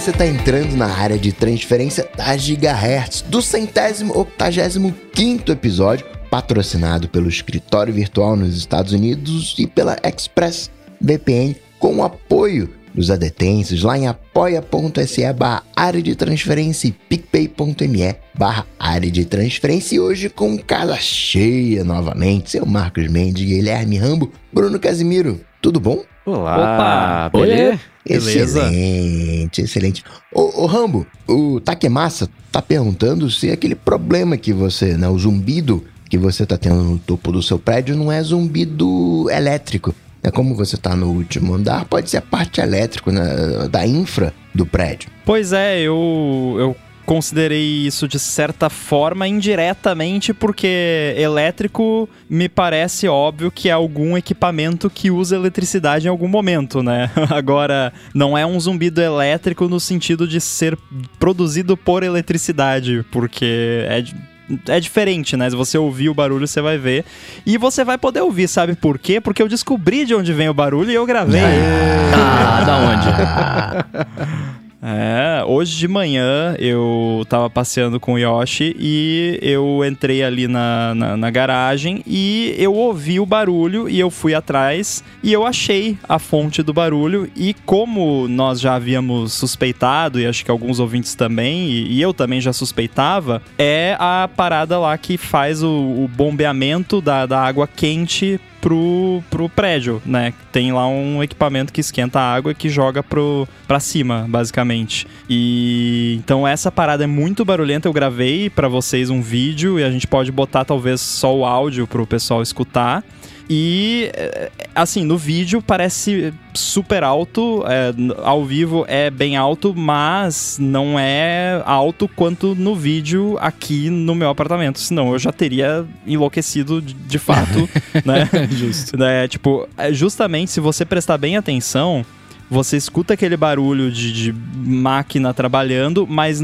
você está entrando na área de transferência da Gigahertz, do centésimo octagésimo quinto episódio, patrocinado pelo Escritório Virtual nos Estados Unidos e pela Express VPN, com o apoio dos adetêncios lá em apoia.se barra área de transferência e picpay.me barra área de transferência e hoje com casa cheia novamente, seu Marcos Mendes, Guilherme Rambo, Bruno Casimiro, tudo bom? Olá, Opa, beleza? Excelente, excelente. Ô, ô, Rambo, o Takemasa tá perguntando se aquele problema que você, né, o zumbido que você tá tendo no topo do seu prédio não é zumbido elétrico. É como você está no último andar, pode ser a parte elétrica né, da infra do prédio. Pois é, eu, eu considerei isso de certa forma indiretamente, porque elétrico me parece óbvio que é algum equipamento que usa eletricidade em algum momento, né? Agora, não é um zumbido elétrico no sentido de ser produzido por eletricidade, porque é é diferente, né? Se você ouvir o barulho, você vai ver. E você vai poder ouvir, sabe por quê? Porque eu descobri de onde vem o barulho e eu gravei. Ah, da onde? É, hoje de manhã eu tava passeando com o Yoshi e eu entrei ali na, na, na, garagem e eu ouvi o barulho e eu fui atrás e eu achei a fonte do barulho. E como nós já havíamos suspeitado e acho que alguns ouvintes também e, e eu também já suspeitava, é a parada lá que faz o, o bombeamento da, da água quente pro, pro prédio, né? Tem lá um equipamento que esquenta a água e que joga pro, pra cima, basicamente. E então essa parada é muito barulhenta. Eu gravei para vocês um vídeo e a gente pode botar talvez só o áudio pro pessoal escutar. E, eh, assim, no vídeo parece super alto, é, ao vivo é bem alto, mas não é alto quanto no vídeo aqui no meu apartamento. Senão eu já teria enlouquecido de, de fato, né? Justo. É, tipo, é, justamente se você prestar bem atenção, você escuta aquele barulho de, de, máquina trabalhando, mas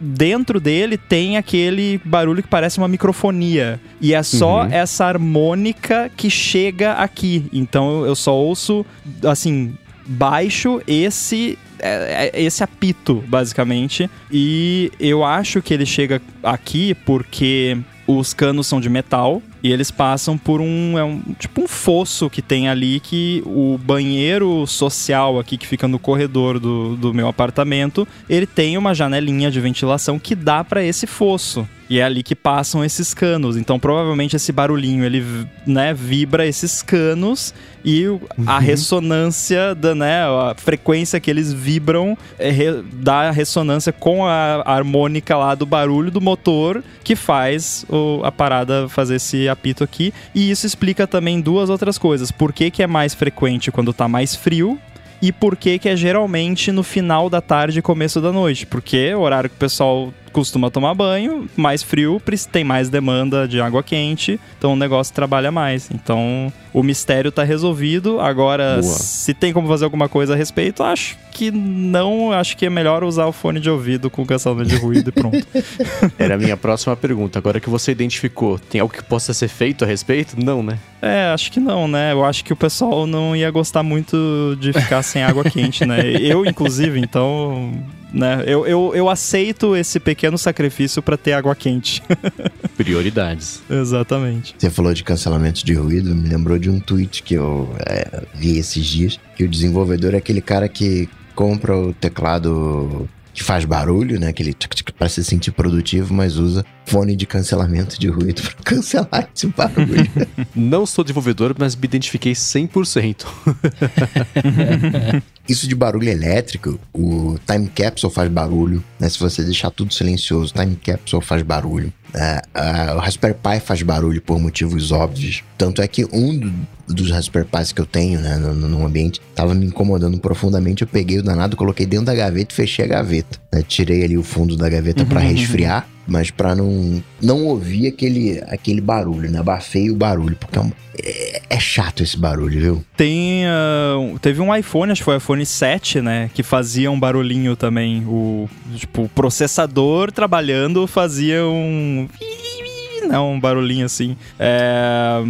dentro dele tem aquele barulho que parece uma microfonia. E é só uhum. essa harmônica que chega aqui. Então eu só ouço, assim, baixo esse é, é, esse apito, basicamente. E eu acho que ele chega aqui porque os canos são de metal e eles passam por um, é um tipo um fosso que tem ali que o banheiro social aqui que fica no corredor do, do meu apartamento, ele tem uma janelinha de ventilação que dá para esse fosso. E é ali que passam esses canos. Então, provavelmente esse barulhinho ele, né, vibra esses canos e a uhum. ressonância da, né, a frequência que eles vibram é, re, dá ressonância com a, harmônica lá do barulho do motor que faz o, a parada fazer esse apito aqui. E isso explica também duas outras coisas. Por que, que é mais frequente quando tá mais frio e por que que é geralmente no final da tarde e começo da noite, porque é o horário que o pessoal costuma tomar banho, mais frio, tem mais demanda de água quente, então o negócio trabalha mais. Então o mistério tá resolvido. Agora, Boa. se tem como fazer alguma coisa a respeito, acho que não. Acho que é melhor usar o fone de ouvido com cancelamento de ruído e pronto. Era a minha próxima pergunta. Agora que você identificou, tem algo que possa ser feito a respeito? Não, né? É, acho que não, né? Eu acho que o pessoal não ia gostar muito de ficar sem água quente, né? Eu, inclusive, então né? Eu, eu, eu aceito esse pequeno sacrifício para ter água quente. Prioridades. Exatamente. Você falou de cancelamento de ruído, me lembrou de um tweet que eu é, vi esses dias, que o desenvolvedor é aquele cara que compra o teclado que faz barulho, né? Aquele para se sentir produtivo, mas usa fone de cancelamento de ruído para cancelar esse barulho. Não sou desenvolvedor, mas me identifiquei 100%. Isso de barulho elétrico, o Time Capsule faz barulho, né? Se você deixar tudo silencioso, Time Capsule faz barulho. É, o Raspberry Pi faz barulho por motivos óbvios. Tanto é que um dos Raspberry Pis que eu tenho né, no, no, ambiente estava me incomodando profundamente. Eu peguei o danado, coloquei dentro da gaveta e fechei a gaveta. Né? Tirei ali o fundo da gaveta para resfriar mas para não não ouvir aquele, aquele barulho, né? Abafei o barulho, porque é, um, é, é, chato esse barulho, viu? Tem. Uh, teve um iPhone, acho que foi o iPhone 7, né? Que fazia um barulhinho também. O, tipo, o processador trabalhando fazia um não, um barulhinho assim. É,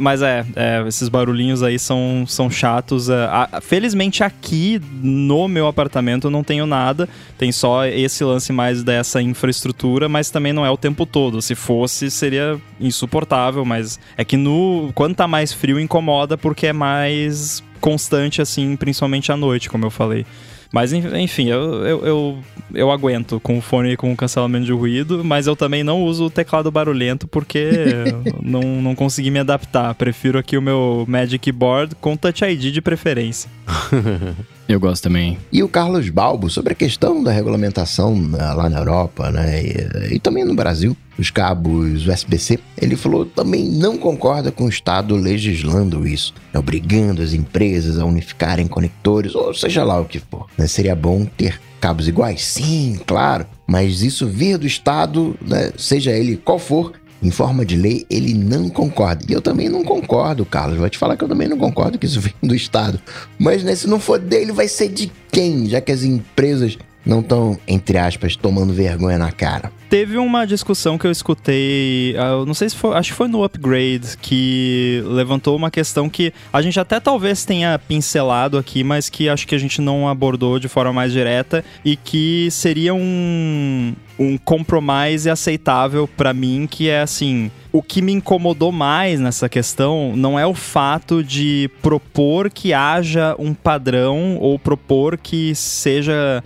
mas é, é, esses barulhinhos aí são, são chatos. É, felizmente aqui no meu apartamento eu não tenho nada, tem só esse lance mais dessa infraestrutura, mas também não é o tempo todo. Se fosse, seria insuportável, mas é que no quando tá mais frio incomoda porque é mais constante assim, principalmente à noite, como eu falei. Mas enfim, eu, eu, eu, eu, aguento com o fone com cancelamento de ruído, mas eu também não uso o teclado barulhento porque não, não consegui me adaptar. Prefiro aqui o meu Magic Keyboard com Touch ID de preferência. Eu gosto também. E o Carlos Balbo, sobre a questão da regulamentação né, lá na Europa, né? E, e também no Brasil, os cabos USB-C, ele falou também não concorda com o Estado legislando isso, né, obrigando as empresas a unificarem conectores, ou seja lá o que for. Né? Seria bom ter cabos iguais? Sim, claro, mas isso vir do Estado, né, seja ele qual for, em forma de lei, ele não concorda. E eu também não concordo, Carlos. Vou te falar que eu também não concordo que isso vem do Estado. Mas né, se não for dele, vai ser de quem? Já que as empresas não estão, entre aspas, tomando vergonha na cara. Teve uma discussão que eu escutei, ah, eu não sei se foi, acho que foi no Upgrade, que levantou uma questão que a gente até talvez tenha pincelado aqui, mas que acho que a gente não abordou de forma mais direta e que seria um, um compromise aceitável para mim, que é assim, o que me incomodou mais nessa questão não é o fato de propor que haja um padrão ou propor que seja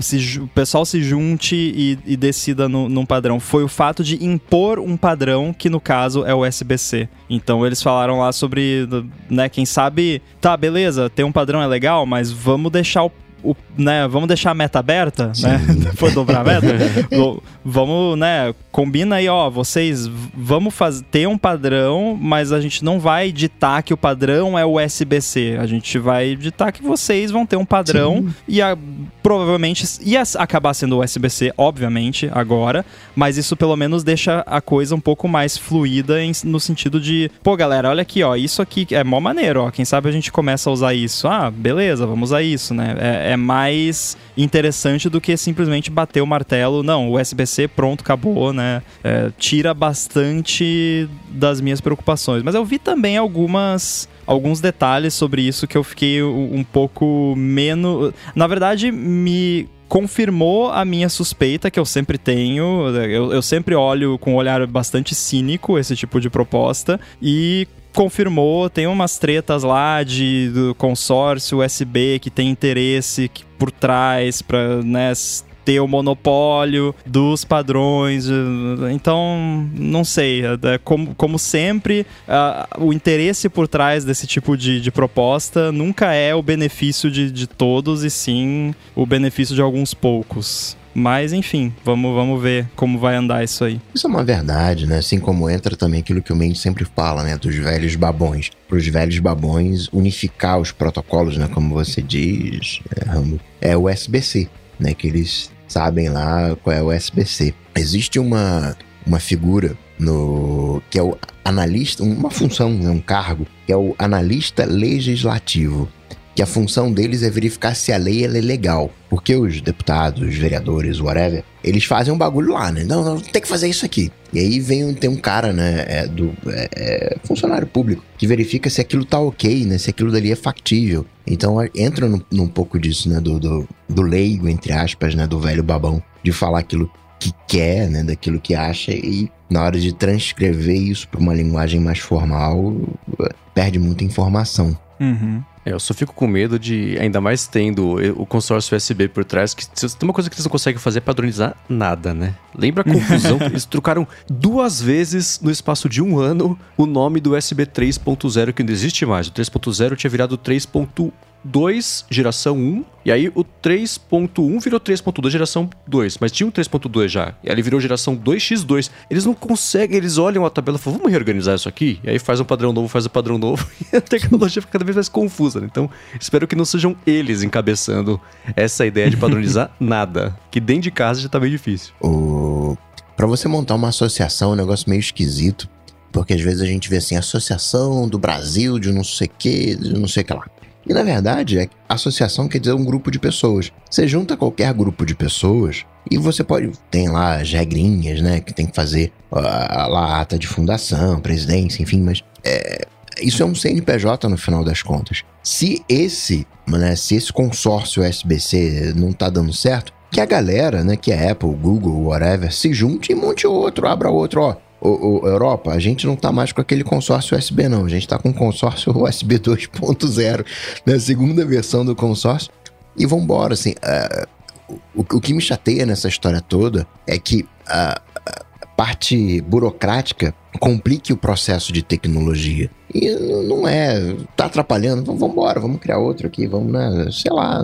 se, o pessoal se junte e, e decida no, num padrão. Foi o fato de impor um padrão que no caso é o SBC. Então eles falaram lá sobre, né, quem sabe, tá, beleza, ter um padrão é legal, mas vamos deixar o o, né, vamos deixar a meta aberta, Sim. né? Depois dobrar a meta. vamos, né, combina aí, ó, vocês vamos fazer ter um padrão, mas a gente não vai ditar que o padrão é o SBC. A gente vai ditar que vocês vão ter um padrão Sim. e a, provavelmente ia acabar sendo o SBC, obviamente, agora, mas isso pelo menos deixa a coisa um pouco mais fluida em, no sentido de, pô, galera, olha aqui, ó, isso aqui é mó maneiro, ó, quem sabe a gente começa a usar isso. Ah, beleza, vamos usar isso, né? É, é é mais interessante do que simplesmente bater o martelo. Não, o USB-C pronto, acabou, né? É, tira bastante das minhas preocupações. Mas eu vi também algumas alguns detalhes sobre isso que eu fiquei um pouco menos. Na verdade, me confirmou a minha suspeita que eu sempre tenho. Eu, eu sempre olho com um olhar bastante cínico esse tipo de proposta. E confirmou, tem umas tretas lá de do consórcio USB que tem interesse por trás para né, ter o monopólio dos padrões. Então, não sei. É, como, como sempre, o interesse por trás desse tipo de, de proposta nunca é o benefício de, de todos, e sim o benefício de alguns poucos. Mas, enfim, vamos, vamos ver como vai andar isso aí. Isso é uma verdade, né? Assim como entra também aquilo que o Mendes sempre fala, né? Dos velhos babões. Para os velhos babões unificar os protocolos, né? Como você diz, é, é o SBC, né? Que eles sabem lá qual é o SBC. Existe uma, uma figura no que é o analista, uma função, né? um cargo, que é o analista legislativo que a função deles é verificar se a lei é legal. Porque os deputados, os vereadores, whatever, eles fazem um bagulho lá, né? Não, não, tem que fazer isso aqui. E aí vem tem um cara, né, é, do é, é, funcionário público, que verifica se aquilo tá ok, né? Se aquilo dali é factível. Então entra num, num pouco disso, né? Do, do, do leigo, entre aspas, né? Do velho babão, de falar aquilo que quer, né? Daquilo que acha e na hora de transcrever isso para uma linguagem mais formal, perde muita informação. Uhum. É, eu só fico com medo de, ainda mais tendo o consórcio USB por trás, que tem uma coisa que eles não conseguem fazer é padronizar nada, né? Lembra a confusão? eles trocaram duas vezes no espaço de um ano o nome do USB 3.0, que não existe mais. O 3.0 tinha virado 3.1 2 geração 1, e aí o 3.1 virou 3.2 geração 2, mas tinha um 3.2 já, e aí ele virou geração 2x2. Eles não conseguem, eles olham a tabela e falam, vamos reorganizar isso aqui? E aí faz um padrão novo, faz um padrão novo, e a tecnologia fica cada vez mais confusa, né? Então, espero que não sejam eles encabeçando essa ideia de padronizar nada, que dentro de casa já tá meio difícil. O... Para você montar uma associação é um negócio meio esquisito, porque às vezes a gente vê assim, Associação do Brasil de não sei o que, de não sei o que lá. E na verdade, é, associação quer dizer um grupo de pessoas. Você junta qualquer grupo de pessoas e você pode. Tem lá as regrinhas, né? Que tem que fazer lá a ata de fundação, presidência, enfim, mas. É, isso é um CNPJ no final das contas. Se esse, né, se esse consórcio SBC não tá dando certo, que a galera, né, que é Apple, Google, whatever, se junte e monte outro, abra outro, ó. O, o, Europa, a gente não tá mais com aquele consórcio USB, não. A gente tá com o consórcio USB 2.0, né? Segunda versão do consórcio. E vambora, assim. Uh, o, o que me chateia nessa história toda é que a parte burocrática complique o processo de tecnologia. E não é. Tá atrapalhando. Então, vamos vamos criar outro aqui, vamos, né, sei lá,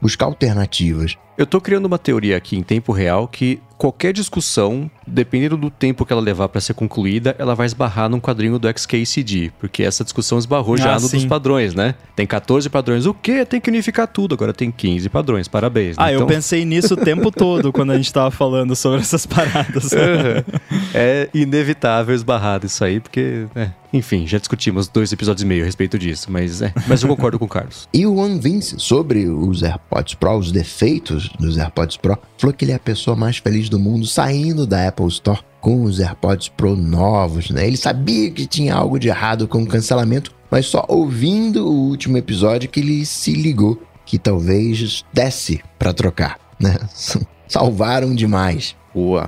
buscar alternativas. Eu tô criando uma teoria aqui em tempo real que qualquer discussão, dependendo do tempo que ela levar para ser concluída, ela vai esbarrar num quadrinho do XKCD, porque essa discussão esbarrou já ah, no sim. dos padrões, né? Tem 14 padrões, o quê? Tem que unificar tudo, agora tem 15 padrões, parabéns. Né? Ah, então... eu pensei nisso o tempo todo quando a gente tava falando sobre essas paradas. Uhum. É inevitável esbarrar isso aí, porque, é, enfim, já discutimos dois episódios e meio a respeito disso, mas é, mas eu concordo com o Carlos. E o One Vince, sobre os AirPods Pro, os defeitos dos AirPods Pro, falou que ele é a pessoa mais feliz do mundo saindo da Apple Store com os AirPods Pro novos, né? Ele sabia que tinha algo de errado com o cancelamento, mas só ouvindo o último episódio que ele se ligou que talvez desse para trocar, né? Salvaram demais. Boa.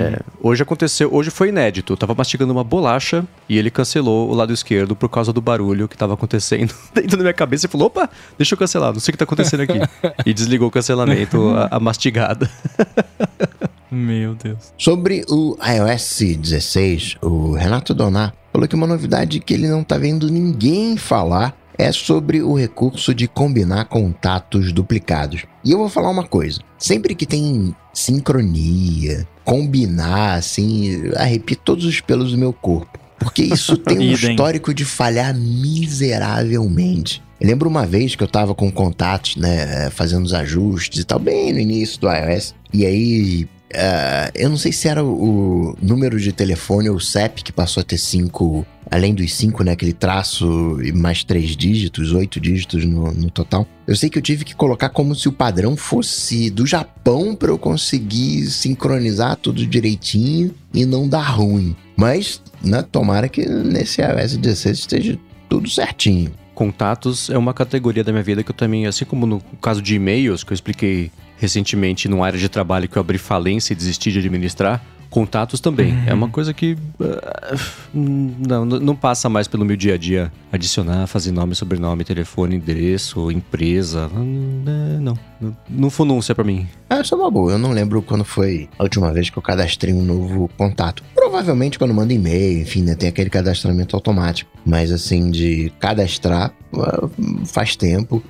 é, hoje aconteceu, hoje foi inédito. Eu tava mastigando uma bolacha e ele cancelou o lado esquerdo por causa do barulho que tava acontecendo dentro da minha cabeça e falou: opa, deixa eu cancelar, não sei o que tá acontecendo aqui. e desligou o cancelamento, a, a mastigada. Meu Deus. Sobre o iOS 16, o Renato Donar falou que uma novidade que ele não tá vendo ninguém falar é sobre o recurso de combinar contatos duplicados. E eu vou falar uma coisa: sempre que tem sincronia, combinar, assim, arrepio todos os pelos do meu corpo. Porque isso tem um histórico de falhar miseravelmente. Eu lembro uma vez que eu tava com contatos, né, fazendo os ajustes e tal, bem no início do iOS. E aí Uh, eu não sei se era o, o, número de telefone ou CEP que passou a ter cinco, além dos cinco, né? Aquele traço e mais três dígitos, oito dígitos no, no, total. Eu sei que eu tive que colocar como se o padrão fosse do Japão para eu conseguir sincronizar tudo direitinho e não dar ruim. Mas, né, tomara que nesse iOS 16 esteja tudo certinho contatos é uma categoria da minha vida que eu também, assim como no caso de e-mails, que eu expliquei recentemente numa área de trabalho que eu abri falência e desisti de administrar. Contatos também. Uhum. É uma coisa que uh, não, não passa mais pelo meu dia a dia. Adicionar, fazer nome, sobrenome, telefone, endereço, empresa. Não, não, não funúncia para mim. É, isso é uma boa. Eu não lembro quando foi a última vez que eu cadastrei um novo contato. Provavelmente quando manda e-mail, enfim, né, tem aquele cadastramento automático. Mas assim, de cadastrar, faz tempo.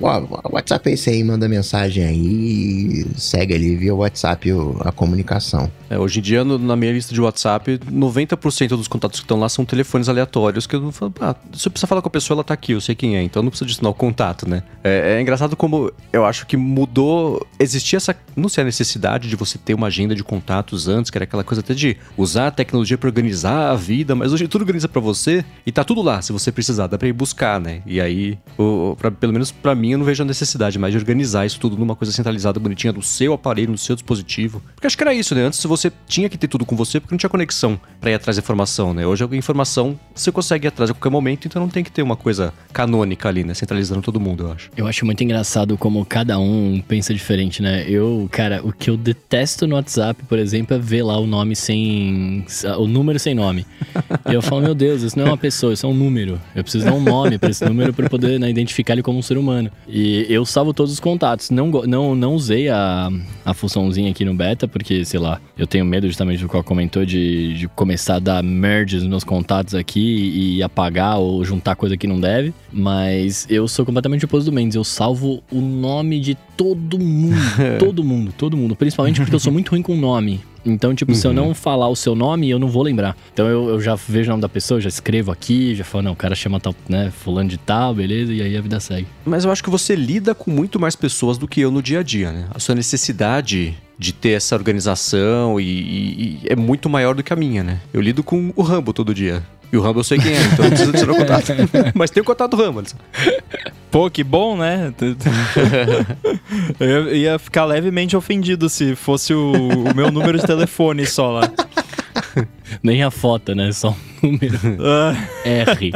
WhatsApp é esse aí, manda mensagem aí segue ali via WhatsApp a comunicação. É, hoje em dia, no, na minha lista de WhatsApp, 90% dos contatos que estão lá são telefones aleatórios que eu não falo, ah, se eu precisar falar com a pessoa, ela tá aqui, eu sei quem é, então não precisa adicionar o contato, né? É, é engraçado como eu acho que mudou, existia essa, não sei, a necessidade de você ter uma agenda de contatos antes, que era aquela coisa até de usar a tecnologia para organizar a vida, mas hoje tudo organiza para você e tá tudo lá, se você precisar, dá pra ir buscar, né? E aí, o, pra, pelo menos para mim, eu não vejo a necessidade mais de organizar isso tudo numa coisa centralizada, bonitinha, do seu aparelho, no seu dispositivo. Porque acho que era isso, né? Antes você tinha que ter tudo com você porque não tinha conexão para ir atrás da informação, né? Hoje a informação você consegue ir atrás a qualquer momento, então não tem que ter uma coisa canônica ali, né? Centralizando todo mundo, eu acho. Eu acho muito engraçado como cada um pensa diferente, né? Eu, cara, o que eu detesto no WhatsApp, por exemplo, é ver lá o nome sem. o número sem nome. e eu falo, meu Deus, isso não é uma pessoa, isso é um número. Eu preciso dar um nome para esse número para poder né, identificar ele como um ser humano. E eu salvo todos os contatos. Não, não, não usei a, a funçãozinha aqui no beta, porque, sei lá, eu tenho medo justamente do que comentou de, de começar a dar merges nos meus contatos aqui e apagar ou juntar coisa que não deve. Mas eu sou completamente oposto do Mendes. Eu salvo o nome de todo mundo. todo mundo, todo mundo. Principalmente porque eu sou muito ruim com nome. Então, tipo, uhum. se eu não uhum. falar o seu nome, eu não vou lembrar. Então eu, eu já vejo o nome da pessoa, já escrevo aqui, já falo, não, o cara chama tal, né, fulano de tal, beleza, e aí a vida segue. Mas eu acho que você lida com muito mais pessoas do que eu no dia a dia, né? A sua necessidade de ter essa organização e, e, e é muito maior do que a minha, né? Eu lido com o Rambo todo dia. E o Rambo eu sei quem é, então não precisa tirar o contato. Mas tem o contato do Rambo. Pô, que bom, né? eu ia ficar levemente ofendido se fosse o, o meu número de telefone só lá. Nem a foto, né? Só um número. Ah, R.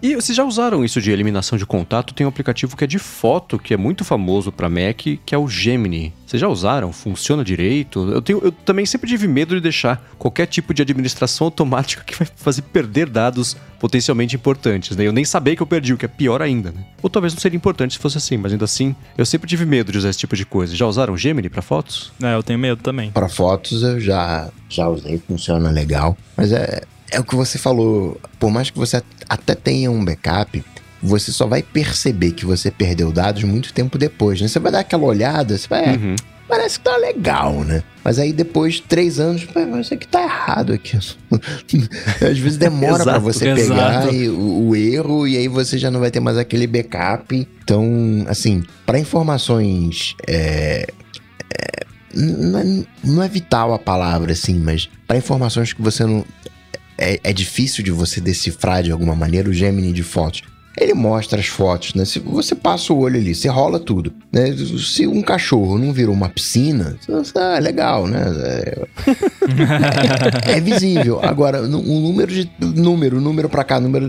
E vocês já usaram isso de eliminação de contato? Tem um aplicativo que é de foto, que é muito famoso para Mac, que é o Gemini. Vocês já usaram? Funciona direito? Eu, tenho, eu também sempre tive medo de deixar qualquer tipo de administração automática que vai fazer perder dados potencialmente importantes, né? Eu nem sabia que eu perdi, o que é pior ainda, né? Ou talvez não seria importante se fosse assim, mas ainda assim, eu sempre tive medo de usar esse tipo de coisa. Já usaram Gemini para fotos? é, eu tenho medo também. Para fotos eu já, já usei, funciona legal. Mas é, é o que você falou. Por mais que você até tenha um backup, você só vai perceber que você perdeu dados muito tempo depois, né? Você vai dar aquela olhada, você vai. Uhum. Parece que tá legal, né? Mas aí depois, três anos, "Pô, mas isso aqui tá errado aqui. Às vezes demora pra Exato, você pegar e- o, o erro e aí você já não vai ter mais aquele backup. Então, assim, para informações é, é, não, é, não é vital a palavra, assim, mas para informações que você não. É, é difícil de você decifrar de alguma maneira o Gemini de fotos. Ele mostra as fotos, né? Se você passa o olho ali, você rola tudo. Né? Se um cachorro não virou uma piscina, você- ah, legal, né? É, é visível. Agora, o número de número, número pra cá, número.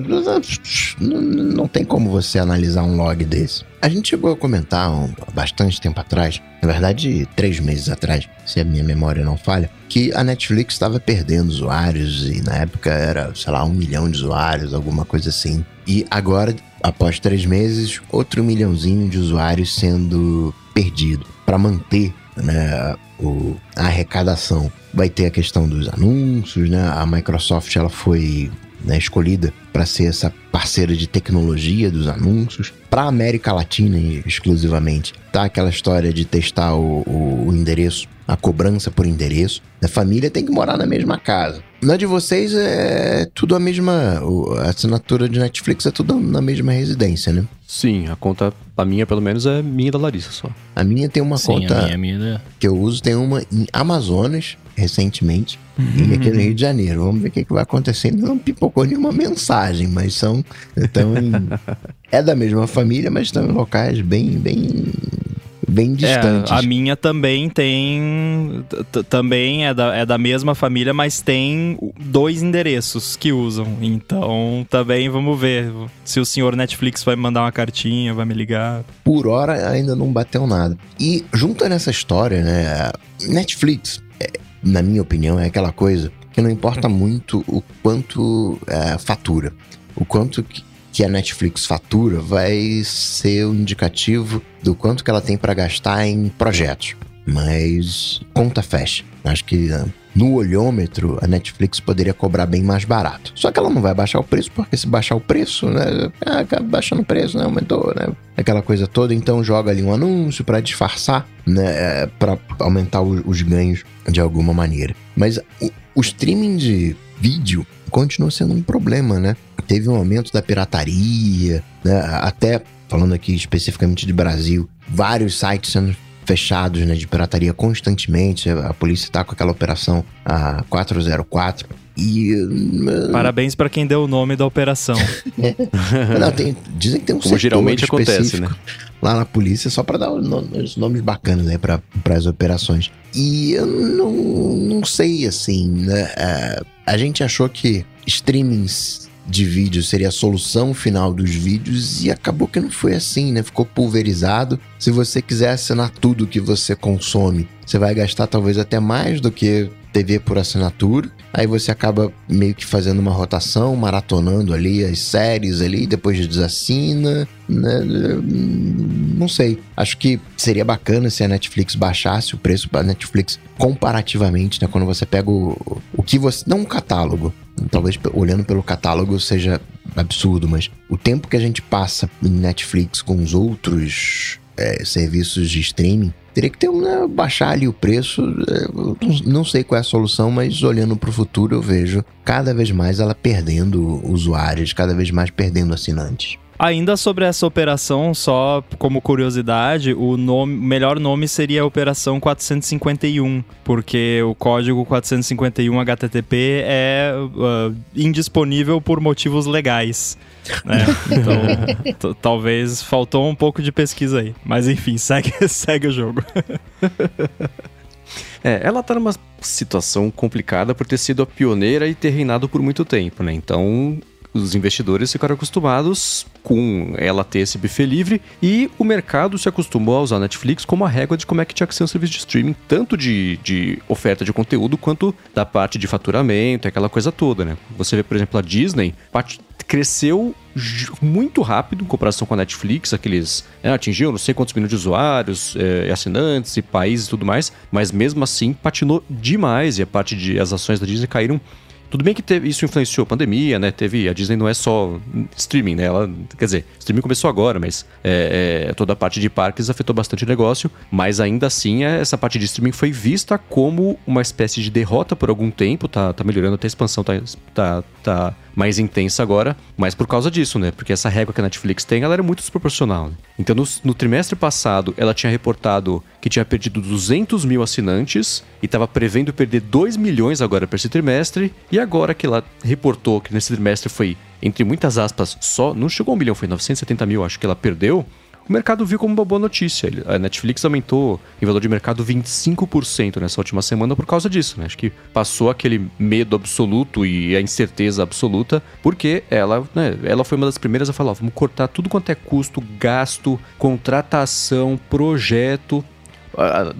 Não, não tem como você analisar um log desse. A gente chegou a comentar um, há bastante tempo atrás, na verdade, três meses atrás, se a minha memória não falha, que a Netflix estava perdendo usuários e na época era, sei lá, um milhão de usuários, alguma coisa assim. E agora, após três meses, outro milhãozinho de usuários sendo perdido para manter né, o- a arrecadação. Vai ter a questão dos anúncios, né? A Microsoft ela foi né, escolhida para ser essa parceira de tecnologia dos anúncios para América Latina exclusivamente. Tá aquela história de testar o, o- o endereço, a cobrança por endereço. A família tem que morar na mesma casa. Na de vocês é tudo a mesma. A assinatura de Netflix é tudo na mesma residência, né? Sim, a conta, a minha pelo menos, é minha e da Larissa só. A minha tem uma Sim, conta a minha, a minha. né? que eu uso, tem uma em Amazonas, recentemente, e aqui no Rio de Janeiro. Vamos ver o que, que vai acontecer. Não pipocou nenhuma mensagem, mas são. Estão em, é da mesma família, mas estão em locais bem, bem. bem distantes. É, a minha também tem. Também é da, é da mesma família, mas tem dois endereços que usam. Então também vamos ver se o senhor Netflix vai me mandar uma cartinha, vai me ligar. por hora ainda não bateu nada. E junto nessa história, né, Netflix, é, na minha opinião, é aquela coisa que não importa muito o quanto é, fatura. O quanto que, a Netflix fatura vai ser o indicativo do quanto que ela tem para gastar em projetos. Mas conta fecha. Acho que no olhômetro a Netflix poderia cobrar bem mais barato. Só que ela não vai baixar o preço, porque se baixar o preço, né? Ah, acaba baixando o preço, né? Aumentou, né? Aquela coisa toda, então joga ali um anúncio para disfarçar, né? Para aumentar os ganhos de alguma maneira. Mas o, o streaming de vídeo continua sendo um problema, né? Teve um aumento da pirataria, né? Até falando aqui especificamente de Brasil, vários sites sendo fechados né, de pirataria constantemente. A polícia tá com aquela operação a 404. E. uh, Parabéns pra quem deu o nome da operação. não, tem- dizem que tem um Como geralmente acontece, né? lá na polícia só para dar os no- os nomes bacanas aí para as operações. E eu não, não sei, assim, né? É, a gente achou que streamings de vídeo seria a solução final dos vídeos e acabou que não foi assim, né? Ficou pulverizado. Se você quiser assinar tudo que você consome, você vai gastar talvez até mais do que TV por assinatura. Aí você acaba meio que fazendo uma rotação, maratonando ali as séries ali, depois desassina, né? Não sei. Acho que seria bacana se a Netflix baixasse o preço para Netflix comparativamente, né? Quando você pega o, o que você. Não um catálogo. Talvez olhando pelo catálogo seja absurdo, mas o tempo que a gente passa em Netflix com os outros é, serviços de streaming. Teria que ter né, baixar ali o preço. é, não sei qual é a solução, mas olhando para o futuro eu vejo cada vez mais ela perdendo usuários, cada vez mais perdendo assinantes. Ainda sobre essa operação, só como curiosidade, o nome, melhor nome seria a Operação 451, porque o código 451 HTTP é uh, indisponível por motivos legais. Né? Então, talvez faltou um pouco de pesquisa aí. Mas enfim, segue, segue o jogo. É, ela tá numa situação complicada por ter sido a pioneira e ter reinado por muito tempo, né? Então, os investidores ficaram acostumados com ela ter esse buffet livre e o mercado se acostumou a usar a Netflix como a régua de como é que tinha que ser um serviço de streaming, tanto de, de oferta de conteúdo quanto da parte de faturamento, aquela coisa toda, né? Você vê, por exemplo, a Disney cresceu muito rápido em comparação com a Netflix, aqueles é, atingiu não sei quantos milhões de usuários, é, assinantes e países e tudo mais, mas mesmo assim patinou demais e a parte de as ações da Disney caíram tudo bem que teve, isso influenciou a pandemia, né? Teve. A Disney não é só streaming, né? Ela, quer dizer, streaming começou agora, mas é, é, toda a parte de parques afetou bastante o negócio. Mas ainda assim, é, essa parte de streaming foi vista como uma espécie de derrota por algum tempo. Tá, tá melhorando, até a expansão tá, tá, tá mais intensa agora, mas por causa disso, né? Porque essa régua que a Netflix tem, ela era muito desproporcional. Né? Então, no, no, trimestre passado, ela tinha reportado que tinha perdido 200 mil assinantes e estava prevendo perder 2 milhões agora para esse trimestre. E agora que ela reportou que nesse trimestre foi, entre muitas aspas, só, não chegou a um milhão, foi 970 mil, acho que ela perdeu o mercado viu como uma boa notícia. A Netflix aumentou em valor de mercado 25% nessa última semana por causa disso, né? Acho que passou aquele medo absoluto e a incerteza absoluta, porque ela, né, ela foi uma das primeiras a falar: vamos cortar tudo quanto é custo, gasto, contratação, projeto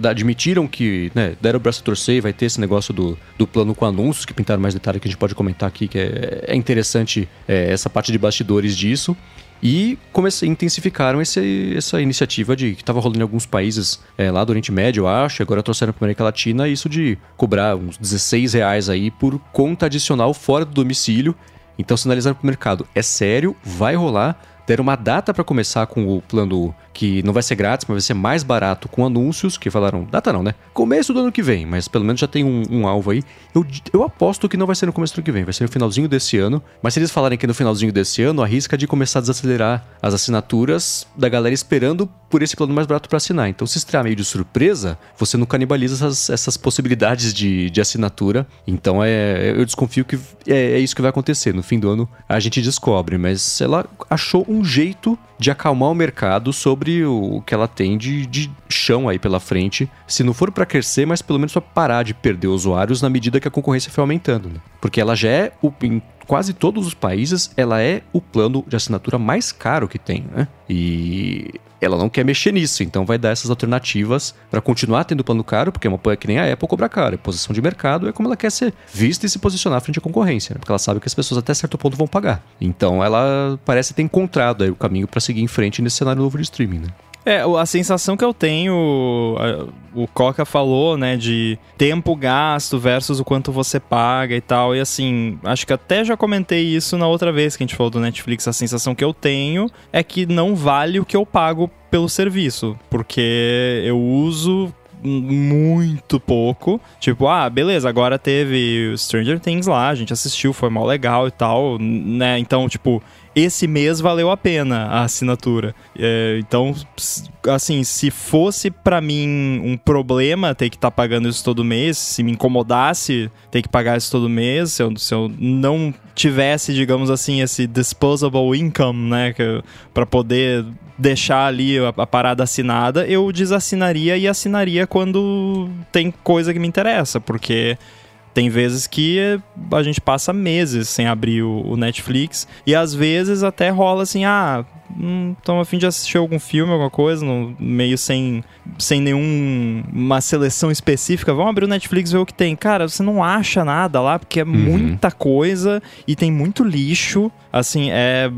admitiram que, né, deram o braço a torcer e vai ter esse negócio do, do plano com anúncios, que pintaram mais detalhes que a gente pode comentar aqui, que é, é interessante é, essa parte de bastidores disso. E comece, intensificaram esse, essa iniciativa de que estava rolando em alguns países é, lá do Oriente Médio, eu acho, agora trouxeram para América Latina isso de cobrar uns 16 reais aí por conta adicional fora do domicílio. Então sinalizaram para o mercado, é sério, vai rolar, deram uma data para começar com o plano que não vai ser grátis, mas vai ser mais barato com anúncios, que falaram, data não, né? Começo do ano que vem, mas pelo menos já tem um, um, alvo aí. Eu, eu aposto que não vai ser no começo do ano que vem, vai ser no finalzinho desse ano. Mas se eles falarem que no finalzinho desse ano, arrisca de começar a desacelerar as assinaturas da galera esperando por esse plano mais barato para assinar. Então, se estrear meio de surpresa, você não canibaliza essas, essas possibilidades de, de assinatura. Então, é, eu desconfio que é, é isso que vai acontecer. No fim do ano, a gente descobre, mas ela achou um jeito de acalmar o mercado sobre o que ela tem de, de chão aí pela frente. Se não for para crescer, mas pelo menos para parar de perder usuários na medida que a concorrência foi aumentando. Né? Porque ela já é, o, em quase todos os países, ela é o plano de assinatura mais caro que tem. Né? E ela não quer mexer nisso, então vai dar essas alternativas para continuar tendo plano caro, porque é uma é que nem a Apple cobra caro, é posição de mercado, é como ela quer ser vista e se posicionar frente à concorrência, né? porque ela sabe que as pessoas até certo ponto vão pagar. Então ela parece ter encontrado aí o caminho para seguir em frente nesse cenário novo de streaming, né? É, a sensação que eu tenho, o Coca falou, né, de tempo gasto versus o quanto você paga e tal. E assim, acho que até já comentei isso na outra vez que a gente falou do Netflix. A sensação que eu tenho é que não vale o que eu pago pelo serviço, porque eu uso muito pouco. Tipo, ah, beleza, agora teve Stranger Things lá, a gente assistiu, foi mal legal e tal, né? Então, tipo, esse mês valeu a pena a assinatura. É, então, assim, se fosse para mim um problema ter que estar tá pagando isso todo mês, se me incomodasse ter que pagar isso todo mês, se eu, se eu não tivesse, digamos assim, esse disposable income, né, para poder deixar ali a, a, parada assinada, eu desassinaria e assinaria quando tem coisa que me interessa, porque tem vezes que a gente passa meses sem abrir o, o Netflix e às vezes até rola assim, ah, estamos hum, a fim de assistir algum filme, alguma coisa, no, meio sem, sem nenhuma seleção específica. Vamos abrir o Netflix e ver o que tem. Cara, você não acha nada lá, porque é uhum. muita coisa e tem muito lixo. Assim, é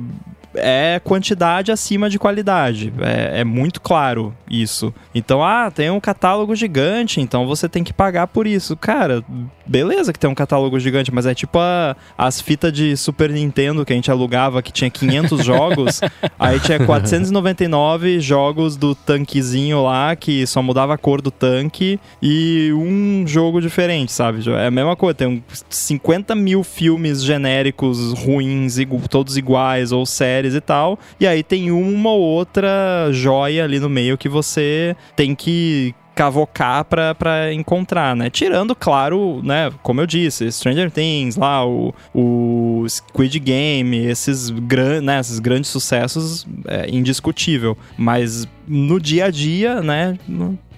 é quantidade acima de qualidade. É, é, muito claro isso. Então, ah, tem um catálogo gigante, então você tem que pagar por isso. Cara, beleza que tem um catálogo gigante, mas é tipo a, as fitas de Super Nintendo que a gente alugava, que tinha 500 jogos, aí tinha 499 jogos do tanquezinho lá, que só mudava a cor do tanque, e um jogo diferente, sabe? É a mesma coisa, tem 50 mil filmes genéricos ruins, todos iguais, ou séries séries e tal. E aí tem uma ou outra joia ali no meio que você tem que cavocar pra, pra encontrar, né? Tirando, claro, né, como eu disse, Stranger Things, lá, o, o Squid Game, esses, gran, né, esses grandes sucessos, é indiscutível. Mas no dia a dia, né,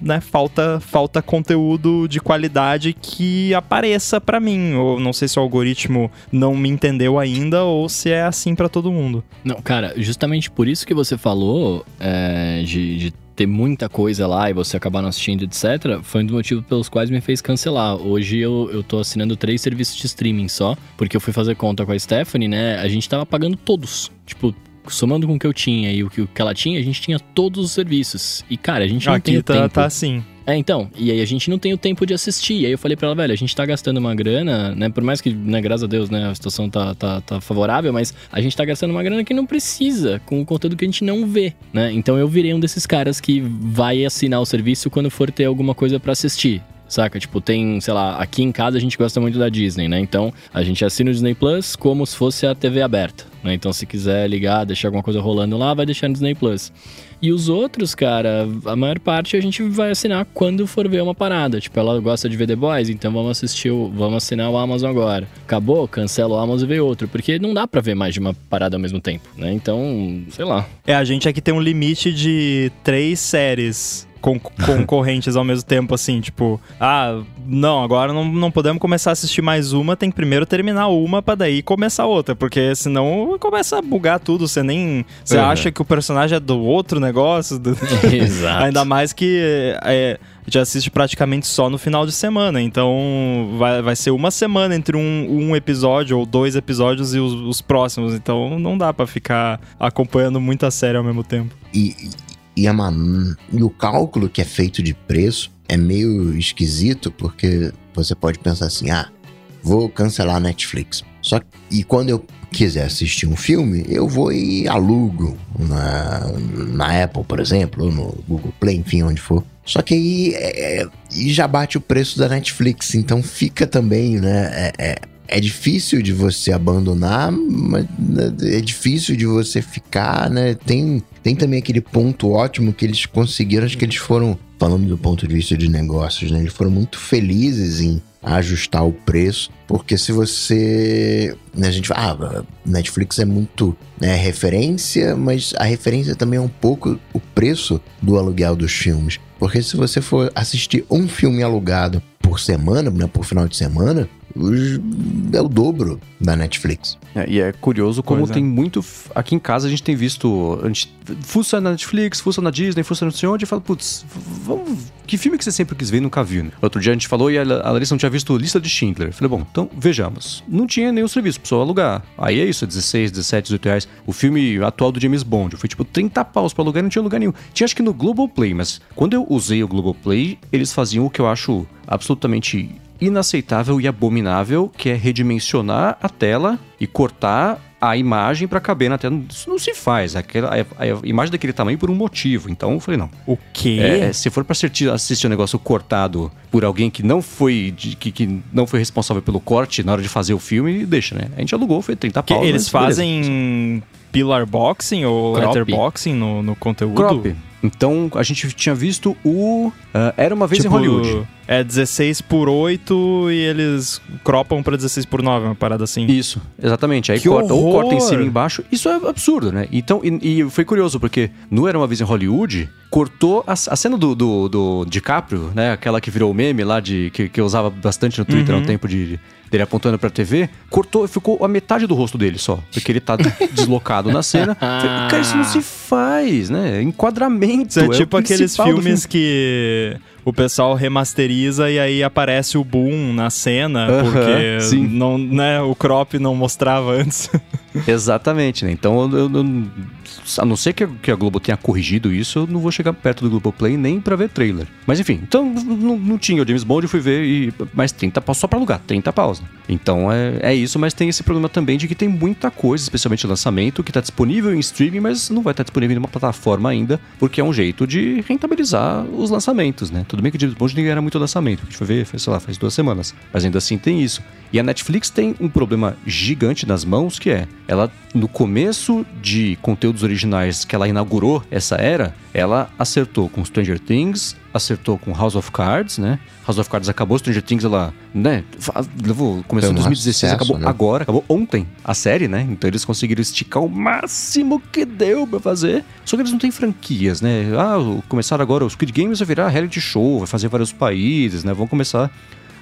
né, falta, falta conteúdo de qualidade que apareça para mim. Ou não sei se o algoritmo não me entendeu ainda ou se é assim para todo mundo. Não, cara, justamente por isso que você falou é, de, de ter muita coisa lá e você acabar não assistindo, etc., foi um dos motivos pelos quais me fez cancelar. Hoje eu, eu tô assinando três serviços de streaming só, porque eu fui fazer conta com a Stephanie, né? A gente tava pagando todos. Tipo, somando com o que eu tinha e o que, o que ela tinha, a gente tinha todos os serviços. E, cara, a gente não Aqui tem tá, tempo. tá assim. É, então, e aí a gente não tem o tempo de assistir. E aí eu falei pra ela, velho, a gente tá gastando uma grana, né? Por mais que, né, graças a Deus, né, a situação tá, tá, tá favorável, mas a gente tá gastando uma grana que não precisa, com o conteúdo que a gente não vê, né? Então eu virei um desses caras que vai assinar o serviço quando for ter alguma coisa pra assistir. Saca? Tipo, tem, sei lá, aqui em casa a gente gosta muito da Disney, né? Então a gente assina o Disney Plus como se fosse a TV aberta, né? Então se quiser ligar, deixar alguma coisa rolando lá, vai deixar no Disney Plus. E os outros, cara, a maior parte a gente vai assinar quando for ver uma parada. Tipo, ela gosta de ver The Boys, então vamos assistir, o, vamos assinar o Amazon agora. Acabou, cancela o Amazon e vê outro. Porque não dá pra ver mais de uma parada ao mesmo tempo, né? Então, sei lá. É, a gente aqui tem um limite de três séries con- concorrentes ao mesmo tempo, assim, tipo, ah, não, agora não, não podemos começar a assistir mais uma, tem que primeiro terminar uma pra daí começar outra, porque senão começa a bugar tudo, você nem. Você Uhum. acha que o personagem é do outro negócio, do- Exato. ainda mais que é, já assiste praticamente só no final de semana, então vai, vai ser uma semana entre um, um episódio ou dois episódios e os, os próximos, então não dá pra ficar acompanhando muita série ao mesmo tempo. E, e- e, a e o cálculo que é feito de preço é meio esquisito, porque você pode pensar assim: ah, vou cancelar a Netflix. Só que, e quando eu quiser assistir um filme, eu vou e alugo na, na Apple, por exemplo, ou no Google Play, enfim, onde for. Só que aí é- é- e já bate o preço da Netflix, então fica também, né? É, é, difícil de você abandonar, mas né, é difícil de você ficar, né? Tem, tem também aquele ponto ótimo que eles conseguiram, acho que eles foram, falando do ponto de vista de negócios, né? Eles foram muito felizes em ajustar o preço, porque se você. né, a gente fala, ah, Netflix é muito né, referência, mas a referência também é um pouco o preço do aluguel dos filmes. Porque se você for assistir um filme alugado por semana, né, por final de semana, é o dobro da Netflix. É, e é curioso como Pois é. tem muito. f- Aqui em casa a gente tem visto. A gente fuça na Netflix, fuça na Disney, fuça não sei onde e fala, putz, vamos. Que filme que você sempre quis ver e nunca viu, né? Outro dia a gente falou e a a Larissa não tinha visto Lista de Schindler. Falei, bom, então vejamos. Não tinha nenhum serviço, precisou alugar. Aí é isso, 16, 17, 18 reais. O filme atual do James Bond foi tipo 30 paus pra alugar e não tinha lugar nenhum. Tinha acho que no Globoplay, mas quando eu usei o Globoplay, eles faziam o que eu acho absolutamente inaceitável e abominável, que é redimensionar a tela e cortar a imagem pra caber na tela. Isso não se faz. Aquela, a, a imagem daquele tamanho por um motivo. Então eu falei, não. O quê? É, se for pra assistir, assistir um negócio cortado por alguém que não foi de- que, que não foi responsável pelo corte na hora de fazer o filme, deixa, né? A gente alugou, foi 30 Que pau. eles mas beleza. fazem pillar boxing ou Crop. letterboxing no, no conteúdo? Crop. Então a gente tinha visto o ah, Era uma vez Tipo, em Hollywood. É 16 por 8 e eles cropam pra 16 por 9, uma parada assim. Isso, exatamente. Aí Que corta, ou corta em cima e embaixo. Isso é absurdo, né? Então, e, e foi curioso, porque no Era Uma Vez em Hollywood, cortou a, a cena do, do, do DiCaprio, né? Aquela que virou meme lá, de, que, que eu usava bastante no Twitter Uhum. um tempo de, dele apontando pra TV. Cortou, ficou a metade do rosto dele só. Porque ele tá deslocado na cena. Falei, Cara, isso não se faz, né? Enquadramento. Isso é o tipo aqueles filmes que o pessoal remasteriza e aí aparece o boom na cena, Aham, porque sim. não, né, o crop não mostrava antes. Exatamente, né? Então, eu, eu- eu- a não ser que a, que a Globo tenha corrigido isso, eu não vou chegar perto do Globoplay nem pra ver trailer. Mas enfim, então não, tinha o James Bond, eu fui ver e mais 30 paus só pra alugar, 30 paus. Né? Então é, é isso, mas tem esse problema também de que tem muita coisa, especialmente lançamento, que está disponível em streaming, mas não vai estar tá disponível em uma plataforma ainda, porque é um jeito de rentabilizar os lançamentos, né? Tudo bem que o James Bond ninguém era muito lançamento, a gente foi ver, sei lá, faz duas semanas, mas ainda assim tem isso. E a Netflix tem um problema gigante nas mãos, que é, ela no começo de conteúdos originais que ela inaugurou essa era, ela acertou com Stranger Things, acertou com House of Cards, né? House of Cards acabou, Stranger Things ela, né, levou, começou em 2016, sucesso, acabou né? agora, acabou ontem a série, né? Então eles conseguiram esticar o máximo que deu pra fazer. Só que eles não têm franquias, né? Ah, começaram agora, os Squid Games vai virar reality show, vai fazer vários países, né? Vão começar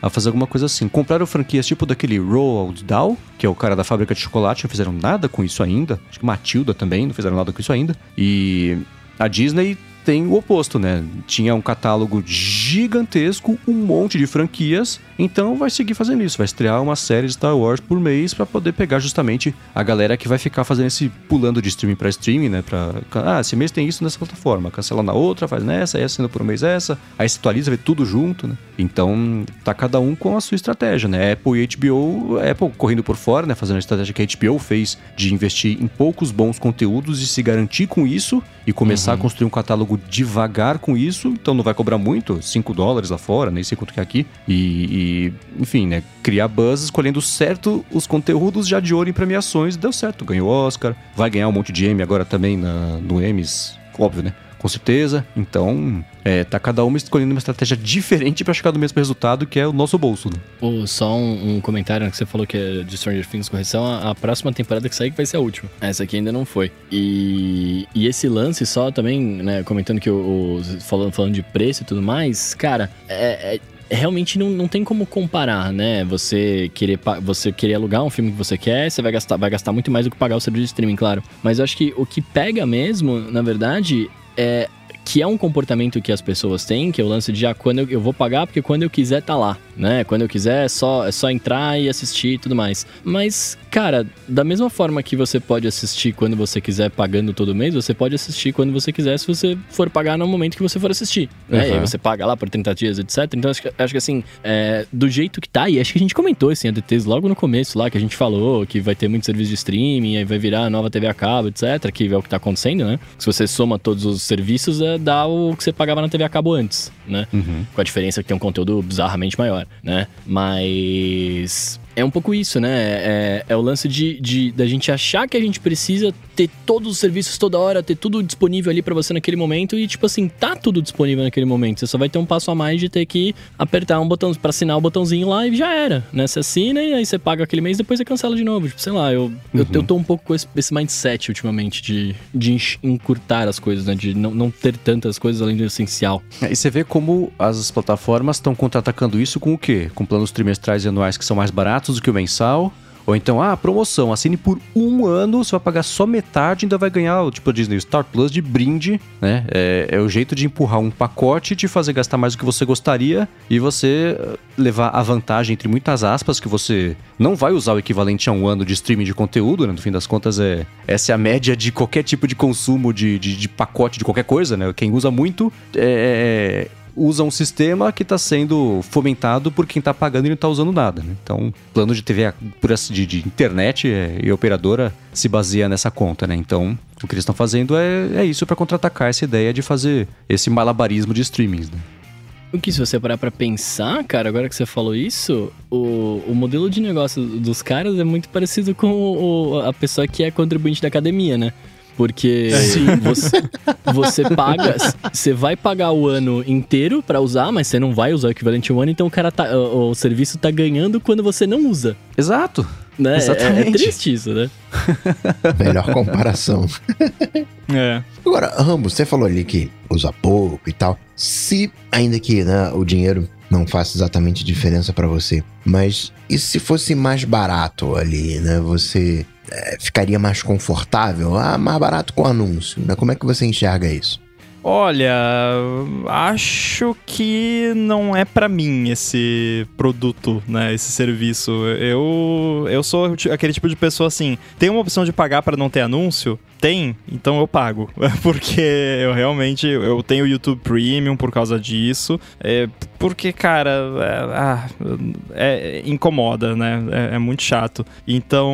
a fazer alguma coisa assim. Compraram franquias tipo daquele Roald Dahl, que é o cara da fábrica de chocolate, não fizeram nada com isso ainda. Acho que Matilda também não fizeram nada com isso ainda. E a Disney tem o oposto, né? Tinha um catálogo gigantesco, um monte de franquias, então vai seguir fazendo isso, vai estrear uma série de Star Wars por mês para poder pegar justamente a galera que vai ficar fazendo esse pulando de streaming para streaming, né? Para ah, esse mês tem isso nessa plataforma, cancela na outra, faz nessa, aí assina por um mês essa, aí se atualiza, vê tudo junto, né? Então tá cada um com a sua estratégia, né? Apple e HBO, Apple correndo por fora, né? Fazendo a estratégia que a HBO fez de investir em poucos bons conteúdos e se garantir com isso e começar uhum. a construir um catálogo devagar com isso, então não vai cobrar muito, 5 dólares lá fora, nem sei quanto que é aqui. E, e, enfim, né? Criar buzz escolhendo certo os conteúdos já de ouro em premiações. Deu certo, ganhou Oscar, vai ganhar um monte de M agora também na, no Emmys, óbvio, né? Com certeza. Então, é, tá cada uma escolhendo uma estratégia diferente para chegar no mesmo resultado, que é o nosso bolso. Né? Oh, só um, um, comentário que você falou que é de Stranger Things correção. A, a, próxima temporada que sair vai ser a última. Essa aqui ainda não foi. E, e esse lance só também, né, comentando que o, o falando, falando de preço e tudo mais, cara, é, é realmente não, não tem como comparar, né? Você querer, você querer alugar um filme que você quer, você vai gastar, vai gastar muito mais do que pagar o serviço de streaming, claro. Mas eu acho que o que pega mesmo, na verdade, é, que é um comportamento que as pessoas têm, que é o lance de ah, quando eu, eu vou pagar porque quando eu quiser tá lá, né? Quando eu quiser é só, é só entrar e assistir e tudo mais. Mas, cara, da mesma forma que você pode assistir quando você quiser pagando todo mês, você pode assistir quando você quiser se você for pagar no momento que você for assistir, né? Uhum. E aí você paga lá por 30 dias, etc. Então acho que, acho que assim, é, do jeito que tá, e acho que a gente comentou esse ADTs logo no começo lá, que a gente falou que vai ter muito serviço de streaming, aí vai virar a nova TV a cabo, etc. Que é o que tá acontecendo, né? Se você soma todos os serviços, é, dá o que você pagava na TV a cabo antes, né? Uhum. Com a diferença que tem um conteúdo bizarramente maior, né? Mas é um pouco isso, né? É, é o lance de, de da gente achar que a gente precisa ter todos os serviços toda hora, ter tudo disponível ali para você naquele momento e, tipo assim, tá tudo disponível naquele momento. Você só vai ter um passo a mais de ter que apertar um botão para assinar o botãozinho lá e já era, né? Você assina e aí você paga aquele mês depois você cancela de novo. Tipo, sei lá, eu, uhum. eu, eu tô um pouco com esse, esse mindset ultimamente de, de encurtar as coisas, né? De não, não ter tantas coisas além do essencial. É, e você vê como as plataformas estão contra-atacando isso com o quê? Com planos trimestrais e anuais que são mais baratos baratos do que o mensal. Ou então, ah, promoção, assine por um ano, você vai pagar só metade ainda vai ganhar, tipo, a Disney Star Plus de brinde, né? É, é, o jeito de empurrar um pacote, te fazer gastar mais do que você gostaria e você eh, levar a vantagem, entre muitas aspas, que você não vai usar o equivalente a um ano de streaming de conteúdo, né? No fim das contas, é, essa é a média de qualquer tipo de consumo de, de, de pacote de qualquer coisa, né? Quem usa muito é, é usa um sistema que está sendo fomentado por quem está pagando e não está usando nada. Né? Então, plano de TV de, de internet é, e operadora se baseia nessa conta, né? Então, o que eles estão fazendo é, é isso para contra-atacar essa ideia de fazer esse malabarismo de streamings, né? O que, se você parar pra pensar, cara, agora que você falou isso, o, o modelo de negócio dos caras é muito parecido com o, a pessoa que é contribuinte da academia, né? Porque você, você paga, você vai pagar o ano inteiro para usar, mas você não vai usar o equivalente a um ano, então o cara tá, o, o serviço tá ganhando quando você não usa. Exato. Né? Exatamente. É, é triste isso, né? Melhor comparação. é. Agora, Rambo, você falou ali que usa pouco e tal. Se, ainda que né, o dinheiro não faça exatamente diferença para você, mas e se fosse mais barato ali, né? Você é, ficaria mais confortável? Ah, mais barato com anúncio. Né? Como é que você enxerga isso? Olha, acho que não é para mim esse produto, né, esse serviço. Eu eu sou aquele tipo de pessoa assim, tem uma opção de pagar para não ter anúncio? Tem, então eu pago, porque eu realmente eu tenho o YouTube Premium por causa disso, é, porque cara, é, ah, é, incomoda, né? É, é, muito chato. Então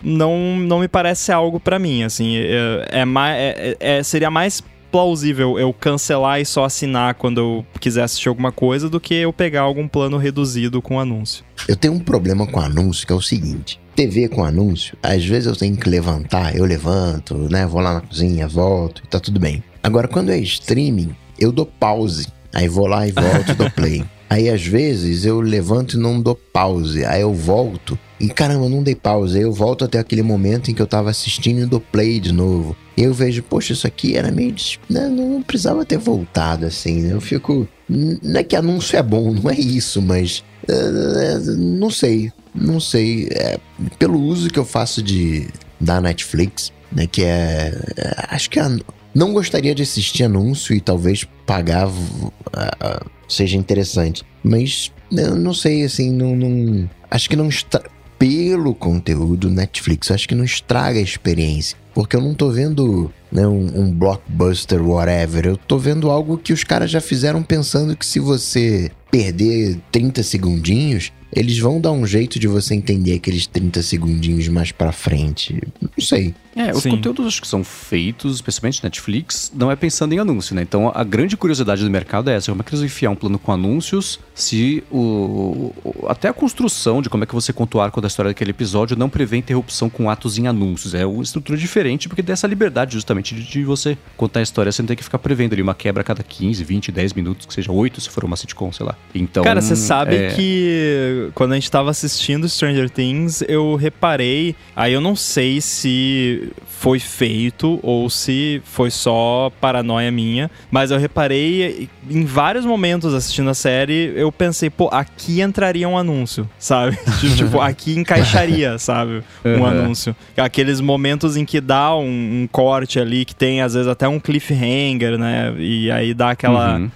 não não me parece algo para mim, assim, é, é, é, é seria mais plausível eu cancelar e só assinar quando eu quiser assistir alguma coisa do que eu pegar algum plano reduzido com anúncio. Eu tenho um problema com anúncio que é o seguinte: TV com anúncio, às vezes eu tenho que levantar, eu levanto, né? Vou lá na cozinha, volto, tá tudo bem. Agora, quando é streaming, eu dou pause. Aí vou lá e volto, dou play. Aí às vezes eu levanto e não dou pause. Aí eu volto e caramba, não dei pausa. Eu volto até aquele momento em que eu tava assistindo dou play de novo. Eu vejo, poxa, isso aqui era meio. Né, não precisava ter voltado assim. Né? Eu fico. Não é que anúncio é bom, não é isso, mas. Uh, não sei. Não sei. É, pelo uso que eu faço de da Netflix, né? Que é. é acho que a, não gostaria de assistir anúncio e talvez pagar uh, seja interessante. Mas eu não sei, assim, não, não acho que não está pelo conteúdo Netflix, acho que não estraga a experiência. Porque eu não tô vendo né, um, um, blockbuster, whatever. Eu tô vendo algo que os caras já fizeram pensando que se você perder 30 segundinhos, eles vão dar um jeito de você entender aqueles 30 segundinhos mais pra frente. Não sei. É, os Sim. conteúdos que são feitos, especialmente Netflix, não é pensando em anúncio, né? Então a grande curiosidade do mercado é essa: como é que eles vão enfiar um plano com anúncios se o, o, até a construção de como é que você conta o arco da história daquele episódio não prevê interrupção com atos em anúncios. É uma estrutura diferente porque dá essa liberdade justamente de, de você contar a história sem ter que ficar prevendo ali uma quebra a cada 15, 20, 10 minutos, que seja 8 se for uma sitcom, sei lá. Então. Cara, você sabe é... que quando a gente tava assistindo Stranger Things, eu reparei. Aí eu não sei se foi feito ou se foi só paranoia minha, mas eu reparei em vários momentos assistindo a série, eu pensei, pô, aqui entraria um anúncio, sabe? tipo, aqui encaixaria, sabe? Um uhum. anúncio. Aqueles momentos em que dá um, um, corte ali, que tem às vezes até um cliffhanger, né? E aí dá aquela. Uhum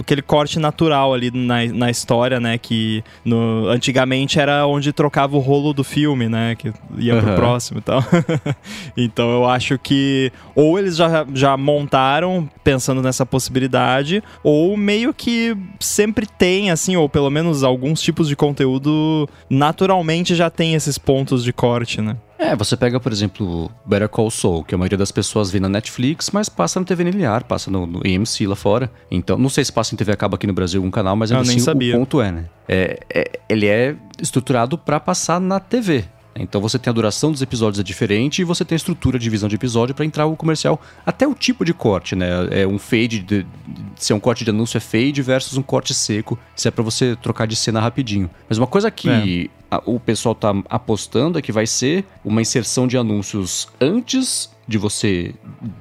aquele corte natural ali na, na história, né? Que no, antigamente era onde trocava o rolo do filme, né? Que ia uhum. pro próximo e tal. então eu acho que ou eles já, já montaram pensando nessa possibilidade, ou meio que sempre tem, assim, ou pelo menos alguns tipos de conteúdo naturalmente já tem esses pontos de corte, né? É, você pega, por exemplo, Better Call Saul, que a maioria das pessoas vê na Netflix, mas passa na TV linear, passa no, no EMC lá fora. Então, não sei se passa em TV acaba aqui no Brasil algum canal, mas ainda assim, o ponto é, né? É, é, ele é estruturado para passar na TV. Então você tem a duração dos episódios é diferente e você tem a estrutura de visão de episódio para entrar o comercial. Até o tipo de corte, né? É um fade, de, se é um corte de anúncio é fade versus um corte seco, se é para você trocar de cena rapidinho. Mas uma coisa que é. a, o pessoal tá apostando é que vai ser uma inserção de anúncios antes de você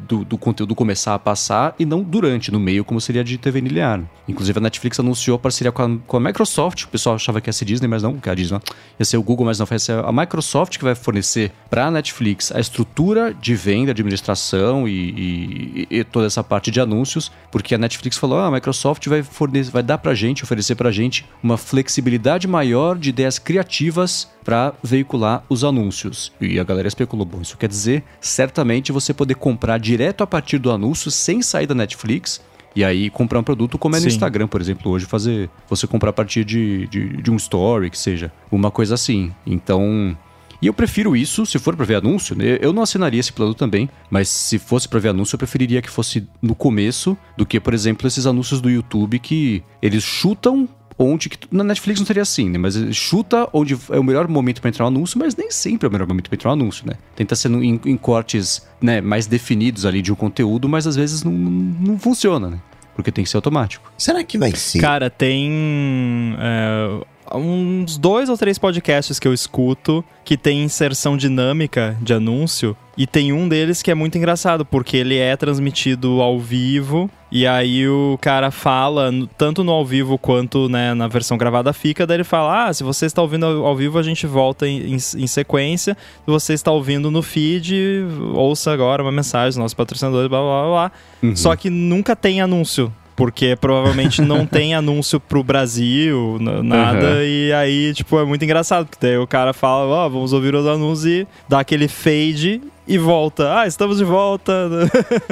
do, do, conteúdo começar a passar e não durante, no meio, como seria de TV linear. Inclusive a Netflix anunciou parceria com a, com a Microsoft, o pessoal achava que ia ser Disney, mas não, que a Disney ia ser o Google, mas não vai ser a Microsoft que vai fornecer para a Netflix a estrutura de venda, administração e, e, e, toda essa parte de anúncios, porque a Netflix falou, ah, a Microsoft vai fornecer, vai dar pra gente, oferecer pra gente uma flexibilidade maior de ideias criativas para veicular os anúncios. E a galera especulou, bom, isso quer dizer certamente você poder comprar direto a partir do anúncio sem sair da Netflix e aí comprar um produto como é no Sim. Instagram, por exemplo, hoje fazer você comprar a partir de, de, de, um story, que seja uma coisa assim. Então. E eu prefiro isso, se for para ver anúncio, né? eu não assinaria esse plano também, mas se fosse para ver anúncio, eu preferiria que fosse no começo do que, por exemplo, esses anúncios do YouTube que eles chutam onde. Que, na Netflix não seria assim, né? Mas chuta onde é o melhor momento para entrar um anúncio, mas nem sempre é o melhor momento para entrar um anúncio, né? Tenta ser em, em cortes né, mais definidos ali de um conteúdo, mas às vezes não, não funciona, né? Porque tem que ser automático. Será que vai ser? Cara, tem. É uns dois ou três podcasts que eu escuto que tem inserção dinâmica de anúncio. E tem um deles que é muito engraçado, porque ele é transmitido ao vivo. E aí o cara fala, tanto no ao vivo quanto né, na versão gravada fica, daí ele fala: Ah, se você está ouvindo ao vivo, a gente volta em, em, em sequência. Se você está ouvindo no feed, ouça agora uma mensagem dos nossos patrocinadores, blá blá blá. blá. Uhum. Só que nunca tem anúncio porque provavelmente não tem anúncio pro Brasil, nada, uhum. e aí, tipo, é muito engraçado, porque daí o cara fala, ó, oh, vamos ouvir os anúncios e dá aquele fade e volta. Ah, estamos de volta.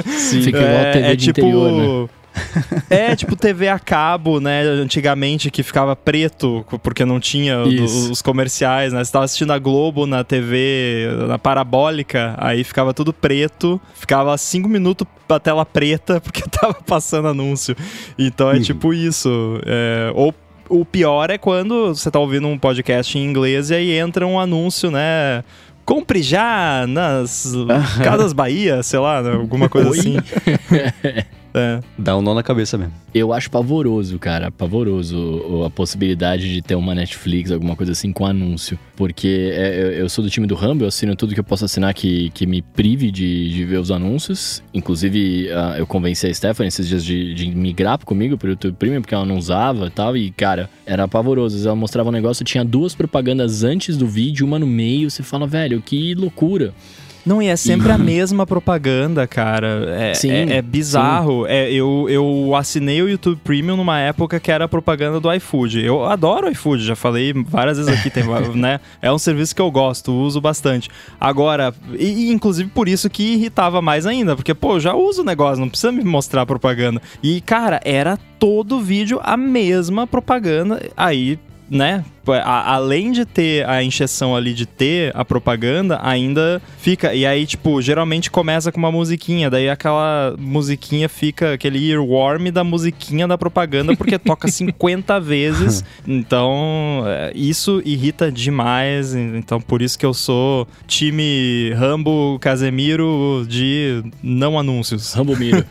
Sim, fica igual é, TV é, de tipo, interior, né? É, tipo TV a cabo, né? Antigamente que ficava preto, porque não tinha os, os comerciais, né? Você tava assistindo a Globo na TV, na parabólica, aí ficava tudo preto, ficava cinco minutos a tela preta, porque tava passando anúncio. Então é uhum. tipo isso. É, ou o pior é quando você tá ouvindo um podcast em inglês e aí entra um anúncio, né? compre já nas Casas Bahia, sei lá, alguma coisa Oi? assim. É. Dá um nó na cabeça mesmo. Eu acho pavoroso, cara, pavoroso a possibilidade de ter uma Netflix, alguma coisa assim, com anúncio. Porque é, eu sou do time do Rambo, eu assino tudo que eu posso assinar que, que me prive de, de ver os anúncios. Inclusive, uh, eu convenci a Stephanie esses dias de, de migrar comigo pro YouTube Premium, porque ela não usava e tal. E, cara, era pavoroso. Ela mostrava um negócio, tinha duas propagandas antes do vídeo, uma no meio. Você fala, velho, que loucura. Não, e é sempre e... a mesma propaganda, cara. É, sim, é, é bizarro. É, eu, eu assinei o YouTube Premium numa época que era a propaganda do iFood. Eu adoro o iFood, já falei várias vezes aqui, tem, né? É um serviço que eu gosto, uso bastante. Agora, e, inclusive por isso que irritava mais ainda, porque, pô, já uso o negócio, não precisa me mostrar propaganda. E, cara, era todo vídeo a mesma propaganda. Aí, né? A, além de ter a encheção ali de ter a propaganda, ainda fica. E aí, tipo, geralmente começa com uma musiquinha, daí aquela musiquinha fica aquele earworm da musiquinha da propaganda, porque toca 50 vezes. Então, é, isso irrita demais. Então, por isso que eu sou time Rambo Casemiro de não anúncios. Rambo Miro.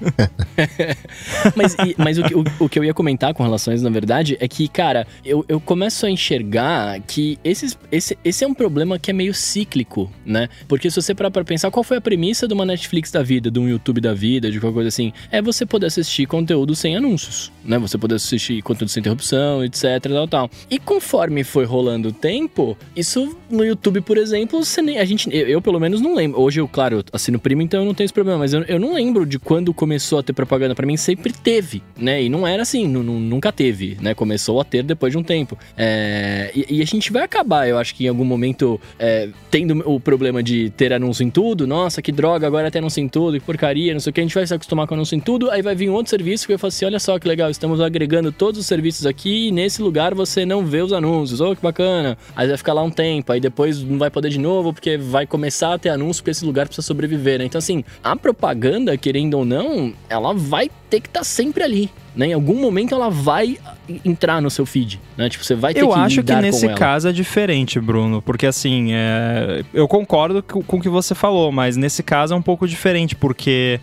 mas mas o, o, o, que eu ia comentar com relação a isso, na verdade, é que, cara, eu, eu começo a enxergar enxergar que esses, esse, esse é um problema que é meio cíclico, né? Porque se você parar pra pensar, qual foi a premissa de uma Netflix da vida, de um YouTube da vida, de qualquer coisa assim? É você poder assistir conteúdo sem anúncios, né? Você poder assistir conteúdo sem interrupção, etc, tal, tal. E conforme foi rolando o tempo, isso no YouTube, por exemplo, nem, a gente, eu, eu, pelo menos não lembro. Hoje eu, claro, eu assino primo, então eu não tenho esse problema, mas eu, eu não lembro de quando começou a ter propaganda. para mim sempre teve, né? E não era assim, nunca teve, né? Começou a ter depois de um tempo. É, é, e, e, a gente vai acabar, eu acho que em algum momento, é, tendo o problema de ter anúncio em tudo. Nossa, que droga, agora tem anúncio em tudo, que porcaria, não sei o que. A gente vai se acostumar com anúncio em tudo. Aí vai vir um outro serviço que vai falar assim: olha só que legal, estamos agregando todos os serviços aqui e nesse lugar você não vê os anúncios. Oh, que bacana. Aí vai ficar lá um tempo, aí depois não vai poder de novo, porque vai começar a ter anúncio, porque esse lugar precisa sobreviver, né? Então, assim, a propaganda, querendo ou não, ela vai ter que estar tá sempre ali né? Em algum momento ela vai entrar no seu feed, né? Tipo, você vai ter eu que Eu acho que nesse caso é diferente, Bruno, porque assim, é... eu concordo com o que você falou, mas nesse caso é um pouco diferente, porque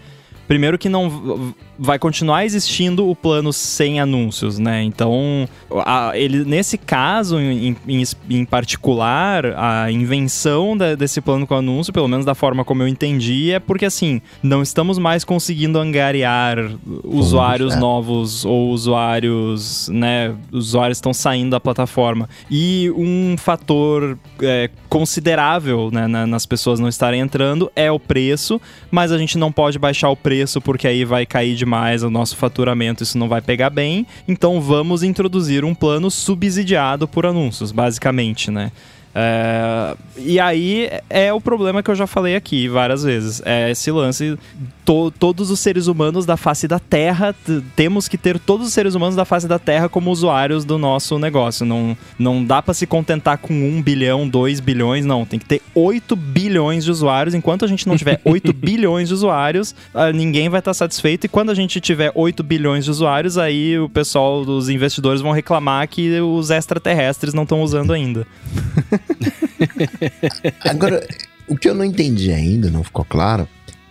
primeiro que não vai continuar existindo o plano sem anúncios, né? Então, a, ele, nesse caso em, em, em particular, a invenção da, desse plano com anúncio, pelo menos da forma como eu entendi, é porque assim, não estamos mais conseguindo angariar usuários é. novos ou usuários, né? Usuários estão saindo da plataforma. E um fator é, considerável né, nas pessoas não estarem entrando é o preço, mas a gente não pode baixar o preço porque aí vai cair de demais o nosso faturamento, isso não vai pegar bem. Então vamos introduzir um plano subsidiado por anúncios, basicamente, né? É, e aí é o problema que eu já falei aqui várias vezes. É esse lance. To, todos os seres humanos da face da Terra, temos que ter todos os seres humanos da face da Terra como usuários do nosso negócio. Não, não dá para se contentar com um bilhão, dois bilhões, não. Tem que ter 8 bilhões de usuários. Enquanto a gente não tiver 8 bilhões de usuários, ah, ninguém vai estar tá satisfeito. E quando a gente tiver 8 bilhões de usuários, aí o pessoal dos investidores vão reclamar que os extraterrestres não estão usando ainda. Agora, o que eu não entendi ainda, não ficou claro,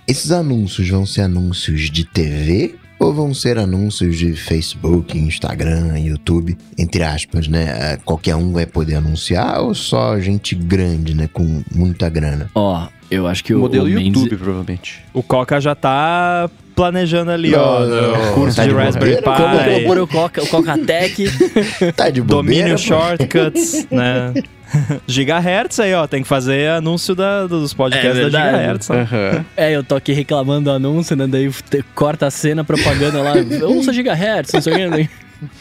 esses anúncios vão ser anúncios de TV ou vão ser anúncios de Facebook, Instagram, YouTube, entre aspas, né? É, qualquer um vai poder anunciar ou só gente grande, né? Com muita grana? Ó, eu acho que o, Modelo o Mendes- YouTube, provavelmente. O Coca já tá planejando ali, Não, ó, não, no curso tá de de Raspberry Pi. propor o Coca, o Coca-Tech. Tá de bobeira, Domínio pô? Shortcuts, né? Gigahertz aí, ó. Tem que fazer anúncio da- dos podcasts É da. Gigahertz. Aham. é, eu tô aqui reclamando do anúncio, né? Daí corta a cena, propaganda lá. Ouça gigahertz, não sei o que.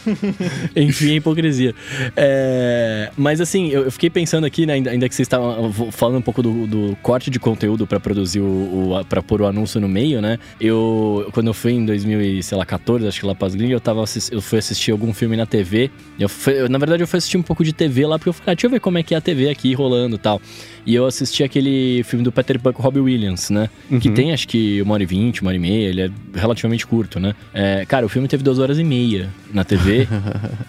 Enfim, é hipocrisia. É, mas assim, eu, eu fiquei pensando aqui, né, ainda, que vocês estavam falando um pouco do, do corte de conteúdo pra produzir o, o para pôr o anúncio no meio, né? Eu quando eu fui em 2014, acho que lá pras gringas, eu tava eu fui assistir algum filme na TV. Eu fui- eu- na verdade eu fui assistir um pouco de TV lá porque eu falei, ah, deixa eu ver como é que é a TV aqui rolando, e tal. E eu assisti aquele filme do Peter Pan com Robbie Williams, né? Que Uhum. tem acho que uma hora e vinte, uma hora e meia, ele é relativamente curto, né? É, cara, o filme teve duas horas e meia na TV,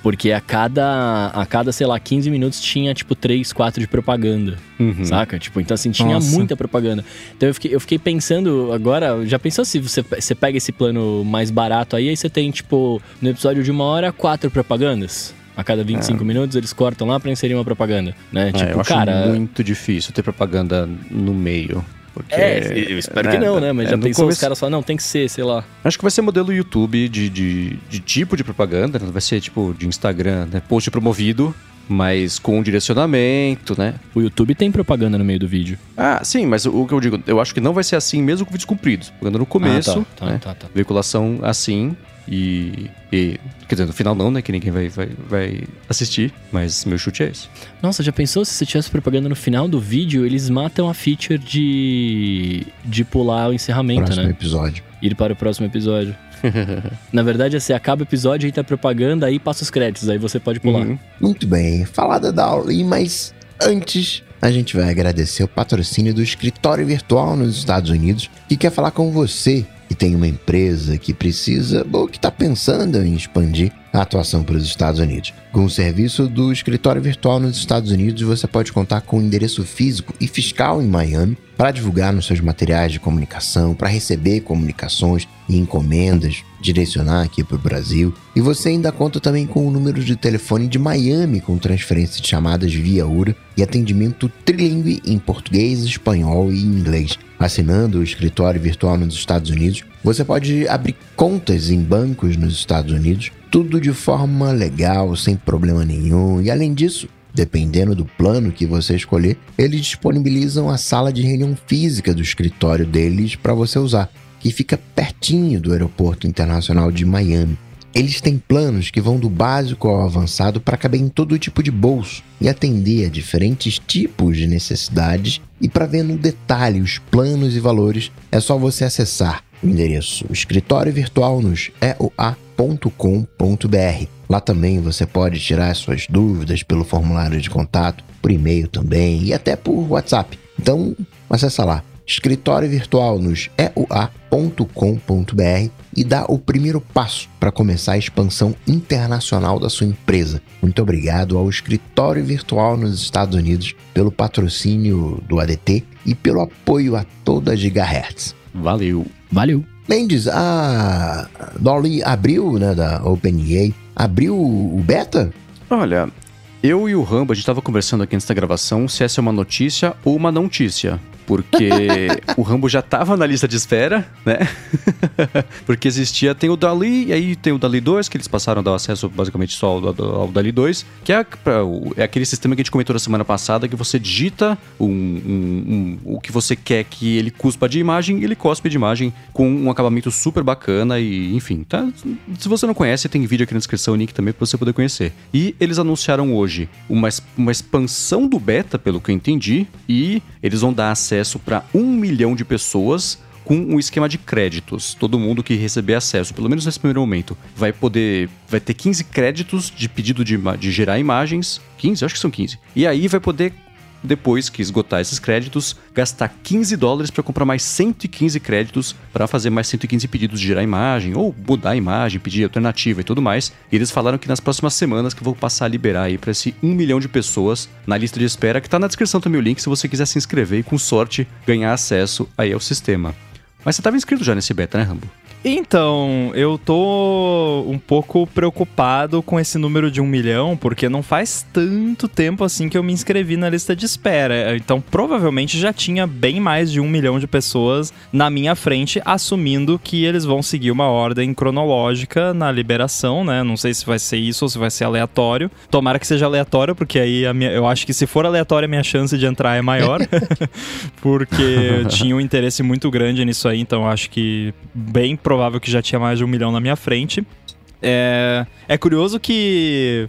porque a cada, a cada, sei lá, 15 minutos tinha, tipo, três, quatro de propaganda, Uhum. saca? Tipo, então assim, tinha Nossa. muita propaganda. Então eu fiquei, eu fiquei pensando agora, já pensou se você, você pega esse plano mais barato aí, aí você tem, tipo, no episódio de uma hora, quatro propagandas? A cada 25 minutos eles cortam lá pra inserir uma propaganda, né? É, tipo, eu acho cara... muito difícil ter propaganda no meio. Porque, É, eu espero que não, né? Mas é, já pensou começo- os caras falam, não, tem que ser, sei lá. Acho que vai ser modelo YouTube de, de, de tipo de propaganda, né? vai ser tipo de Instagram, né? Post promovido, mas com direcionamento, né? O YouTube tem propaganda no meio do vídeo. Ah, sim, mas o que eu digo, eu acho que não vai ser assim mesmo com vídeos compridos. Propaganda no começo, Ah, tá, tá, né? tá, tá. veiculação assim e, e- Quer dizer, no final não, né? Que ninguém vai, vai, vai assistir, mas meu chute é esse. Nossa, já pensou se você tivesse propaganda no final do vídeo, eles matam a feature de, de pular o encerramento, Próximo né? episódio. Ir para o próximo episódio. Na verdade, assim, acaba o episódio, aí tá a propaganda, aí passa os créditos, aí você pode pular. Uhum. Muito bem, falada da aula, e mas antes a gente vai agradecer o patrocínio do escritório virtual nos Estados Unidos, que quer falar com você que tem uma empresa que precisa ou que está pensando em expandir a atuação para os Estados Unidos. Com o serviço do escritório virtual nos Estados Unidos, você pode contar com um endereço físico e fiscal em Miami para divulgar nos seus materiais de comunicação, para receber comunicações e encomendas, direcionar aqui para o Brasil. E você ainda conta também com o número de telefone de Miami com transferência de chamadas via URA e atendimento trilingue em português, espanhol e inglês. Assinando o escritório virtual nos Estados Unidos, você pode abrir contas em bancos nos Estados Unidos, tudo de forma legal, sem problema nenhum. E além disso, Dependendo do plano que você escolher, eles disponibilizam a sala de reunião física do escritório deles para você usar, que fica pertinho do Aeroporto Internacional de Miami. Eles têm planos que vão do básico ao avançado para caber em todo tipo de bolso e atender a diferentes tipos de necessidades. E para ver no detalhe os planos e valores, é só você acessar o endereço escritório virtual nos eoa.com.br. Lá também você pode tirar suas dúvidas pelo formulário de contato, por e-mail também e até por WhatsApp. Então, acessa lá escritório virtual nos eua.com.br e dá o primeiro passo para começar a expansão internacional da sua empresa. Muito obrigado ao escritório virtual nos Estados Unidos pelo patrocínio do ADT e pelo apoio a toda a Gigahertz. Valeu. Valeu. Mendes, a Dolly abriu, né, da OpenEA, abriu o beta? Olha, eu e o Rambo, a gente tava conversando aqui antes da gravação se essa é uma notícia ou uma notícia. Porque o Rambo já tava na lista de espera, né? Porque existia, tem o Dali, e aí tem o Dali 2, que eles passaram a dar acesso basicamente só ao, ao, ao Dali 2, que é, pra- o- é aquele sistema que a gente comentou na semana passada, que você digita um, um- um- o que você quer que ele cuspa de imagem, e ele cospe de imagem com um acabamento super bacana e, enfim, tá? Se você não conhece, tem vídeo aqui na descrição, link também pra você poder conhecer. E eles anunciaram hoje uma, uma expansão do beta, pelo que eu entendi, e eles vão dar acesso para um milhão de pessoas com um esquema de créditos. Todo mundo que receber acesso, pelo menos nesse primeiro momento, vai poder. Vai ter 15 créditos de pedido de, de gerar imagens. 15? Acho que são 15. E aí vai poder. Depois que esgotar esses créditos, gastar 15 dólares para comprar mais 115 créditos para fazer mais 115 pedidos de gerar imagem, ou mudar a imagem, pedir alternativa e tudo mais. E eles falaram que nas próximas semanas que vão passar a liberar aí para esse 1 milhão de pessoas na lista de espera, que tá na descrição também o link se você quiser se inscrever e com sorte ganhar acesso aí ao sistema. Mas você estava inscrito já nesse beta, né, Rambo? Então, eu tô um pouco preocupado com esse número de um milhão, porque não faz tanto tempo assim que eu me inscrevi na lista de espera. Então, provavelmente já tinha bem mais de um milhão de pessoas na minha frente, assumindo que eles vão seguir uma ordem cronológica na liberação, né? Não sei se vai ser isso ou se vai ser aleatório. Tomara que seja aleatório, porque aí minha, eu acho que se for aleatório, a minha chance de entrar é maior. porque tinha um interesse muito grande nisso aí, então acho que bem provável que já tinha mais de um milhão na minha frente. É, é curioso que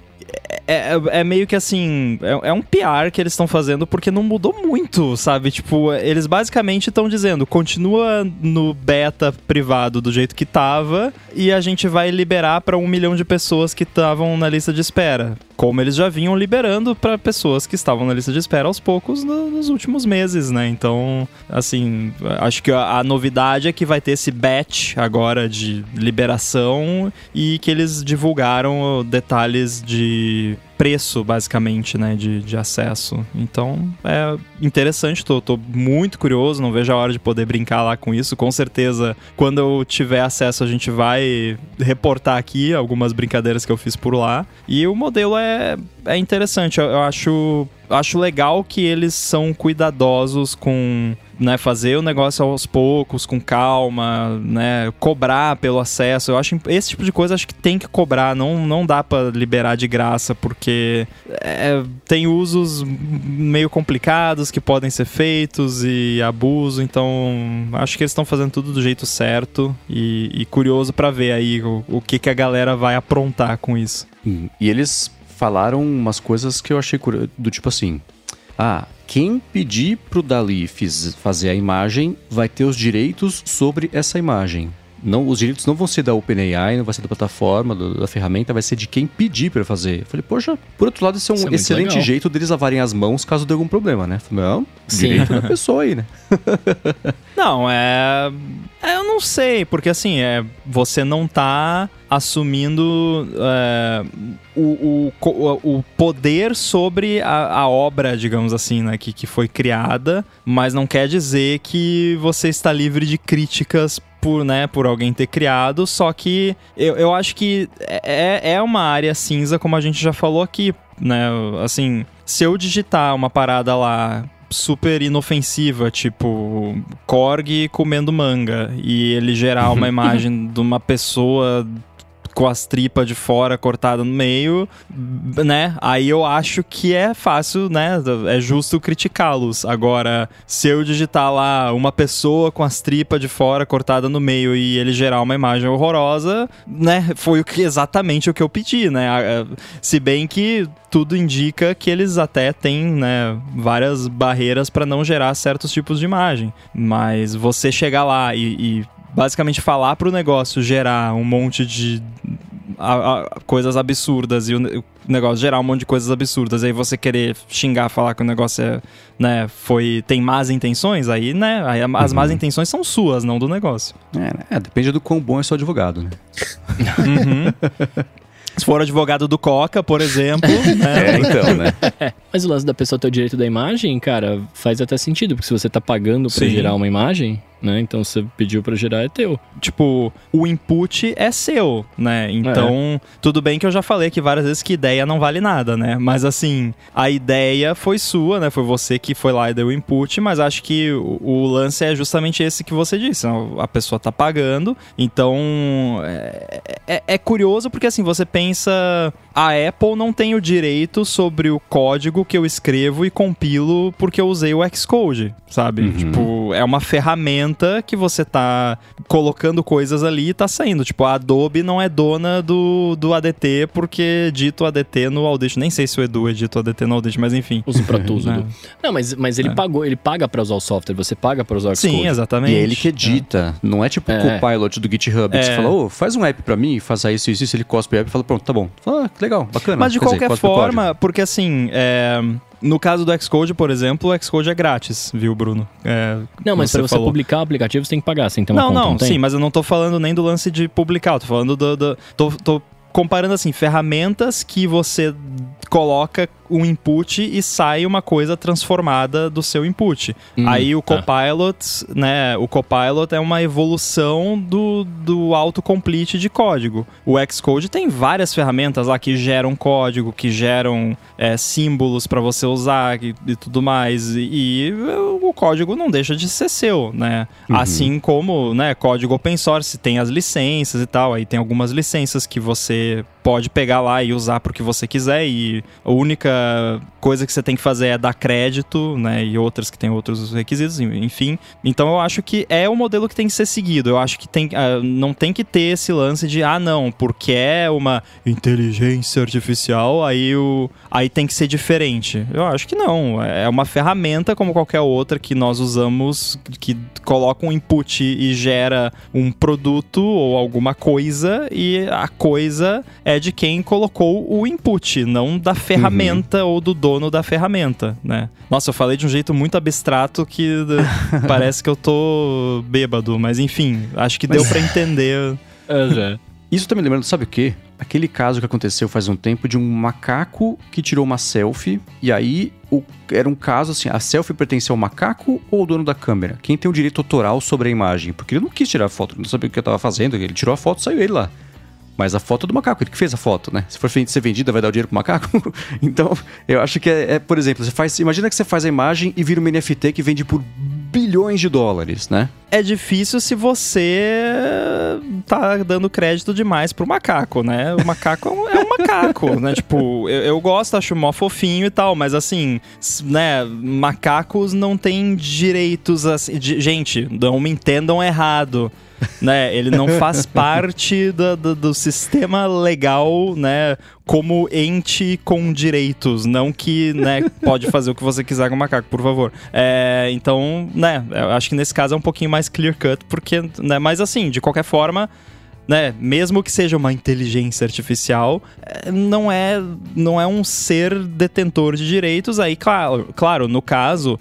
é, é, é, meio que assim, é, é um PR que eles estão fazendo porque não mudou muito, sabe? Tipo, eles basicamente estão dizendo, continua no beta privado do jeito que tava e a gente vai liberar para um milhão de pessoas que estavam na lista de espera. Como eles já vinham liberando para pessoas que estavam na lista de espera aos poucos no, nos últimos meses, né? Então, assim, acho que a, a novidade é que vai ter esse batch agora de liberação e que eles divulgaram detalhes de preço, basicamente, né, de, de acesso. Então, é interessante, tô, tô muito curioso, não vejo a hora de poder brincar lá com isso. Com certeza, quando eu tiver acesso, a gente vai reportar aqui algumas brincadeiras que eu fiz por lá. E o modelo é, é interessante, eu, eu acho acho legal que eles são cuidadosos com né, fazer o negócio aos poucos, com calma, né, cobrar pelo acesso. Eu acho esse tipo de coisa acho que tem que cobrar, não, não dá para liberar de graça, porque é, tem usos meio complicados que podem ser feitos e abuso, então acho que eles estão fazendo tudo do jeito certo e, e curioso para ver aí o, o que, que a galera vai aprontar com isso. Hum, e eles falaram umas coisas que eu achei curioso, do tipo assim, ah, quem pedir pro Dali fazer a imagem vai ter os direitos sobre essa imagem. Não, os direitos não vão ser da OpenAI, não vai ser da plataforma, do, da ferramenta, vai ser de quem pedir para fazer. Eu falei, poxa, por outro lado, isso é um isso é excelente jeito deles lavarem as mãos caso dê algum problema, né? falei, não, Sim. direito da pessoa aí, né? não, é... é. Eu não sei, porque assim, é, você não tá assumindo é, o, o, o poder sobre a, a, obra, digamos assim, né, que, que foi criada, mas não quer dizer que você está livre de críticas por, né, por alguém ter criado, só que eu, eu acho que é, é uma área cinza, como a gente já falou aqui, né? Assim, se eu digitar uma parada lá super inofensiva, tipo Korg comendo manga, e ele gerar uma imagem de uma pessoa com as tripas de fora cortadas no meio, né? Aí eu acho que é fácil, né? É justo criticá-los. Agora, se eu digitar lá uma pessoa com as tripas de fora cortada no meio e ele gerar uma imagem horrorosa, né? Foi o que, exatamente o que eu pedi, né? Se bem que tudo indica que eles até têm, né, várias barreiras para não gerar certos tipos de imagem. Mas você chegar lá e, e basicamente falar pro negócio gerar um monte de a, a, coisas absurdas e o, o, negócio gerar um monte de coisas absurdas, aí você querer xingar, falar que o negócio é, né, foi tem más intenções, aí, né, aí as uhum. más intenções são suas, não do negócio. É, é, depende do quão bom é seu advogado, né? uhum. Se for advogado do Coca, por exemplo. né? É, então, né? Mas o lance da pessoa ter o direito da imagem, cara, faz até sentido, porque se você tá pagando pra Sim. gerar uma imagem, né? Então você pediu para gerar é teu. Tipo, o input é seu, né? Então, é. tudo bem que eu já falei aqui várias vezes que ideia não vale nada, né? Mas assim, a ideia foi sua, né? Foi você que foi lá e deu o input, mas acho que o, o lance é justamente esse que você disse. Né? A pessoa tá pagando, então é, é, é curioso porque assim, você pensa a Apple não tem o direito sobre o código que eu escrevo e compilo porque eu usei o Xcode, sabe? Uhum. Tipo, é uma ferramenta que você tá colocando coisas ali e tá saindo. Tipo, a Adobe não é dona do, do ADT porque dito ADT no Audition. Nem sei se o Edu edita o ADT no Audition, mas enfim. Uso pra tudo. é. Não, mas, mas ele é. pagou, ele paga pra usar o software, você paga pra usar o Xcode. Sim, exatamente. E é ele que edita. É. Não é tipo o é. Copilot do GitHub que você é. fala, ô, oh, faz um app pra mim, faça isso, isso, isso. Ele cospe o app e fala, pronto, tá bom. Fala, ah, legal, bacana. Mas de Quer qualquer dizer, forma, porque assim, é, no caso do Xcode, por exemplo, o Xcode é grátis, viu, Bruno? É, não, mas para você falou. publicar o aplicativo, você tem que pagar, você tem que ter uma não, conta, não, não sim, mas eu não tô falando nem do lance de publicar, eu tô falando do... do tô, tô comparando assim, ferramentas que você coloca um input e sai uma coisa transformada do seu input. Hum, Aí o tá. Copilot, né? O Copilot é uma evolução do, do autocomplete de código. O Xcode tem várias ferramentas lá que geram código, que geram é, símbolos para você usar e, e tudo mais. E, e o código não deixa de ser seu, né? Assim como, né, código open source tem as licenças e tal. Aí tem algumas licenças que você pode pegar lá e usar pro que você quiser e a única coisa que você tem que fazer é dar crédito, né, e outras que tem outros requisitos, enfim. Então eu acho que é o modelo que tem que ser seguido. Eu acho que tem, ah, não tem que ter esse lance de ah não, porque é uma inteligência artificial, aí o aí tem que ser diferente. Eu acho que não, é uma ferramenta como qualquer outra que nós usamos que coloca um input e gera um produto ou alguma coisa e a coisa é de quem colocou o input, não da ferramenta ou do dono da ferramenta, né? Nossa, eu falei de um jeito muito abstrato que parece que eu tô bêbado, mas enfim, acho que deu pra entender. Isso tá me lembrando, sabe o quê? Aquele caso que aconteceu faz um tempo de um macaco que tirou uma selfie e aí o- era um caso assim, a selfie pertencia ao macaco ou ao dono da câmera? Quem tem o direito autoral sobre a imagem? Porque ele não quis tirar a foto, não sabia o que eu tava fazendo, ele tirou a foto, saiu ele lá. Mas a foto é do macaco, ele que fez a foto, né? Se for ser vendida, vai dar o dinheiro pro macaco? então, eu acho que é, é, por exemplo, você faz. Imagina que você faz a imagem e vira uma NFT que vende por bilhões de dólares, né? É difícil se você tá dando crédito demais pro macaco, né? O macaco é um, é macaco, né? Tipo, eu, eu gosto, acho mó fofinho e tal, mas assim, né? Macacos não têm direitos assim. gente, não me entendam errado. Né, ele não faz parte do, do, do sistema legal, né, como ente com direitos, não que, né, pode fazer o que você quiser com o macaco, por favor. É, então, né, eu acho que nesse caso é um pouquinho mais clear cut, porque, né, mas assim, de qualquer forma, né, mesmo que seja uma inteligência artificial, é, não é, não é um ser detentor de direitos. Aí, claro, claro, no caso,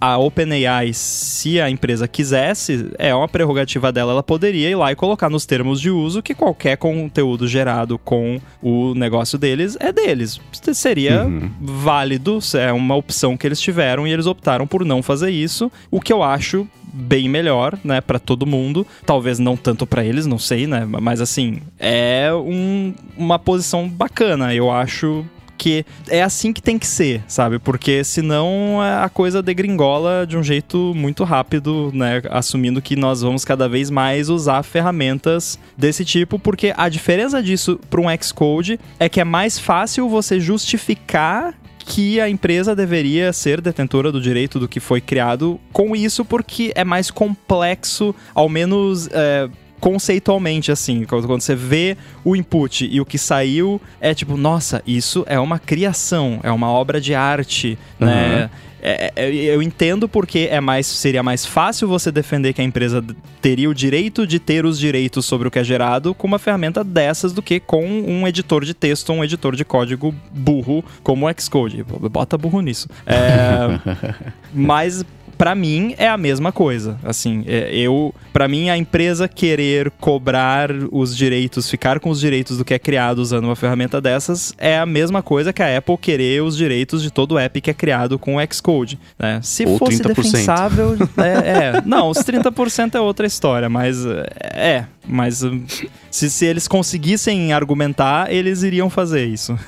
a OpenAI, se a empresa quisesse, é uma prerrogativa dela, ela poderia ir lá e colocar nos termos de uso que qualquer conteúdo gerado com o negócio deles é deles. Seria válido, é uma opção que eles tiveram e eles optaram por não fazer isso, o que eu acho bem melhor, né, Pra todo mundo. Talvez não tanto pra eles, não sei, né, mas assim, é um- uma posição bacana, eu acho que é assim que tem que ser, sabe? Porque senão a coisa degringola de um jeito muito rápido, né? Assumindo que nós vamos cada vez mais usar ferramentas desse tipo, porque a diferença disso para um Xcode é que é mais fácil você justificar que a empresa deveria ser detentora do direito do que foi criado com isso, porque é mais complexo, ao menos. é, conceitualmente, assim, quando você vê o input e o que saiu, é tipo, nossa, isso é uma criação, é uma obra de arte, né? É- é- eu entendo porque é mais, seria mais fácil você defender que a empresa teria o direito de ter os direitos sobre o que é gerado com uma ferramenta dessas do que com um editor de texto, um editor de código burro como o Xcode. Bota burro nisso. É, mas Pra mim é a mesma coisa. Assim, é, eu, para mim a empresa querer cobrar os direitos, ficar com os direitos do que é criado usando uma ferramenta dessas é a mesma coisa que a Apple querer os direitos de todo o app que é criado com o Xcode, né? Se Ou fosse 30%. defensável, é, é. não, os 30% é outra história, mas é, mas hum, se, se eles conseguissem argumentar, eles iriam fazer isso.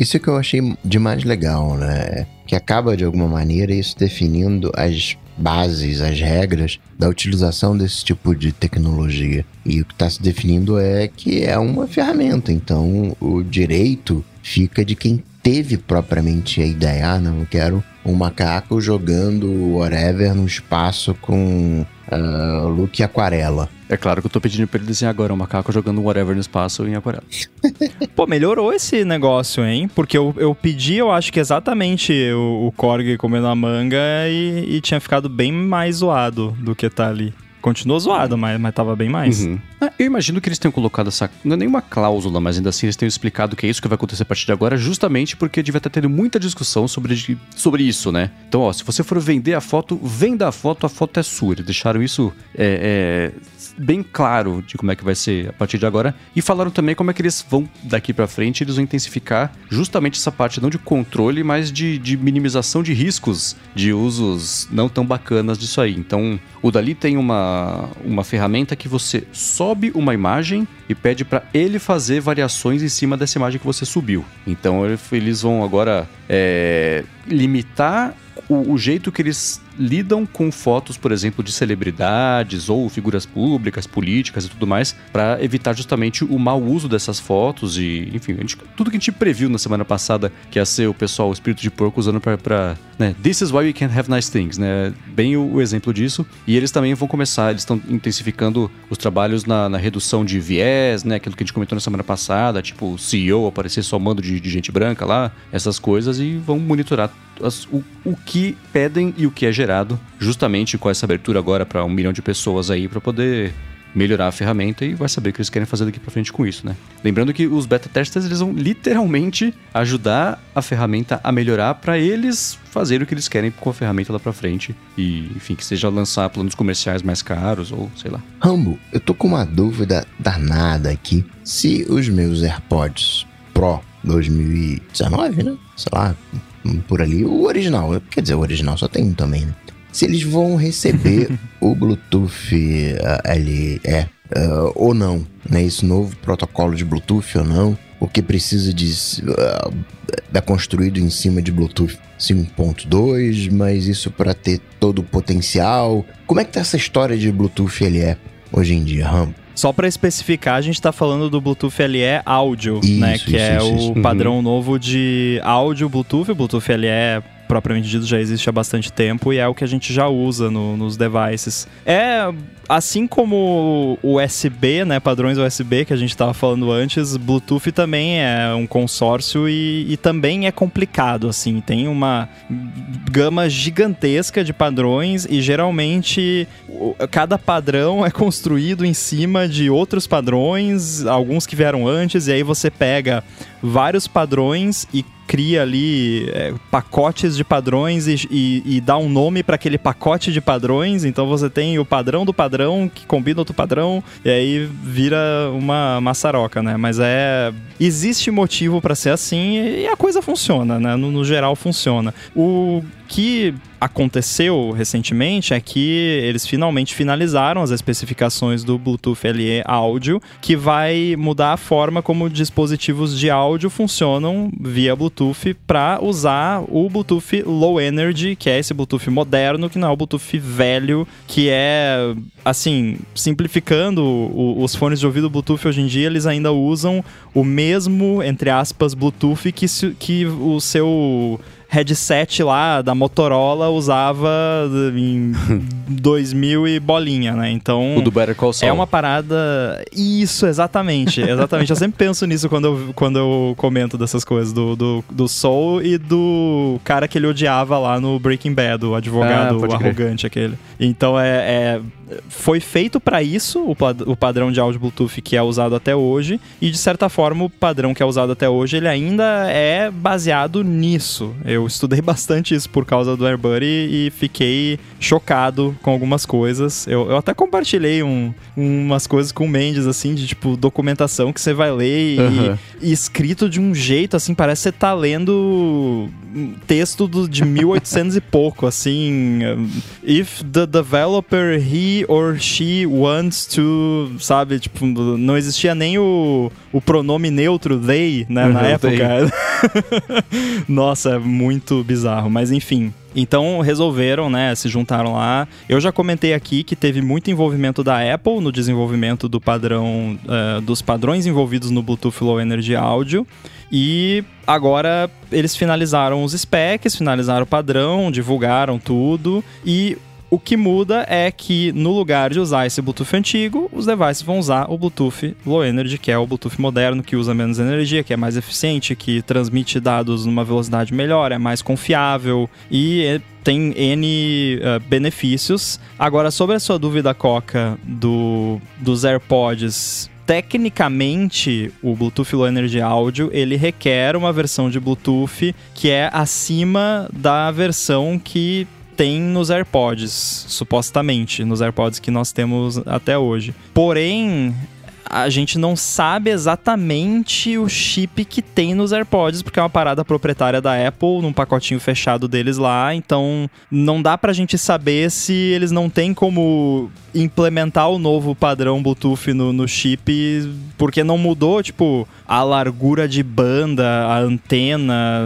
Isso que eu achei de mais legal, né? Que acaba de alguma maneira isso definindo as bases, as regras da utilização desse tipo de tecnologia. E o que está se definindo é que é uma ferramenta, então o direito fica de quem teve propriamente a ideia. Ah, não, eu quero um macaco jogando whatever no espaço com ah, look aquarela. É claro que eu tô pedindo pra ele desenhar agora um macaco jogando um whatever no espaço em aquarela. Pô, melhorou esse negócio, hein? Porque eu, eu pedi, eu acho que exatamente o, o Korg comendo a manga e, e tinha ficado bem mais zoado do que tá ali. Continua zoado, mas, mas tava bem mais. Uhum. Ah, eu imagino que eles tenham colocado essa. Não é nenhuma cláusula, mas ainda assim eles tenham explicado que é isso que vai acontecer a partir de agora, justamente porque devia estar tendo muita discussão sobre, sobre isso, né? Então, ó, se você for vender a foto, venda a foto, a foto é sua. Eles deixaram isso é, é, bem claro de como é que vai ser a partir de agora. E falaram também como é que eles vão, daqui para frente, eles vão intensificar justamente essa parte não de controle, mas de, de minimização de riscos de usos não tão bacanas disso aí. Então, o Dali tem uma, uma ferramenta que você sobe uma imagem e pede para ele fazer variações em cima dessa imagem que você subiu. Então, eles vão agora é, limitar o, o jeito que eles lidam com fotos, por exemplo, de celebridades ou figuras públicas, políticas e tudo mais, para evitar justamente o mau uso dessas fotos e, enfim, gente, tudo que a gente previu na semana passada que ia ser o pessoal, o espírito de porco usando para, né, this is why we can't have nice things, né, bem o, o exemplo disso. E eles também vão começar, eles estão intensificando os trabalhos na, na, redução de viés, né, aquilo que a gente comentou na semana passada, tipo o CEO aparecer só mando de, de gente branca lá, essas coisas e vão monitorar as, o, o que pedem e o que é gerado justamente com essa abertura agora para um milhão de pessoas aí para poder melhorar a ferramenta e vai saber o que eles querem fazer daqui para frente com isso, né? Lembrando que os beta testers eles vão literalmente ajudar a ferramenta a melhorar para eles fazerem o que eles querem com a ferramenta lá para frente e, enfim, que seja lançar planos comerciais mais caros ou sei lá. Rambo, eu tô com uma dúvida danada aqui. Se os meus AirPods Pro 2019, né? Sei lá, por ali, o original, quer dizer, o original só tem um também, né? se eles vão receber o Bluetooth uh, LE uh, ou não, né? Esse novo protocolo de Bluetooth ou não, porque precisa de uh, é construído em cima de Bluetooth 5.2, mas isso para ter todo o potencial. Como é que tá essa história de Bluetooth LE hoje em dia, Ram? Só para especificar, a gente está falando do Bluetooth LE áudio, isso, né? Que isso, é isso, o padrão uhum. novo de áudio Bluetooth. O Bluetooth LE propriamente dito já existe há bastante tempo e é o que a gente já usa no, nos devices. É assim como o USB, né, padrões USB que a gente estava falando antes, Bluetooth também é um consórcio e, e, também é complicado, assim, tem uma gama gigantesca de padrões e geralmente cada padrão é construído em cima de outros padrões, alguns que vieram antes, e aí você pega vários padrões e cria ali é, pacotes de padrões e, e, e dá um nome para aquele pacote de padrões. Então você tem o padrão do padrão que combina outro padrão e aí vira uma maçaroca, né? Mas é existe motivo para ser assim e a coisa funciona, né? No, no geral funciona. O que aconteceu recentemente é que eles finalmente finalizaram as especificações do Bluetooth LE áudio, que vai mudar a forma como dispositivos de áudio funcionam via Bluetooth para usar o Bluetooth Low Energy, que é esse Bluetooth moderno, que não é o Bluetooth velho, que é assim, simplificando o, os fones de ouvido Bluetooth hoje em dia, eles ainda usam o mesmo, entre aspas, Bluetooth que, que o seu headset lá da Motorola usava em 2000 e bolinha, né? Então. O do Better Call Saul. É uma parada. Isso, exatamente. Exatamente. eu sempre penso nisso quando eu, quando eu comento dessas coisas do, do, do Soul e do cara que ele odiava lá no Breaking Bad, o advogado ah, arrogante aquele. Então é, é foi feito para isso, o, o, padrão de áudio Bluetooth que é usado até hoje, e de certa forma o padrão que é usado até hoje, ele ainda é baseado nisso. Eu eu estudei bastante isso por causa do AirBuddy e fiquei chocado com algumas coisas. Eu, eu até compartilhei um, umas coisas com o Mendes, assim, de tipo documentação que você vai ler e, uhum. e, escrito de um jeito, assim, parece que você tá lendo texto do, de 1800 e pouco, assim. If the developer he or she wants to, sabe? Tipo, não existia nem o, o pronome neutro they, né, uhum, na época. Nossa, é muito bizarro, mas enfim. Então resolveram, né, se juntaram lá. Eu já comentei aqui que teve muito envolvimento da Apple no desenvolvimento do padrão, uh, dos padrões envolvidos no Bluetooth Low Energy Audio. E agora eles finalizaram os specs, finalizaram o padrão, divulgaram tudo. E O que muda é que no lugar de usar esse Bluetooth antigo, os devices vão usar o Bluetooth Low Energy, que é o Bluetooth moderno, que usa menos energia, que é mais eficiente, que transmite dados numa velocidade melhor, é mais confiável e é, tem N uh, benefícios. Agora, sobre a sua dúvida, Coca, do, dos AirPods tecnicamente, o Bluetooth Low Energy Audio, ele requer uma versão de Bluetooth que é acima da versão que tem nos AirPods, supostamente, nos AirPods que nós temos até hoje. Porém, a gente não sabe exatamente o chip que tem nos AirPods, porque é uma parada proprietária da Apple, num pacotinho fechado deles lá, então não dá pra gente saber se eles não têm como implementar o novo padrão Bluetooth no, no chip, porque não mudou, tipo, a largura de banda, a antena,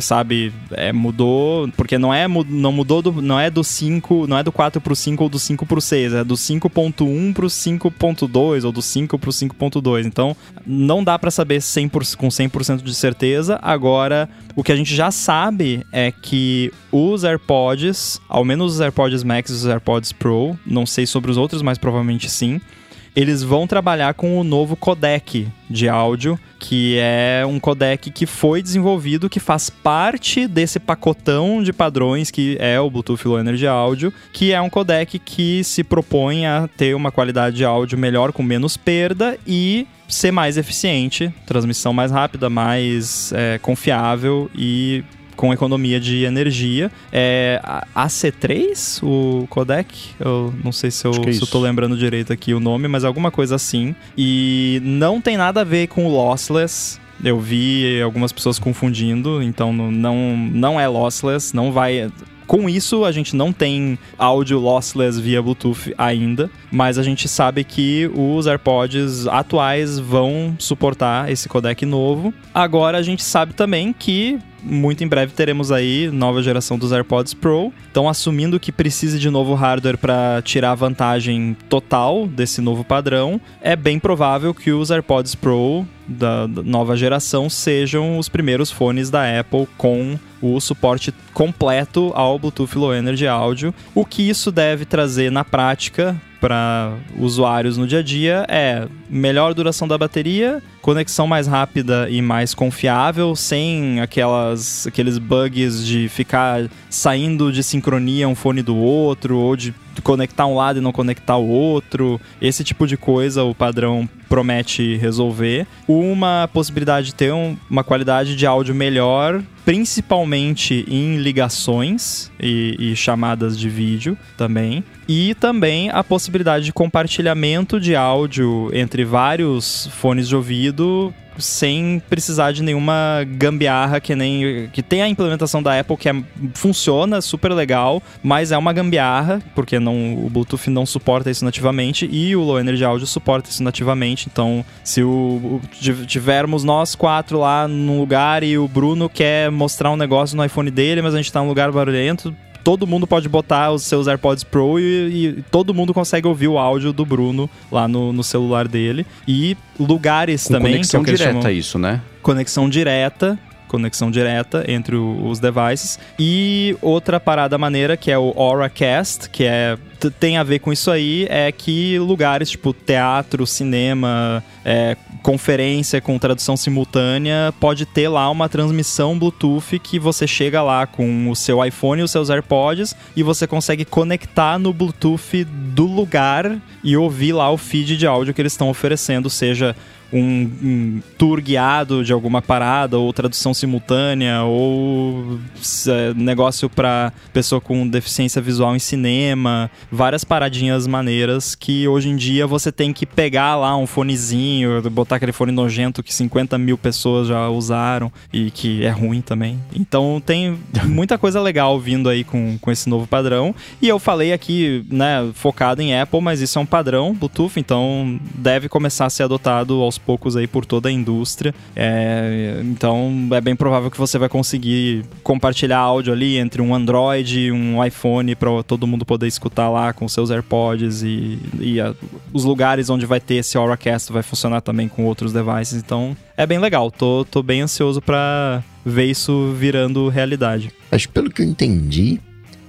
sabe? É, mudou, porque não é, não mudou, do, não é do 5, não é do 4 pro 5 ou do 5 pro 6, é do 5.1 pro 5.2 ou do 5 pro 5.2. Então, não dá para saber 100%, com 100% de certeza. Agora, o que a gente já sabe é que os AirPods, ao menos os AirPods Max e os AirPods Pro, não sei sobre os outros, mas provavelmente sim, eles vão trabalhar com o novo codec de áudio, que é um codec que foi desenvolvido, que faz parte desse pacotão de padrões que é o Bluetooth Low Energy Audio, que é um codec que se propõe a ter uma qualidade de áudio melhor, com menos perda e ser mais eficiente, transmissão mais rápida, mais é, confiável e com economia de energia. É AC3, o codec? Eu não sei se eu, é se eu tô lembrando direito aqui o nome, mas alguma coisa assim. E não tem nada a ver com o lossless. Eu vi algumas pessoas confundindo, então não, não é lossless, não vai com isso, a gente não tem áudio lossless via Bluetooth ainda, mas a gente sabe que os AirPods atuais vão suportar esse codec novo. Agora a gente sabe também que muito em breve teremos aí nova geração dos AirPods Pro. Então, assumindo que precise de novo hardware para tirar vantagem total desse novo padrão, é bem provável que os AirPods Pro da nova geração sejam os primeiros fones da Apple com o suporte completo ao Bluetooth Low Energy Audio. O que isso deve trazer na prática para usuários no dia a dia é melhor duração da bateria, conexão mais rápida e mais confiável, sem aquelas, aqueles bugs de ficar saindo de sincronia um fone do outro, ou de conectar um lado e não conectar o outro. Esse tipo de coisa o padrão promete resolver. Uma possibilidade de ter um, uma qualidade de áudio melhor, principalmente em ligações e, e chamadas de vídeo também. E também a possibilidade de compartilhamento de áudio entre vários fones de ouvido sem precisar de nenhuma gambiarra que nem que tem a implementação da Apple que é, funciona super legal, mas é uma gambiarra porque não o Bluetooth não suporta isso nativamente e o Low Energy Audio suporta isso nativamente. Então, se o, o tivermos nós quatro lá num lugar e o Bruno quer mostrar um negócio no iPhone dele, mas a gente tá num lugar barulhento, todo mundo pode botar os seus AirPods Pro e, e, todo mundo consegue ouvir o áudio do Bruno lá no, no celular dele. E lugares Com também. Conexão que direta, chamam... isso, né? Conexão direta conexão direta entre os devices. E outra parada maneira que é o AuraCast, que é tem a ver com isso aí, é que lugares tipo teatro, cinema, é, conferência com tradução simultânea, pode ter lá uma transmissão Bluetooth que você chega lá com o seu iPhone e os seus AirPods e você consegue conectar no Bluetooth do lugar e ouvir lá o feed de áudio que eles estão oferecendo, seja um, um, tour guiado de alguma parada, ou tradução simultânea, ou é, negócio para pessoa com deficiência visual em cinema, várias paradinhas maneiras que hoje em dia você tem que pegar lá um fonezinho, botar aquele fone nojento que 50 mil pessoas já usaram e que é ruim também. Então tem muita coisa legal vindo aí com, com esse novo padrão. E eu falei aqui, né, focado em Apple, mas isso é um padrão Bluetooth, então deve começar a ser adotado aos poucos aí por toda a indústria. É, então é bem provável que você vai conseguir compartilhar áudio ali entre um Android e um iPhone para todo mundo poder escutar lá com seus AirPods e, e a, os lugares onde vai ter esse Auracast vai funcionar também com outros devices. Então é bem legal. Tô, tô bem ansioso para ver isso virando realidade. Mas pelo que eu entendi,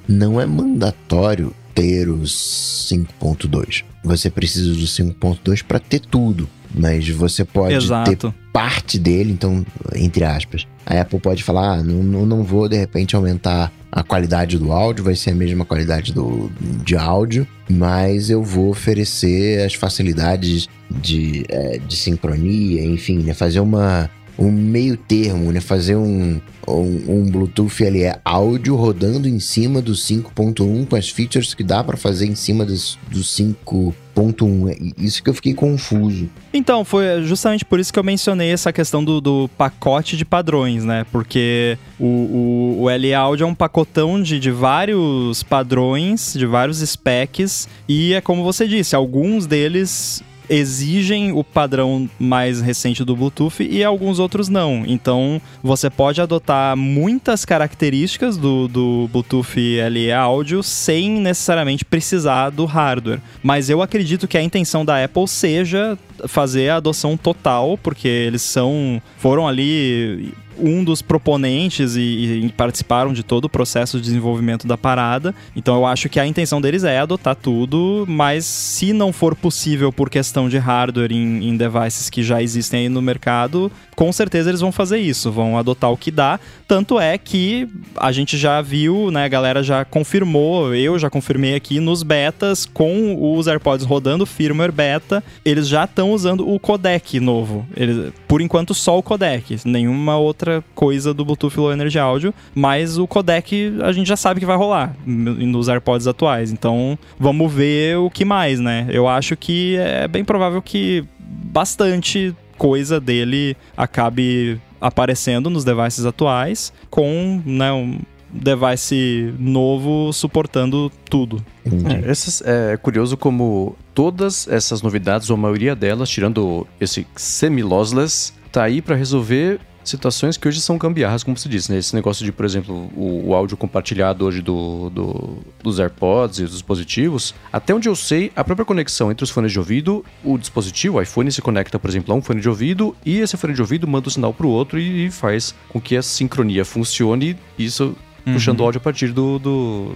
não é mandatório ter o 5.2. Você precisa do 5.2 para ter tudo, mas você pode Exato. ter parte dele, então, entre aspas. A Apple pode falar, ah, não, não vou de repente aumentar a qualidade do áudio, vai ser a mesma qualidade do, de áudio, mas eu vou oferecer as facilidades de, é, de sincronia, enfim, né, fazer uma, um meio termo, né? Fazer um, um, um Bluetooth ele é áudio rodando em cima do 5.1 com as features que dá para fazer em cima dos, do 5.1. É isso que eu fiquei confuso. Então, foi justamente por isso que eu mencionei essa questão do, do pacote de padrões, né? Porque o, o, o L Audio é um pacotão de, de vários padrões, de vários specs, e é como você disse, alguns deles exigem o padrão mais recente do Bluetooth e alguns outros não. Então você pode adotar muitas características do, do Bluetooth LE áudio sem necessariamente precisar do hardware. Mas eu acredito que a intenção da Apple seja fazer a adoção total, porque eles são foram ali um dos proponentes e, e, participaram de todo o processo de desenvolvimento da parada. Então eu acho que a intenção deles é adotar tudo, mas se não for possível por questão de hardware em, em devices que já existem aí no mercado, com certeza eles vão fazer isso, vão adotar o que dá. Tanto é que a gente já viu, né, a galera já confirmou, eu já confirmei aqui nos betas com os AirPods rodando firmware beta, eles já estão usando o codec novo. Eles, por enquanto só o codec, nenhuma outra outra coisa do Bluetooth Low Energy Audio, mas o codec a gente já sabe que vai rolar nos AirPods atuais. Então, vamos ver o que mais, né? Eu acho que é bem provável que bastante coisa dele acabe aparecendo nos devices atuais com, né, um device novo suportando tudo. É, essas, é curioso como todas essas novidades, ou a maioria delas, tirando esse semi-lossless, tá aí para resolver situações que hoje são gambiarras, como se diz, né? Esse negócio de, por exemplo, o, o áudio compartilhado hoje do, do, dos AirPods e dos dispositivos, até onde eu sei, a própria conexão entre os fones de ouvido, o dispositivo, o iPhone se conecta, por exemplo, a um fone de ouvido e esse fone de ouvido manda o sinal para o outro e, e, faz com que a sincronia funcione, isso uhum. puxando o áudio a partir do, do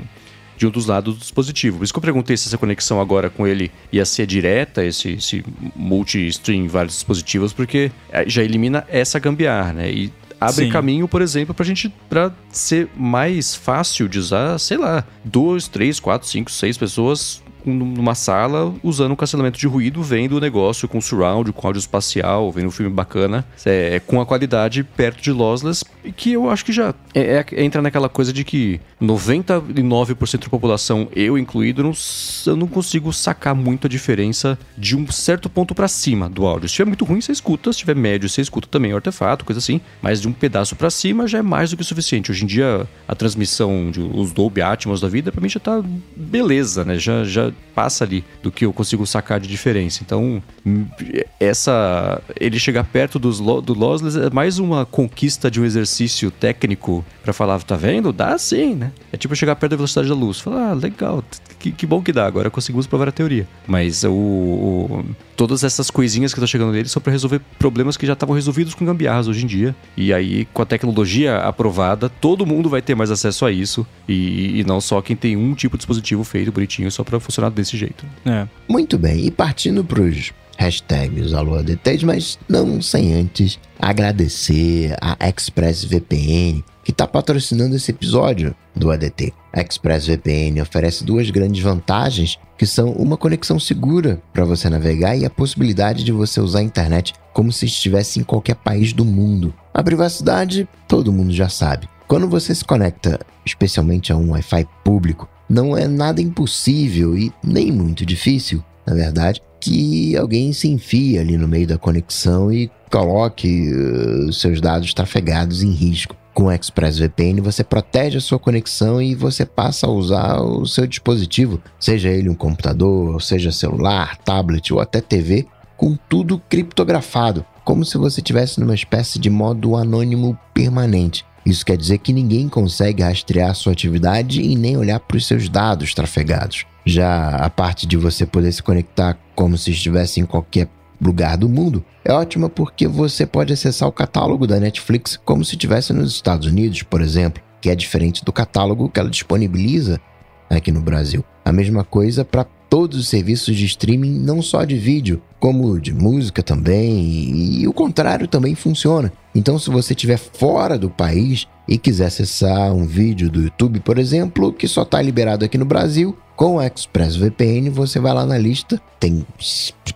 de um dos lados do dispositivo. Por isso que eu perguntei se essa conexão agora com ele ia ser direta, esse, esse multi-stream vários dispositivos, porque é, já elimina essa gambiarra, né? E abre Sim. caminho, por exemplo, pra gente para ser mais fácil de usar, sei lá, duas, três, quatro, cinco, seis pessoas numa sala usando um cancelamento de ruído, vendo o negócio com surround, com áudio espacial, vendo um filme bacana, é, com a qualidade perto de lossless, que eu acho que já é, é, entra naquela coisa de que 99% da população, eu incluído, não, eu não consigo sacar muito a diferença de um certo ponto para cima do áudio. Se estiver muito ruim, você escuta, se estiver médio, você escuta também o artefato, coisa assim, mas de um pedaço para cima já é mais do que o suficiente. Hoje em dia, a transmissão, de, os Dolby Atmos da vida, para mim já tá beleza, né? Já, já passa ali do que eu consigo sacar de diferença. Então, essa ele chegar perto dos, do lossless é mais uma conquista de um exercício técnico para falar, tá vendo? Dá sim, né? É tipo chegar perto da velocidade da luz. Falar, ah, legal, que, que bom que dá, agora conseguimos provar a teoria. Mas o, o todas essas coisinhas que estão chegando nele são para resolver problemas que já estavam resolvidos com gambiarras hoje em dia. E aí, com a tecnologia aprovada, todo mundo vai ter mais acesso a isso. E, e não só quem tem um tipo de dispositivo feito bonitinho só para funcionar desse jeito. É. Muito bem, e partindo pros hashtags AloADTs, mas não sem antes agradecer a ExpressVPN, que está patrocinando esse episódio do ADT. A ExpressVPN oferece duas grandes vantagens, que são uma conexão segura para você navegar e a possibilidade de você usar a internet como se estivesse em qualquer país do mundo. A privacidade, todo mundo já sabe. Quando você se conecta, especialmente a um Wi-Fi público, não é nada impossível e nem muito difícil, na verdade, que alguém se enfie ali no meio da conexão e coloque uh, seus dados trafegados em risco. Com o ExpressVPN você protege a sua conexão e você passa a usar o seu dispositivo, seja ele um computador, seja celular, tablet ou até TV, com tudo criptografado, como se você tivesse numa espécie de modo anônimo permanente. Isso quer dizer que ninguém consegue rastrear sua atividade e nem olhar para os seus dados trafegados. Já a parte de você poder se conectar como se estivesse em qualquer lugar do mundo é ótima porque você pode acessar o catálogo da Netflix como se estivesse nos Estados Unidos, por exemplo, que é diferente do catálogo que ela disponibiliza aqui no Brasil. A mesma coisa para todos os serviços de streaming, não só de vídeo, como de música também, e, o contrário também funciona. Então, se você estiver fora do país e quiser acessar um vídeo do YouTube, por exemplo, que só está liberado aqui no Brasil, com o ExpressVPN, você vai lá na lista, tem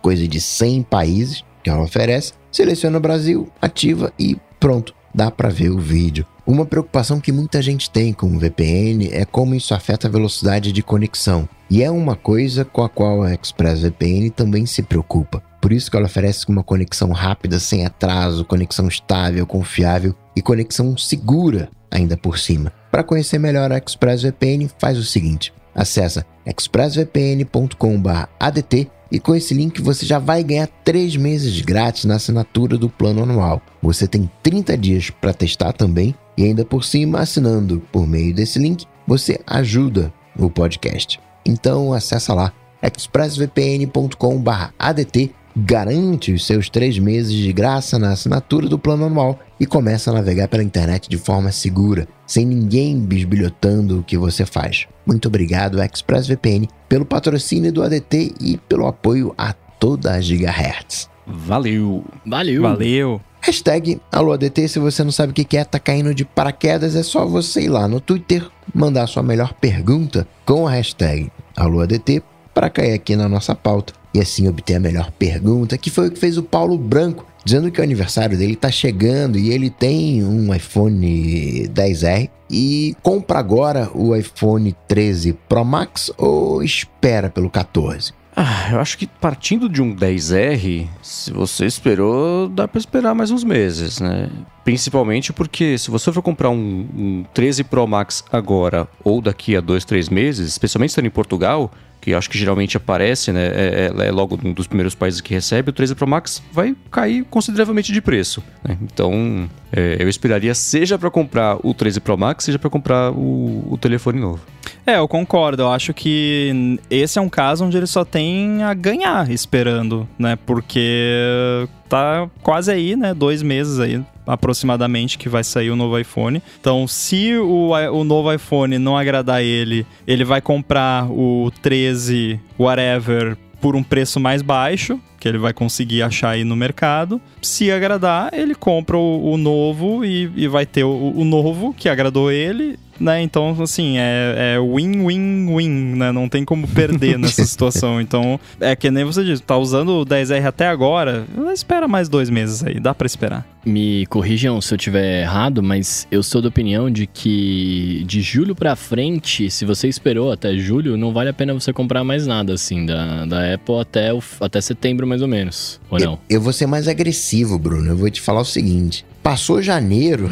coisa de 100 países que ela oferece, seleciona o Brasil, ativa e pronto, dá para ver o vídeo. Uma preocupação que muita gente tem com o VPN é como isso afeta a velocidade de conexão. E é uma coisa com a qual a ExpressVPN também se preocupa. Por isso que ela oferece uma conexão rápida, sem atraso, conexão estável, confiável e conexão segura ainda por cima. Para conhecer melhor a ExpressVPN, faz o seguinte: Acesse expressvpn.com/adt e com esse link você já vai ganhar 3 meses grátis na assinatura do plano anual. Você tem 30 dias para testar também e ainda por cima, assinando por meio desse link, você ajuda o podcast. Então acessa lá expressvpn.com/adt garante os seus três meses de graça na assinatura do plano anual e começa a navegar pela internet de forma segura, sem ninguém bisbilhotando o que você faz. Muito obrigado, ExpressVPN, pelo patrocínio do ADT e pelo apoio a toda a Gigahertz. Valeu! Valeu! Valeu! Hashtag AlôADT, se você não sabe o que é, tá caindo de paraquedas, é só você ir lá no Twitter, mandar sua melhor pergunta com a hashtag AlôADT para cair aqui na nossa pauta e assim obter a melhor pergunta, que foi o que fez o Paulo Branco, dizendo que o aniversário dele está chegando e ele tem um iPhone 10R e compra agora o iPhone 13 Pro Max ou espera pelo 14? Ah, eu acho que partindo de um 10R, se você esperou, dá para esperar mais uns meses, né? Principalmente porque se você for comprar um, um 13 Pro Max agora ou daqui a dois, três meses, especialmente estando em Portugal, que acho que geralmente aparece, né? É, é, é, logo um dos primeiros países que recebe, o 13 Pro Max vai cair consideravelmente de preço. Né? Então, é, eu esperaria, seja para comprar o 13 Pro Max, seja para comprar o, o telefone novo. É, eu concordo. Eu acho que esse é um caso onde ele só tem a ganhar esperando, né? Porque tá quase aí, né? Dois meses aí aproximadamente que vai sair o novo iPhone. Então, se o, o novo iPhone não agradar ele, ele vai comprar o 13 whatever por um preço mais baixo, que ele vai conseguir achar aí no mercado. Se agradar, ele compra o, o novo e, e, vai ter o, o, novo que agradou ele, né? Então, assim, é win-win-win, é né? Não tem como perder nessa situação. Então, é que nem você diz, tá usando o 10R até agora, espera mais dois meses aí, dá para esperar. Me corrijam se eu tiver errado, mas eu sou da opinião de que de julho para frente, se você esperou até julho, não vale a pena você comprar mais nada, assim, da, da Apple até, o, até setembro mais ou menos, ou eu, não? Eu vou ser mais agressivo, Bruno. Eu vou te falar o seguinte. Passou janeiro.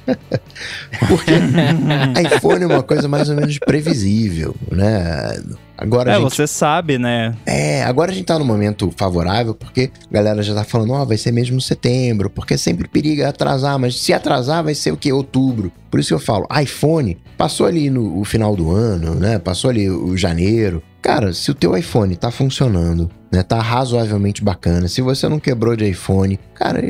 Porque iPhone é uma coisa mais ou menos previsível, né? Agora é, gente... você sabe, né? É, agora a gente tá num momento favorável, porque a galera já tá falando, ó, oh, vai ser mesmo setembro, porque sempre periga atrasar, mas se atrasar vai ser o que? Outubro. Por isso que eu falo, iPhone, passou ali no final do ano, né? Passou ali o janeiro. Cara, se o teu iPhone tá funcionando, né? Tá razoavelmente bacana, se você não quebrou de iPhone, cara,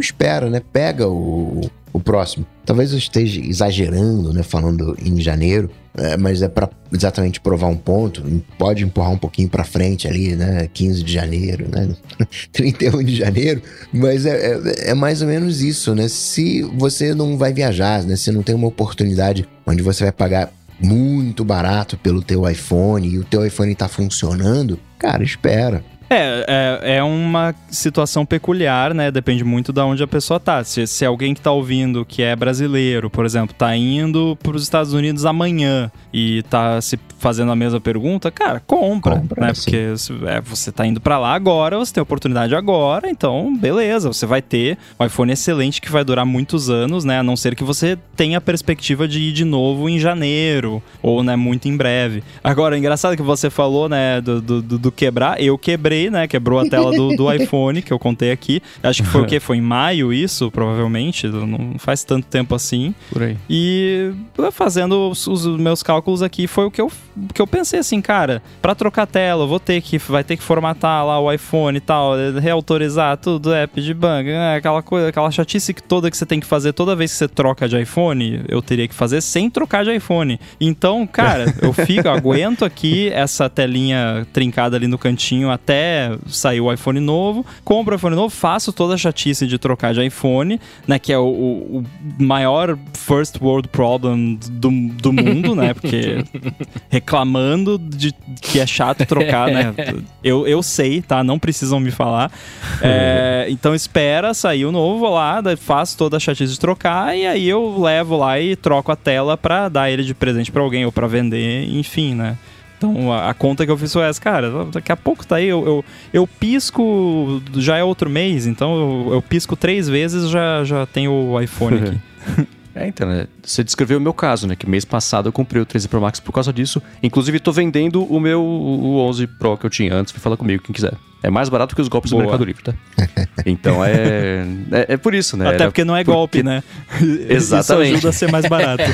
espera, né? Pega o, o próximo. Talvez eu esteja exagerando, né? Falando em janeiro, é, mas é para exatamente provar um ponto. Pode empurrar um pouquinho para frente ali, né? 15 de janeiro, né? 31 de janeiro. Mas é, é, é, mais ou menos isso, né? Se você não vai viajar, né? Se não tem uma oportunidade onde você vai pagar muito barato pelo teu iPhone e o teu iPhone tá funcionando, cara, espera. É, é, é, uma situação peculiar, né? Depende muito de onde a pessoa tá. Se, se alguém que tá ouvindo, que é brasileiro, por exemplo, tá indo para os Estados Unidos amanhã e tá se fazendo a mesma pergunta, cara, compra, compra né? Sim. Porque é, você tá indo para lá agora, você tem oportunidade agora, então beleza, você vai ter um iPhone excelente que vai durar muitos anos, né? A não ser que você tenha a perspectiva de ir de novo em janeiro ou, né, muito em breve. Agora, engraçado que você falou, né, do, do, do quebrar, eu quebrei né? Quebrou a tela do, do iPhone, que eu contei aqui. Acho que foi o quê? Foi em maio isso, provavelmente. Não faz tanto tempo assim. Por aí. E fazendo os, os meus cálculos aqui, foi o que eu, que eu pensei assim, cara, para trocar tela, eu vou ter que, vai ter que formatar lá o iPhone e tal, reautorizar tudo, app de banco, né, aquela coisa, aquela chatice toda que você tem que fazer toda vez que você troca de iPhone, eu teria que fazer sem trocar de iPhone. Então, cara, eu fico, aguento aqui essa telinha trincada ali no cantinho até sair o iPhone novo, compro o iPhone novo, faço toda a chatice de trocar de iPhone, né, que é o, o maior first world problem do, do mundo, né, porque reclamando de que é chato trocar, né, eu, eu sei, tá, não precisam me falar. É, então espera sair o novo lá, faço toda a chatice de trocar e aí eu levo lá e troco a tela pra dar ele de presente para alguém ou para vender, enfim, né. Então a, a, conta que eu fiz foi essa, cara, daqui a pouco tá aí, eu, eu, eu pisco, já é outro mês, então eu, eu pisco três vezes já já tenho o iPhone aqui. É, então, né? Você descreveu o meu caso, né? Que mês passado eu comprei o 13 Pro Max por causa disso. Inclusive, tô vendendo o meu o 11 Pro que eu tinha antes. Vem falar comigo, quem quiser. É mais barato que os golpes Boa. do Mercado Livre, tá? Então é, é, é por isso, né? Até Era porque não é porque... golpe, né? Exatamente. Isso ajuda a ser mais barato.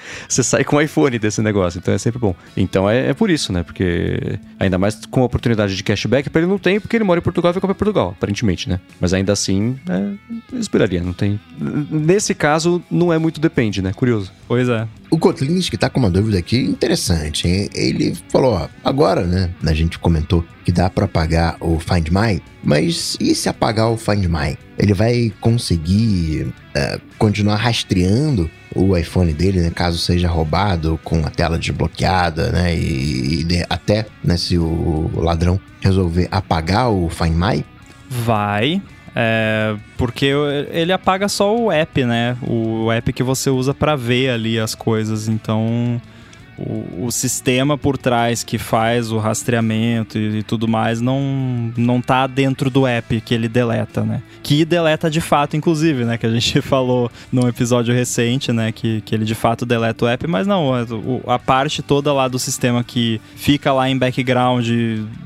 você sai com o iPhone desse negócio, então é sempre bom. Então é, é por isso, né? Porque ainda mais com a oportunidade de cashback, para ele não tem, porque ele mora em Portugal e vai comprar em Portugal, aparentemente, né? Mas ainda assim, é, eu esperaria, não tem. Nesse caso, não é muito depende, né? Curioso. Pois é. O Kotlins, que tá com uma dúvida aqui interessante, hein? ele falou, ó, agora, né, a gente comentou que dá para apagar o Find My, mas e se apagar o Find My? Ele vai conseguir uh, continuar rastreando o iPhone dele, né, caso seja roubado com a tela desbloqueada, né, e, e até, né, se o ladrão resolver apagar o Find My? Vai, é, porque ele apaga só o app, né? O app que você usa para ver ali as coisas. Então, o, o, sistema por trás que faz o rastreamento e, e, tudo mais não, não tá dentro do app que ele deleta, né? Que deleta de fato, inclusive, né? Que a gente falou num episódio recente, né? Que, que ele de fato deleta o app, mas não, a, a parte toda lá do sistema que fica lá em background,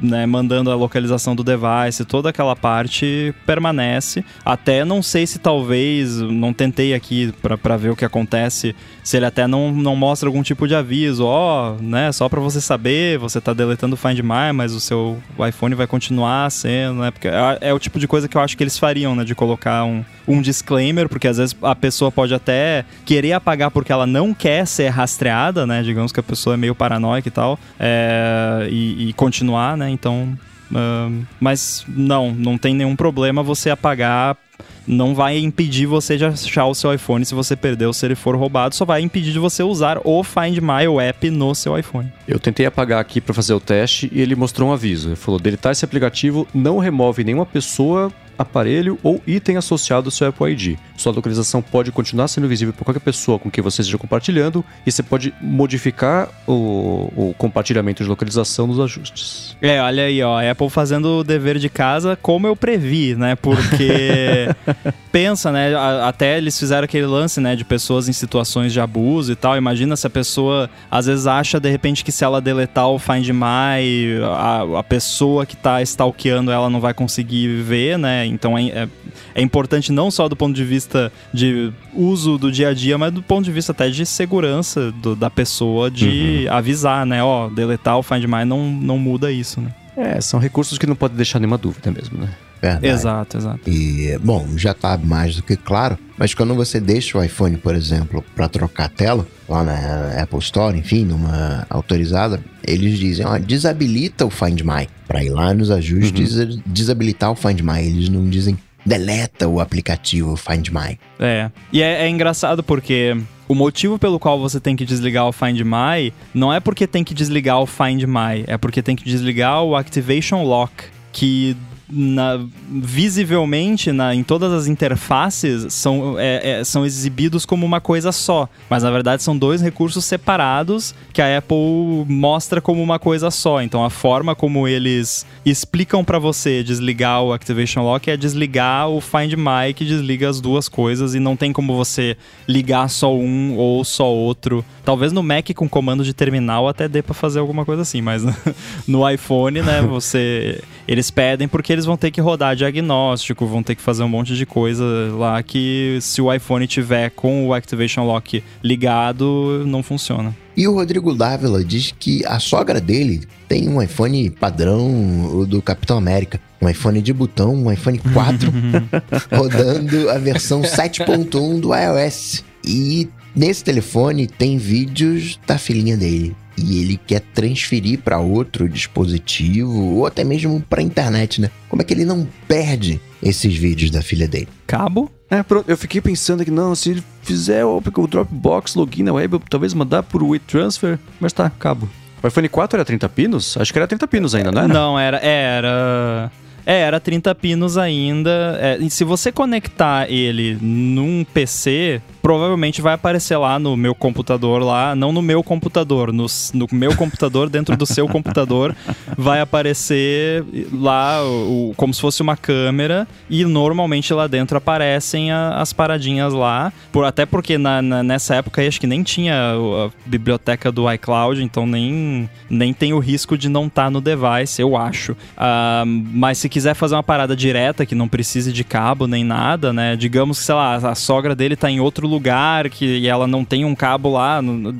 né? Mandando a localização do device, toda aquela parte permanece. Até não sei se talvez, não tentei aqui para ver o que acontece, se ele até não, não mostra algum tipo de aviso ó, né, só para você saber, você tá deletando o Find My, mas o seu iPhone vai continuar sendo, né? Porque é, é, o tipo de coisa que eu acho que eles fariam, né, de colocar um, um disclaimer, porque às vezes a pessoa pode até querer apagar porque ela não quer ser rastreada, né? Digamos que a pessoa é meio paranoica e tal, é, e, e continuar, né? Então, Uh, mas não, não tem nenhum problema você apagar não vai impedir você de achar o seu iPhone se você perdeu, se ele for roubado, só vai impedir de você usar o Find My app no seu iPhone. Eu tentei apagar aqui para fazer o teste e ele mostrou um aviso. Ele falou: deletar esse aplicativo não remove nenhuma pessoa aparelho ou item associado ao seu Apple ID. Sua localização pode continuar sendo visível por qualquer pessoa com quem você esteja compartilhando e você pode modificar o, o compartilhamento de localização nos ajustes. É, olha aí, ó, a Apple fazendo o dever de casa como eu previ, né? Porque pensa, né? Até eles fizeram aquele lance, né, de pessoas em situações de abuso e tal. Imagina se a pessoa às vezes acha de repente que se ela deletar o Find My, a, a pessoa que tá stalkeando ela não vai conseguir ver, né? Então é, é, é, importante não só do ponto de vista de uso do dia a dia, mas do ponto de vista até de segurança do, da pessoa de uhum. avisar, né? Ó, deletar o Find My não, não muda isso, né? É, são recursos que não pode deixar nenhuma dúvida mesmo, né? Verdade. Exato, exato. E, bom, já tá mais do que claro, mas quando você deixa o iPhone, por exemplo, para trocar a tela, lá na Apple Store, enfim, numa autorizada, eles dizem, ó, desabilita o Find My. Para ir lá nos ajustes, uhum. desabilitar o Find My. Eles não dizem deleta o aplicativo Find My. É. E é, é, engraçado porque o motivo pelo qual você tem que desligar o Find My não é porque tem que desligar o Find My, é porque tem que desligar o Activation Lock, que na, visivelmente na, em todas as interfaces são, é, é, são exibidos como uma coisa só. Mas na verdade são dois recursos separados que a Apple mostra como uma coisa só. Então a forma como eles explicam para você desligar o Activation Lock é desligar o Find My que desliga as duas coisas e não tem como você ligar só um ou só outro. Talvez no Mac com comando de terminal até dê para fazer alguma coisa assim, mas no iPhone, né, você eles pedem porque eles vão ter que rodar diagnóstico, vão ter que fazer um monte de coisa lá que se o iPhone tiver com o Activation Lock ligado, não funciona. E o Rodrigo Dávila diz que a sogra dele tem um iPhone padrão do Capitão América. Um iPhone de botão, um iPhone 4, rodando a versão 7.1 do iOS. E nesse telefone tem vídeos da filhinha dele e ele quer transferir para outro dispositivo ou até mesmo para internet, né? Como é que ele não perde esses vídeos da filha dele? Cabo? É, pronto, eu fiquei pensando que não, se ele fizer o, o Dropbox login na web, talvez mandar por WeTransfer, mas tá, cabo. O iPhone 4 era 30 pinos? Acho que era 30 pinos ainda, não era? Não, era. Era. É, era 30 pinos ainda. É, e se você conectar ele num PC, provavelmente vai aparecer lá no meu computador lá, não no meu computador, no, no meu computador dentro do seu computador vai aparecer lá o, como se fosse uma câmera e normalmente lá dentro aparecem a, as paradinhas lá, por, até porque na, na, nessa época acho que nem tinha a biblioteca do iCloud, então nem, nem tem o risco de não estar tá no device, eu acho. Uh, mas se quiser fazer uma parada direta que não precise de cabo nem nada, né? Digamos que, sei lá, a sogra dele tá em outro lugar que ela não tem um cabo lá. No,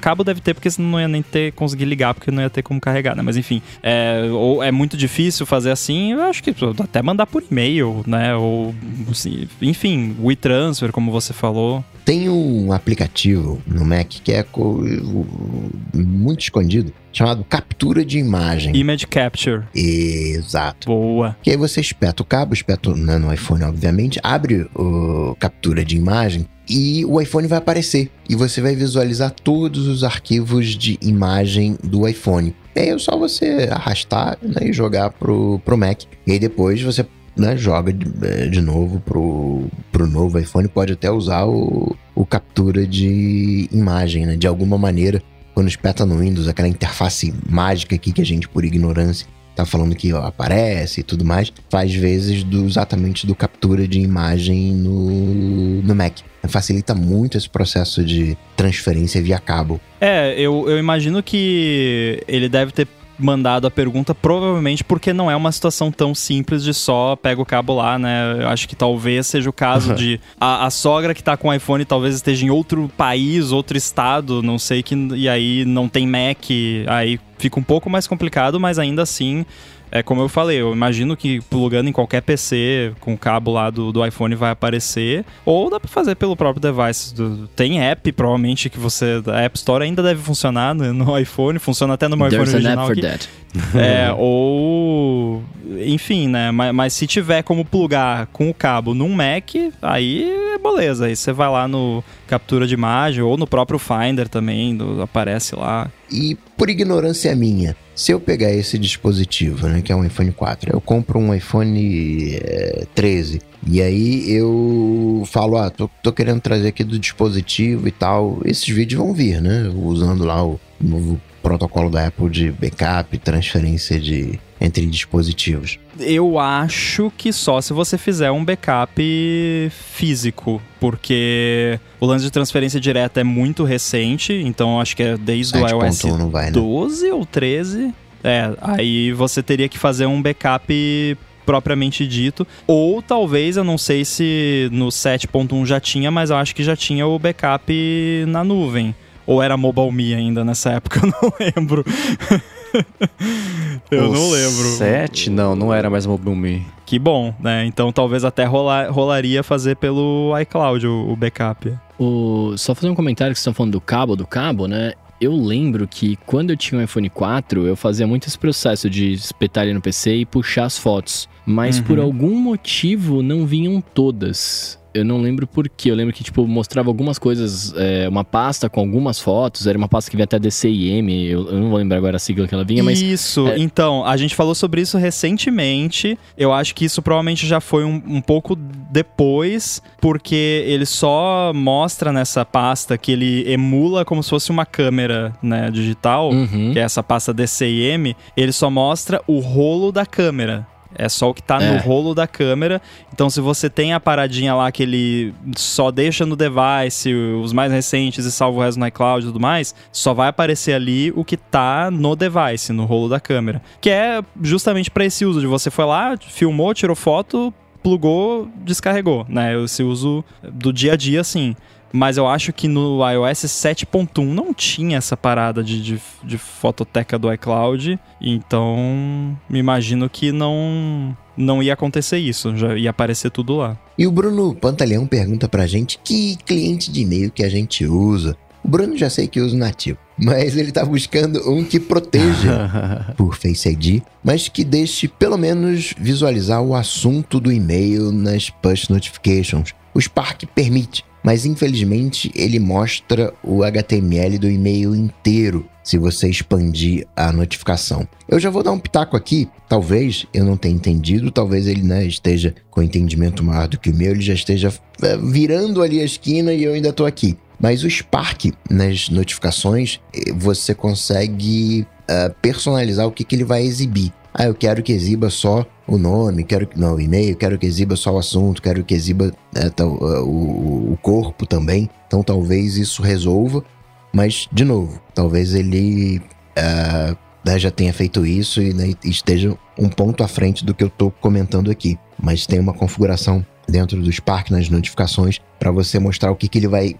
cabo deve ter, porque senão não ia nem ter conseguir ligar, porque não ia ter como carregar, né? Mas enfim, é, ou é muito difícil fazer assim, eu acho que até mandar por e-mail, né? Ou assim, enfim, WeTransfer, como você falou. Tem um aplicativo no Mac que é muito escondido, chamado captura de imagem. Image Capture. Exato. Boa. Que aí você espeta o cabo, espeta né, no iPhone, obviamente, abre o captura de imagem e o iPhone vai aparecer. E você vai visualizar todos os arquivos de imagem do iPhone. E aí é só você arrastar né, e jogar pro, pro Mac. E aí depois você né, joga de, é, de, novo pro, pro novo iPhone, pode até usar o, o captura de imagem, né? De alguma maneira, quando espeta no Windows, aquela interface mágica aqui que a gente, por ignorância, tá falando que ó, aparece e tudo mais, faz vezes do, exatamente do captura de imagem no, no Mac. Facilita muito esse processo de transferência via cabo. É, eu, eu imagino que ele deve ter mandado a pergunta, provavelmente porque não é uma situação tão simples de só pega o cabo lá, né? Eu acho que talvez seja o caso uhum. de a, a, sogra que tá com o iPhone talvez esteja em outro país, outro estado, não sei que e aí não tem Mac, aí fica um pouco mais complicado, mas ainda assim é como eu falei, eu imagino que plugando em qualquer PC com o cabo lá do, do iPhone vai aparecer. Ou dá pra fazer pelo próprio device. Tem app, provavelmente, que você. A App Store ainda deve funcionar no, no iPhone, funciona até no meu There's iPhone original. An app for aqui. That. é, ou. Enfim, né? Mas, mas, se tiver como plugar com o cabo num Mac, aí é beleza. Aí você vai lá no captura de imagem ou no próprio Finder também, do, aparece lá. E por ignorância minha, se eu pegar esse dispositivo, né, que é um iPhone 4, eu compro um iPhone é, 13 e aí eu falo, ah, tô, tô, querendo trazer aqui do dispositivo e tal, esses vídeos vão vir, né, usando lá o novo protocolo da Apple de backup, transferência de entre dispositivos. Eu acho que só se você fizer um backup físico, porque o lance de transferência direta é muito recente, então acho que é desde o iOS vai, né? 12 ou 13. É, aí você teria que fazer um backup propriamente dito. Ou talvez, eu não sei se no 7.1 já tinha, mas eu acho que já tinha o backup na nuvem. Ou era Mobile Me ainda nessa época, eu não lembro. eu o não lembro. 7? Não, não era mais Mobile Me. Que bom, né? Então talvez até rolar, rolaria fazer pelo iCloud o, o backup. O, só fazer um comentário que vocês estão falando do cabo, do cabo, né? Eu lembro que quando eu tinha um iPhone 4, eu fazia muito esse processo de espetar ele no PC e puxar as fotos. Mas uhum. por algum motivo não vinham todas. Eu não lembro por quê. Eu lembro que, tipo, mostrava algumas coisas, é, uma pasta com algumas fotos, era uma pasta que vinha até DCIM, eu, eu não vou lembrar agora a sigla que ela vinha, mas. Isso, é- então, a gente falou sobre isso recentemente. Eu acho que isso provavelmente já foi um, um pouco depois, porque ele só mostra nessa pasta que ele emula como se fosse uma câmera né, digital, Uhum. que é essa pasta DCIM, ele só mostra o rolo da câmera. É só o que tá no É. rolo da câmera. Então, se você tem a paradinha lá que ele só deixa no device, os mais recentes e salva o resto no iCloud e tudo mais, só vai aparecer ali o que tá no device, no rolo da câmera. Que é justamente para esse uso de você foi lá, filmou, tirou foto, plugou, descarregou, né? Esse uso do dia a dia, assim. Mas eu acho que no iOS 7.1 não tinha essa parada de, de, de fototeca do iCloud. Então, me imagino que não, não ia acontecer isso. Já ia aparecer tudo lá. E o Bruno Pantaleão pergunta pra gente que cliente de e-mail que a gente usa. O Bruno já sei que usa o nativo, mas ele tá buscando um que proteja por Face ID, mas que deixe pelo menos visualizar o assunto do e-mail nas push notifications. O Spark permite, mas infelizmente ele mostra o HTML do e-mail inteiro se você expandir a notificação. Eu já vou dar um pitaco aqui, talvez eu não tenha entendido, talvez ele né, esteja com entendimento maior do que o meu, ele já esteja é, virando ali a esquina e eu ainda tô aqui. Mas o Spark nas notificações, eh, você consegue ah, personalizar o que, que ele vai exibir. Ah, eu quero que exiba só o nome, quero que. Não, o e-mail, quero que exiba só o assunto, quero que exiba ah, o, o corpo também. Então talvez isso resolva. Mas, de novo, talvez ele ah, né, já tenha feito isso e né, esteja um ponto à frente do que eu estou comentando aqui. Mas tem uma configuração dentro do Spark nas notificações para você mostrar o que, que ele vai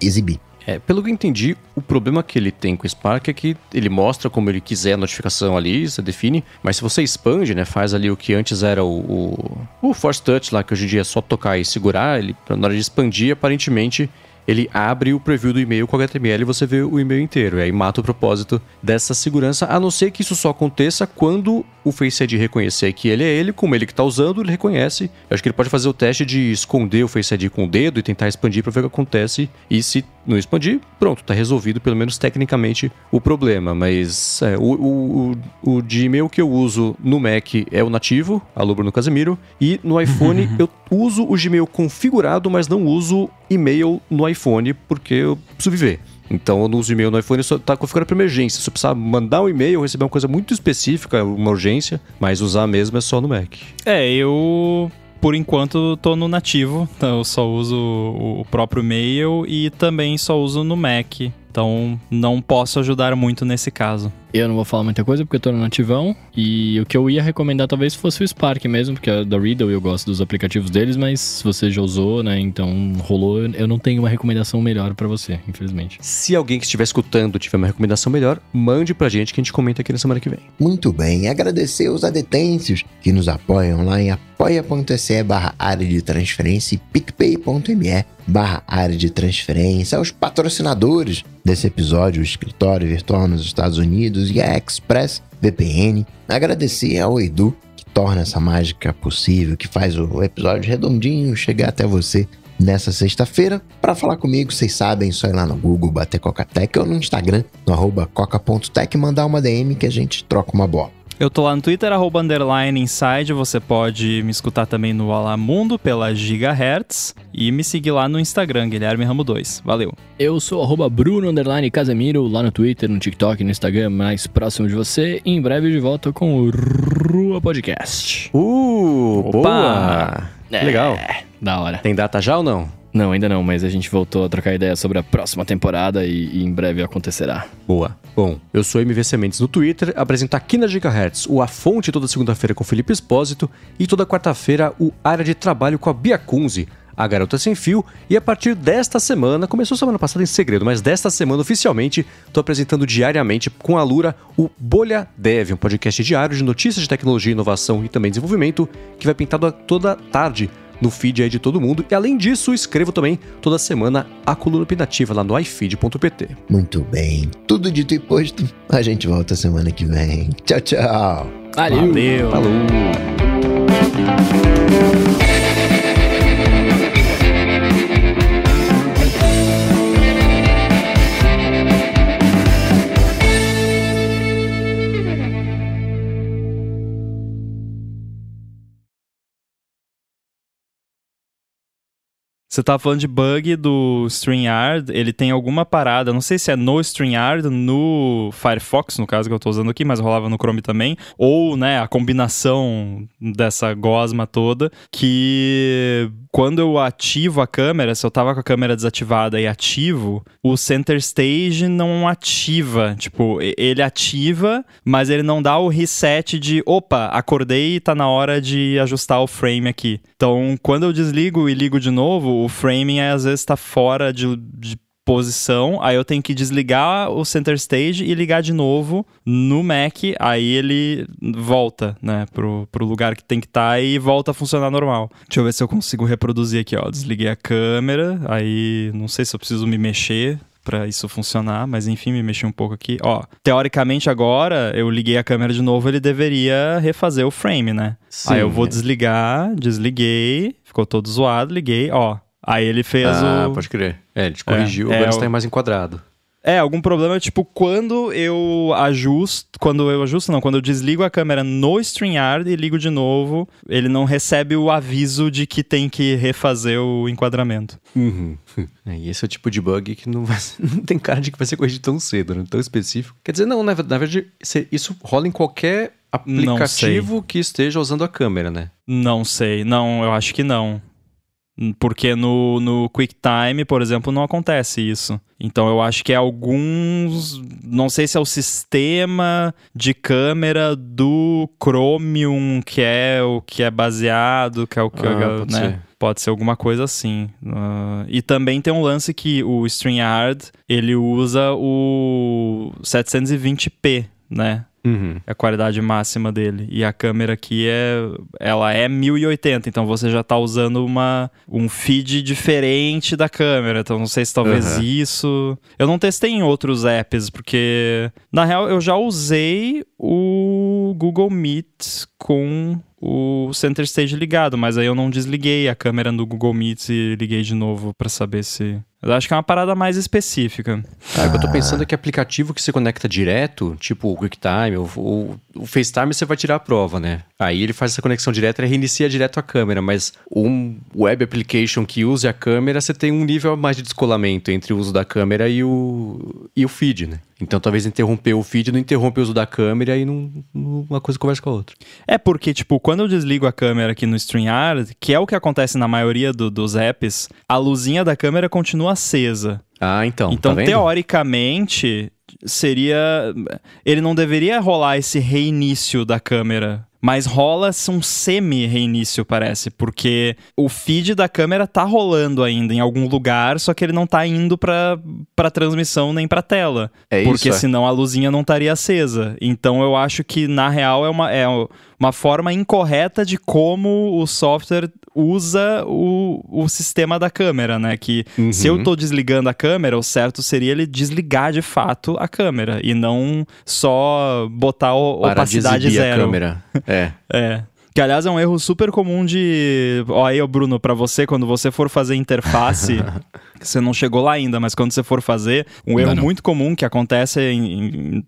exibir. É, pelo que eu entendi, o problema que ele tem com o Spark é que ele mostra como ele quiser a notificação ali, você define, mas se você expande, né, faz ali o que antes era o, o, o Force Touch lá, que hoje em dia é só tocar e segurar, ele, na hora de expandir, aparentemente, ele abre o preview do e-mail com HTML e você vê o e-mail inteiro. E aí mata o propósito dessa segurança, a não ser que isso só aconteça quando o Face ID reconhecer que ele é ele, como ele que está usando, ele reconhece. Eu acho que ele pode fazer o teste de esconder o Face ID com o dedo e tentar expandir para ver o que acontece. E se não expandir, pronto, está resolvido, pelo menos tecnicamente, o problema. Mas é, o, o, o, o Gmail que eu uso no Mac é o nativo, alô Bruno Casemiro, e no iPhone eu uso o Gmail configurado, mas não uso e-mail no iPhone porque eu preciso viver. Então, eu não uso e-mail no iPhone, só tá configurado para emergência. Se eu precisar mandar um e-mail, receber uma coisa muito específica, uma urgência, mas usar mesmo é só no Mac. É, eu por enquanto tô no nativo, então eu só uso o próprio e-mail e também só uso no Mac. Então não posso ajudar muito nesse caso. Eu não vou falar muita coisa porque eu tô no nativão. E o que eu ia recomendar talvez fosse o Spark mesmo, porque é da Riddle e eu gosto dos aplicativos deles, mas se você já usou, né? Então rolou, eu não tenho uma recomendação melhor pra você, infelizmente. Se alguém que estiver escutando tiver uma recomendação melhor, mande pra gente que a gente comenta aqui na semana que vem. Muito bem, agradecer os adetêncios que nos apoiam lá em apoia.se barra área de transferência e picpay.me barra área de transferência, aos patrocinadores desse episódio, o escritório virtual nos Estados Unidos e a Express VPN. Agradecer ao Edu, que torna essa mágica possível, que faz o episódio redondinho chegar até você nessa sexta-feira. Para falar comigo, vocês sabem, só ir lá no Google, bater Coca-Tech ou no Instagram, no arroba coca.tech, mandar uma DM que a gente troca uma bola. Eu tô lá no Twitter, arroba underline inside. Você pode me escutar também no Alamundo pela Gigahertz. E me seguir lá no Instagram, Guilherme Ramo 2. Valeu. Eu sou arroba Bruno Underline Casemiro, lá no Twitter, no TikTok, no Instagram, mais próximo de você. E em breve de volta com o Rua Podcast. Uh, Opa! boa! É, Legal. Da hora. Tem data já ou não? Não, ainda não, mas a gente voltou a trocar ideia sobre a próxima temporada e, e em breve acontecerá. Boa. Bom, eu sou MV Sementes no Twitter, apresento aqui na Gigahertz o A Fonte toda segunda-feira com o Felipe Espósito e toda quarta-feira o Área de Trabalho com a Bia Kunze, a Garota Sem Fio. E a partir desta semana, começou semana passada em segredo, mas desta semana oficialmente, estou apresentando diariamente com a Lura o Bolha Dev, um podcast diário de notícias de tecnologia, inovação e também desenvolvimento que vai pintado toda tarde no feed aí de todo mundo. E além disso, escrevo também toda semana a coluna opinativa lá no ifeed.pt. Muito bem, tudo dito e posto, a gente volta semana que vem. Tchau, tchau! Valeu! Valeu. Falou! Você tava falando de bug do StreamYard, ele tem alguma parada, não sei se é no StreamYard, no Firefox, no caso que eu tô usando aqui, mas rolava no Chrome também, ou, né, a combinação dessa gosma toda, que quando eu ativo a câmera, se eu tava com a câmera desativada e ativo, o Center Stage não ativa. Tipo, ele ativa, mas ele não dá o reset de opa, acordei e tá na hora de ajustar o frame aqui. Então, quando eu desligo e ligo de novo, o framing às vezes tá fora de, de posição, aí eu tenho que desligar o center stage e ligar de novo no Mac, aí ele volta, né, pro, pro lugar que tem que estar tá e volta a funcionar normal. Deixa eu ver se eu consigo reproduzir aqui, ó. Desliguei a câmera, aí não sei se eu preciso me mexer para isso funcionar, mas enfim, me mexi um pouco aqui. Ó, teoricamente agora eu liguei a câmera de novo, ele deveria refazer o frame, né? Sim. Aí eu vou desligar, desliguei, ficou todo zoado, liguei, ó, Aí ele fez ah, o. pode crer. É, ele te corrigiu, é, agora é, está mais enquadrado. É, algum problema, tipo, quando eu ajusto, quando eu ajusto, não, quando eu desligo a câmera no StreamYard e ligo de novo, ele não recebe o aviso de que tem que refazer o enquadramento. Uhum. É, e esse é o tipo de bug que não, vai, não tem cara de que vai ser corrigido tão cedo, né? tão específico. Quer dizer, não, na, na verdade, isso rola em qualquer aplicativo que esteja usando a câmera, né? Não sei, não, eu acho que não. Porque no, no QuickTime, por exemplo, não acontece isso. Então eu acho que é alguns. Não sei se é o sistema de câmera do Chromium que é o que é baseado, que é o que. Ah, pode, né? ser. pode ser alguma coisa assim. Uh, e também tem um lance que o StreamYard ele usa o 720p, né? Uhum. É a qualidade máxima dele. E a câmera aqui é. Ela é 1080, então você já está usando uma, um feed diferente da câmera. Então não sei se talvez uhum. isso. Eu não testei em outros apps, porque. Na real, eu já usei o Google Meet com o Center Stage ligado, mas aí eu não desliguei a câmera do Google Meet e liguei de novo para saber se. Eu acho que é uma parada mais específica. Ah, o que eu tô pensando é que aplicativo que você conecta direto, tipo o QuickTime, o, o, o FaceTime você vai tirar a prova, né? Aí ele faz essa conexão direta e reinicia direto a câmera, mas um web application que use a câmera, você tem um nível mais de descolamento entre o uso da câmera e o, e o feed, né? Então talvez interromper o feed não interrompe o uso da câmera e não, não, uma coisa conversa com a outra. É porque, tipo, quando eu desligo a câmera aqui no StreamYard, que é o que acontece na maioria do, dos apps, a luzinha da câmera continua acesa. Ah, então. Então, tá teoricamente, seria. Ele não deveria rolar esse reinício da câmera. Mas rola um semi-reinício, parece, porque o feed da câmera tá rolando ainda em algum lugar, só que ele não tá indo pra, pra transmissão nem pra tela. É porque isso, é. senão a luzinha não estaria acesa. Então eu acho que, na real, é uma, é uma forma incorreta de como o software usa o, o sistema da câmera, né? Que uhum. se eu tô desligando a câmera, o certo seria ele desligar de fato a câmera e não só botar o, opacidade zero. A câmera. É. é. Que, aliás, é um erro super comum de. Ó, aí, Bruno, para você, quando você for fazer interface, você não chegou lá ainda, mas quando você for fazer, um erro muito comum que acontece em, em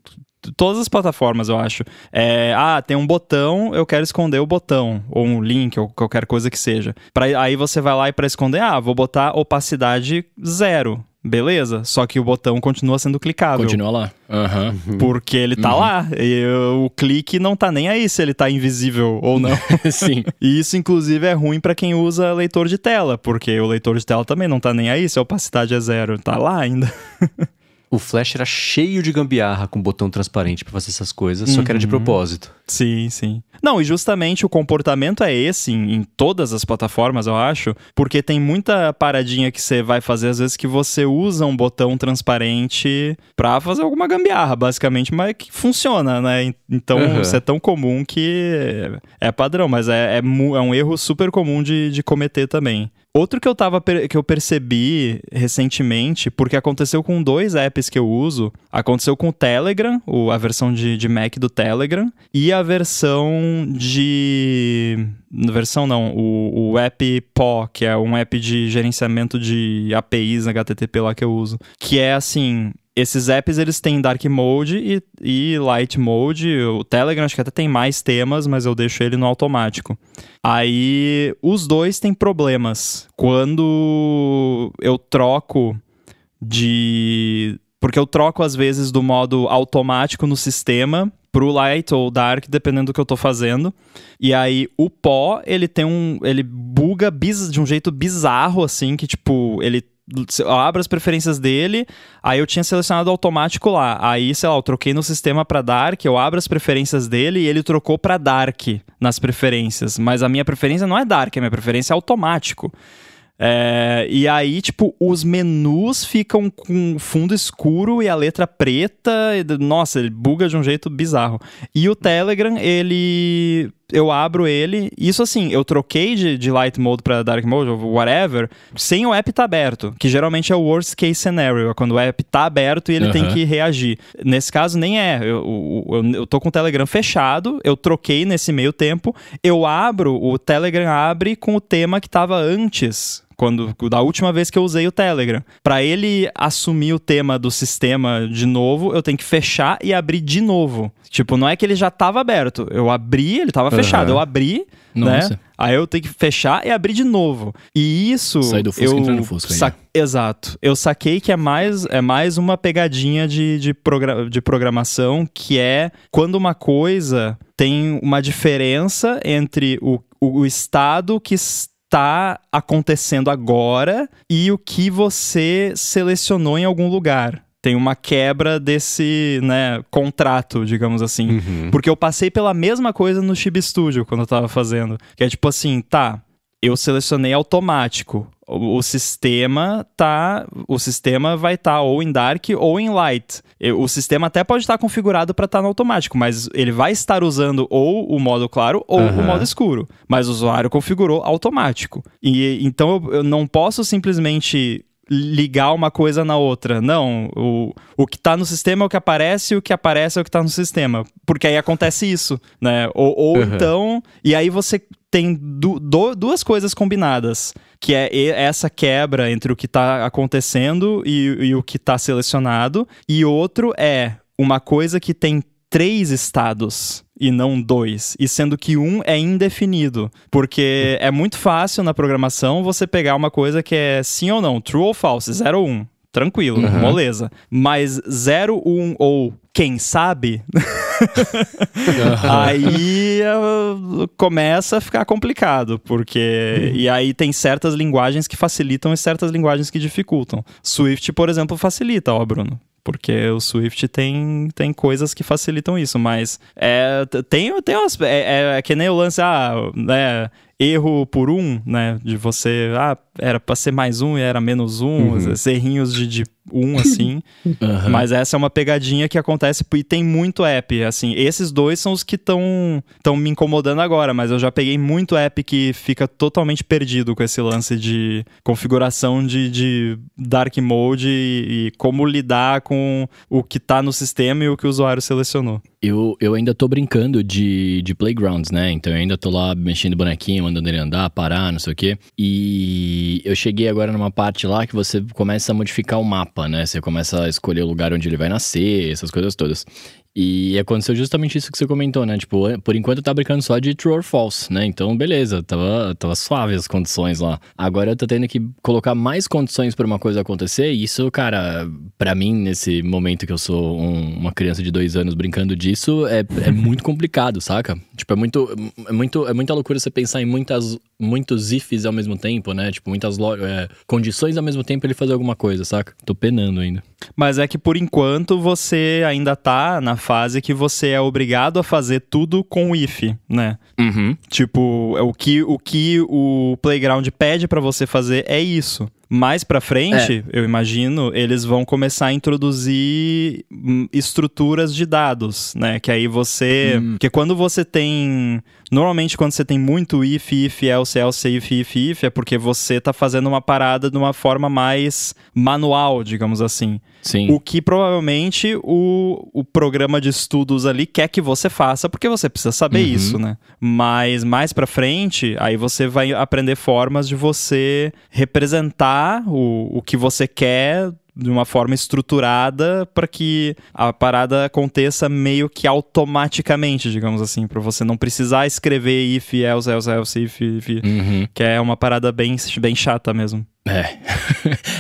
todas as plataformas, eu acho. É, ah, tem um botão, eu quero esconder o botão, ou um link, ou qualquer coisa que seja. Pra, aí você vai lá e para esconder, ah, vou botar opacidade zero. Beleza, só que o botão continua sendo clicável. Continua lá. Uhum. Porque ele tá uhum. lá. E o clique não tá nem aí se ele tá invisível ou não. Sim. E isso, inclusive, é ruim para quem usa leitor de tela, porque o leitor de tela também não tá nem aí se a opacidade é zero. Tá lá ainda. O Flash era cheio de gambiarra com botão transparente para fazer essas coisas, uhum. só que era de uhum. propósito. Sim, sim. Não, e justamente o comportamento é esse em, em, todas as plataformas, eu acho, porque tem muita paradinha que você vai fazer às vezes que você usa um botão transparente pra fazer alguma gambiarra, basicamente, mas que funciona, né? Então, uhum. isso é tão comum que é padrão, mas é, é, é um erro super comum de, de cometer também. Outro que eu tava que eu percebi recentemente, porque aconteceu com dois apps que eu uso, aconteceu com o Telegram, o, a versão de, de Mac do Telegram, e a versão de versão não, o, o app PO, que é um app de gerenciamento de APIs HTTP lá que eu uso, que é assim, esses apps eles têm Dark Mode e, e Light Mode. O Telegram acho que até tem mais temas, mas eu deixo ele no automático. Aí os dois têm problemas. Quando eu troco de. Porque eu troco às vezes do modo automático no sistema pro light ou dark, dependendo do que eu tô fazendo. E aí o pó, ele tem um. Ele buga biz, de um jeito bizarro, assim, que tipo, ele eu abro as preferências dele, aí eu tinha selecionado automático lá. Aí, sei lá, eu troquei no sistema para Dark, eu abro as preferências dele e ele trocou para Dark nas preferências. Mas a minha preferência não é Dark, a minha preferência é automático. É, e aí, tipo, os menus ficam com fundo escuro e a letra preta. E, nossa, ele buga de um jeito bizarro. E o Telegram, ele. Eu abro ele. Isso assim, eu troquei de, de Light Mode para Dark Mode, ou whatever, sem o app estar tá aberto. Que geralmente é o worst case scenario, é quando o app tá aberto e ele uhum. tem que reagir. Nesse caso, nem é. Eu, eu, eu tô com o Telegram fechado, eu troquei nesse meio tempo, eu abro, o Telegram abre com o tema que tava antes quando da última vez que eu usei o Telegram. Para ele assumir o tema do sistema de novo, eu tenho que fechar e abrir de novo. Tipo, não é que ele já estava aberto. Eu abri, ele estava uhum. fechado. Eu abri, né? Nossa. né? Aí eu tenho que fechar e abrir de novo. E isso. Sai do Fusca eu no Fusca. Sa... Exato. Eu saquei que é mais, é mais uma pegadinha de, de, progra... de programação que é quando uma coisa tem uma diferença entre o, o, o estado que está acontecendo agora e o que você selecionou em algum lugar tem uma quebra desse, né, contrato, digamos assim. Uhum. Porque eu passei pela mesma coisa no Chib Studio quando eu tava fazendo. Que é tipo assim, tá, eu selecionei automático. O, o sistema tá, o sistema vai estar tá ou em dark ou em light. O sistema até pode estar tá configurado para estar tá no automático, mas ele vai estar usando ou o modo claro ou uhum. o modo escuro. Mas o usuário configurou automático. E então eu, eu não posso simplesmente ligar uma coisa na outra. Não, o, o que está no sistema é o que aparece e o que aparece é o que está no sistema. Porque aí acontece isso, né? Ou, ou uhum. então. E aí você tem du do, duas coisas combinadas, que é essa quebra entre o que está acontecendo e, e o que está selecionado, e outro é uma coisa que tem três estados e não dois, e sendo que um é indefinido, porque é muito fácil na programação você pegar uma coisa que é sim ou não, true ou false, 0 ou 1. Um. Tranquilo, uhum. moleza. Mas 0, 1 um, ou quem sabe, aí uh, começa a ficar complicado, porque. E aí tem certas linguagens que facilitam e certas linguagens que dificultam. Swift, por exemplo, facilita, ó, Bruno porque o Swift tem, tem coisas que facilitam isso, mas é, tem, tem umas, é, é que nem o lance, ah, né, erro por um, né, de você, ah, era para ser mais um e era menos um, uhum. errinhos de, de um, assim. Uhum. Mas essa é uma pegadinha que acontece e tem muito app. Assim, esses dois são os que estão me incomodando agora, mas eu já peguei muito app que fica totalmente perdido com esse lance de configuração de, de dark mode e, e como lidar com o que está no sistema e o que o usuário selecionou. Eu, eu ainda tô brincando de, de playgrounds, né? Então eu ainda tô lá mexendo bonequinho, mandando ele andar, parar, não sei o quê. E eu cheguei agora numa parte lá que você começa a modificar o mapa, né? Você começa a escolher o lugar onde ele vai nascer, essas coisas todas. E aconteceu justamente isso que você comentou, né? Tipo, por enquanto tá brincando só de true or false, né? Então, beleza, tava, tava suave as condições lá. Agora eu tô tendo que colocar mais condições para uma coisa acontecer. E isso, cara, para mim, nesse momento que eu sou um, uma criança de dois anos brincando disso, é, é muito complicado, saca? Tipo, é muito, é muito. É muita loucura você pensar em muitas, muitos ifs ao mesmo tempo, né? Tipo, muitas é, condições ao mesmo tempo ele fazer alguma coisa, saca? Tô penando ainda. Mas é que por enquanto você ainda tá na fase que você é obrigado a fazer tudo com o if, né? Uhum. Tipo, o que o, que o Playground pede para você fazer é isso. Mais para frente, é. eu imagino, eles vão começar a introduzir hum, estruturas de dados, né? Que aí você, hum. que quando você tem, normalmente quando você tem muito if, if, else, else, if, if, if, é porque você tá fazendo uma parada de uma forma mais manual, digamos assim. Sim. O que provavelmente o, o programa de estudos ali quer que você faça, porque você precisa saber uhum. isso, né? Mas mais para frente, aí você vai aprender formas de você representar o, o que você quer de uma forma estruturada para que a parada aconteça meio que automaticamente, digamos assim, para você não precisar escrever if, else, else, else, if, if Uhum. que é uma parada bem, bem chata mesmo. É.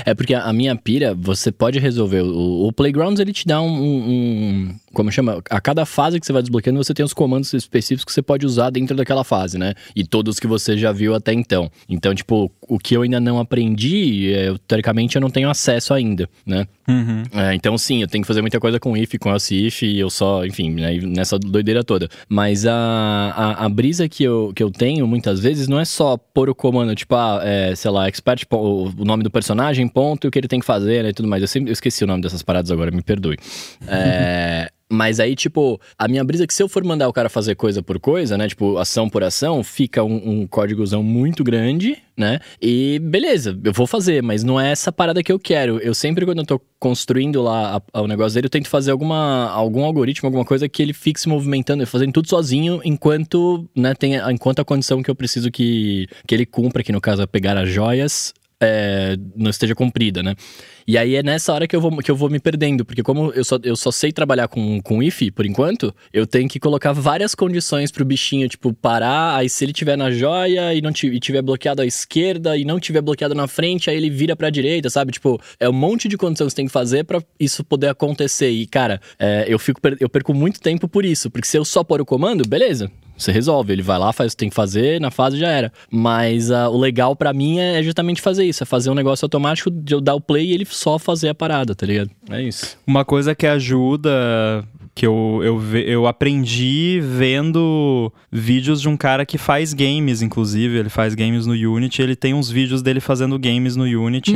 é porque a, minha pira, você pode resolver. O, o Playgrounds, ele te dá um- um- Como chama? A cada fase que você vai desbloqueando, você tem os comandos específicos que você pode usar dentro daquela fase, né? E todos que você já viu até então. Então, tipo, o que eu ainda não aprendi, é, eu, teoricamente, eu não tenho acesso ainda, né? Uhum. É, então, sim, eu tenho que fazer muita coisa com if, com else if, e eu só, enfim, né, nessa doideira toda. Mas a, a, a brisa que eu, que eu tenho muitas vezes não é só pôr o comando, tipo, ah, é, sei lá, expert, o nome do personagem, ponto, e o que ele tem que fazer, né, e tudo mais. Eu sempre eu esqueci o nome dessas paradas agora, me perdoe. É. Mas aí, tipo, a minha brisa é que se eu for mandar o cara fazer coisa por coisa, né? Tipo, ação por ação, fica um, um códigozão muito grande, né? E beleza, eu vou fazer, mas não é essa parada que eu quero. Eu sempre, quando eu tô construindo lá a- a- o negócio dele, eu tento fazer alguma, algum algoritmo, alguma coisa que ele fique se movimentando, fazendo tudo sozinho, enquanto, né, tem, enquanto a condição que eu preciso que, que ele cumpra, que no caso é pegar as joias, é, não esteja cumprida, né? E aí é nessa hora que eu vou, que eu vou me perdendo, porque como eu só, eu só sei trabalhar com, com if por enquanto, eu tenho que colocar várias condições pro bichinho, tipo, parar, aí se ele tiver na joia e não e tiver bloqueado à esquerda e não tiver bloqueado na frente, aí ele vira pra direita, sabe? Tipo, é um monte de condição que você tem que fazer pra isso poder acontecer. E, cara, é, eu, fico, eu perco muito tempo por isso, porque se eu só pôr o comando, beleza. Você resolve, ele vai lá, faz o que tem que fazer, na fase já era. Mas ah, o legal pra mim é justamente fazer isso, é fazer um negócio automático de eu dar o play e ele só fazer a parada, tá ligado? É isso. Uma coisa que ajuda, que eu, eu, eu aprendi vendo vídeos de um cara que faz games, inclusive. Ele faz games no Unity. Ele tem uns vídeos dele fazendo games no Unity.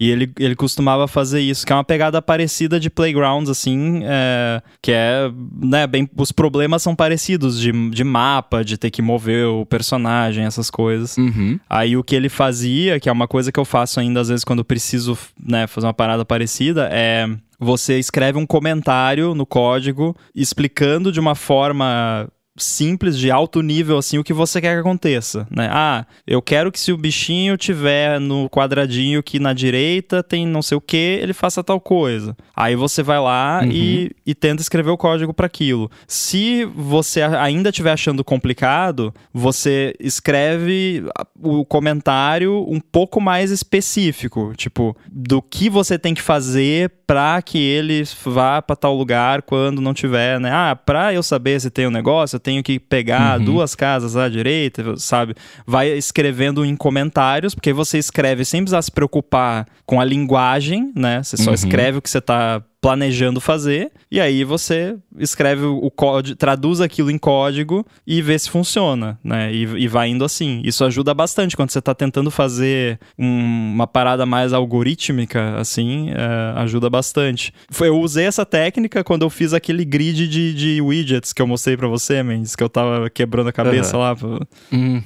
E ele, ele costumava fazer isso, que é uma pegada parecida de Playgrounds, assim, é, que é, né, bem, os problemas são parecidos de, de mapa, de ter que mover o personagem, essas coisas. Uhum. Aí o que ele fazia, que é uma coisa que eu faço ainda às vezes quando preciso, né, fazer uma parada parecida, é você escreve um comentário no código explicando de uma forma simples, de alto nível, assim, o que você quer que aconteça, né? Ah, eu quero que se o bichinho tiver no quadradinho que na direita tem não sei o que, ele faça tal coisa. Aí você vai lá e, e tenta escrever o código para aquilo. Se você ainda estiver achando complicado, você escreve o comentário um pouco mais específico, tipo, do que você tem que fazer para que ele vá para tal lugar quando não tiver, né? Ah, para eu saber se tem um negócio, eu tenho que pegar duas casas à direita, sabe? Vai escrevendo em comentários, porque você escreve sem precisar se preocupar com a linguagem, né? Você só Uhum. escreve o que você tá planejando fazer, e aí você escreve o código, traduz aquilo em código e vê se funciona, né? E, e vai indo assim. Isso ajuda bastante quando você tá tentando fazer um- uma parada mais algorítmica, assim, é, ajuda bastante. Eu usei essa técnica quando eu fiz aquele grid de, de widgets que eu mostrei pra você, Mendes, que eu tava quebrando a cabeça lá. pô. Hum.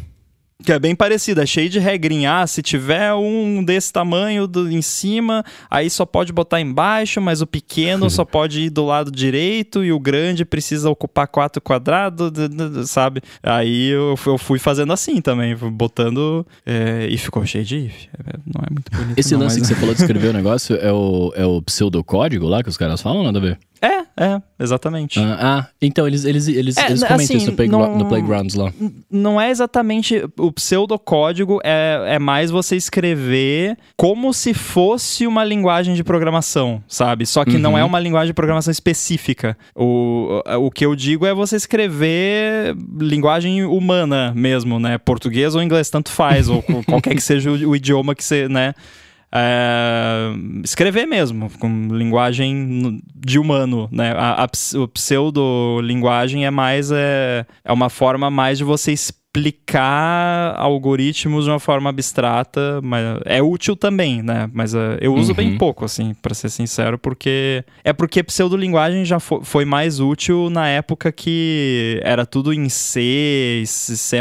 Que é bem parecido, é cheio de regrinha. Ah, se tiver um desse tamanho do, em cima, aí só pode botar embaixo, mas o pequeno só pode ir do lado direito e o grande precisa ocupar quatro quadrados, sabe? Aí eu, eu fui fazendo assim também, botando é, e ficou cheio de if. É, Não é muito bonito. Esse não, lance mas- que você falou de escrever o negócio é o, é o pseudocódigo lá que os caras falam, nada a ver? É, é, exatamente. Ah, ah, então eles, eles, eles, É, eles comentam assim, isso no, playgra- não- no Playgrounds lá. não é exatamente o pseudocódigo, é, é mais você escrever como se fosse uma linguagem de programação, sabe? Só que não Uhum. é uma linguagem de programação específica. O, o que eu digo é você escrever linguagem humana mesmo, né? Português ou inglês, tanto faz, ou qualquer que seja o, o idioma que você, né? É, escrever mesmo, com linguagem de humano, né? A, a o pseudo-linguagem é mais é, é uma forma mais de você explicar algoritmos de uma forma abstrata, mas é útil também, né? Mas é, eu uso bem Uhum. pouco, assim, pra ser sincero, porque é porque pseudo-linguagem já fo- foi mais útil na época que era tudo em C, C++,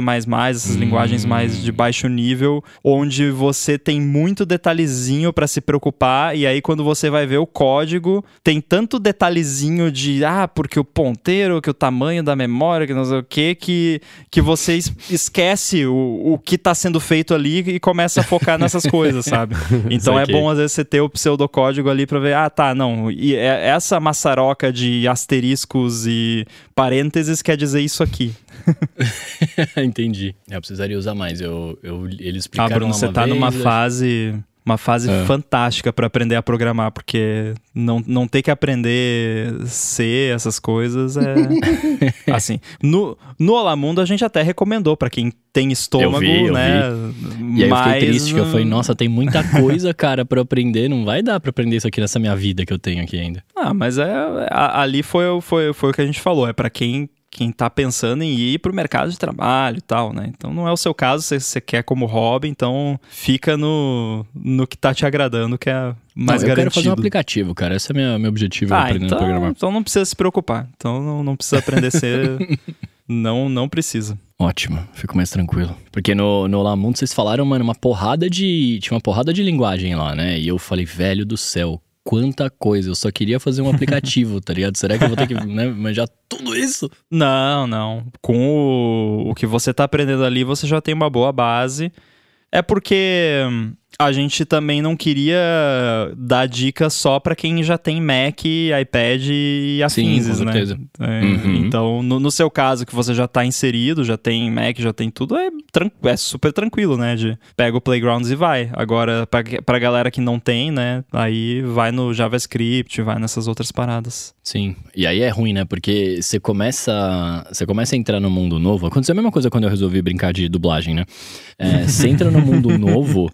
essas linguagens mais de baixo nível, onde você tem muito detalhezinho pra se preocupar e aí quando você vai ver o código, tem tanto detalhezinho de ah, porque o ponteiro, que o tamanho da memória, que não sei o que, que, que vocês esquece o, o que tá sendo feito ali e começa a focar nessas coisas, sabe? Então é bom às vezes você ter o pseudocódigo ali pra ver, ah, tá, não, e é- essa maçaroca de asteriscos e parênteses quer dizer isso aqui. Entendi. Eu precisaria usar mais. Eu, eu, eles Ah, explicaram Bruno, lá você tá vez, numa eu- fase. Uma fase É. fantástica pra aprender a programar, porque não, não ter que aprender C, essas coisas é. assim. No, no Olamundo a gente até recomendou pra quem tem estômago, vi, eu né? E aí eu Mas, fiquei triste, que eu falei, nossa, tem muita coisa, cara, eu aprender. Não vai dar pra aprender isso aqui nessa minha vida que eu tenho aqui ainda. Ah, mas é, ali foi, foi, foi o que a gente falou. É pra quem, quem tá pensando em ir pro mercado de trabalho e tal, né? Então não é o seu caso, você, você quer como hobby, então fica no, no que tá te agradando, que é mais não, eu quero garantido. fazer um aplicativo, cara. Esse é meu, meu objetivo Ah, aprendendo então, a programar. então não precisa se preocupar. Então não, não precisa aprender a ser. não, não precisa. Ótimo, fico mais tranquilo. Porque no, no Lamundo vocês falaram, mano, uma porrada de. Tinha uma porrada de linguagem lá, né? E eu falei, velho do céu, quanta coisa. Eu só queria fazer um aplicativo, tá ligado? Será que eu vou ter que né, manjar tudo isso? Não, não. Com o, o que você tá aprendendo ali, você já tem uma boa base. É porque hum, a gente também não queria dar dica só pra quem já tem Mac, iPad e afins, com né? certeza. É, Uhum. Então, no, no seu caso, que você já tá inserido, já tem Mac, já tem tudo, é, é super tranquilo, né? De pega o Playgrounds e vai. Agora, pra, pra galera que não tem, né? Aí vai no JavaScript, vai nessas outras paradas. Sim. E aí é ruim, né? Porque você começa. Você começa a entrar no mundo novo. Aconteceu a mesma coisa quando eu resolvi brincar de dublagem, né? É, você entra no mundo novo.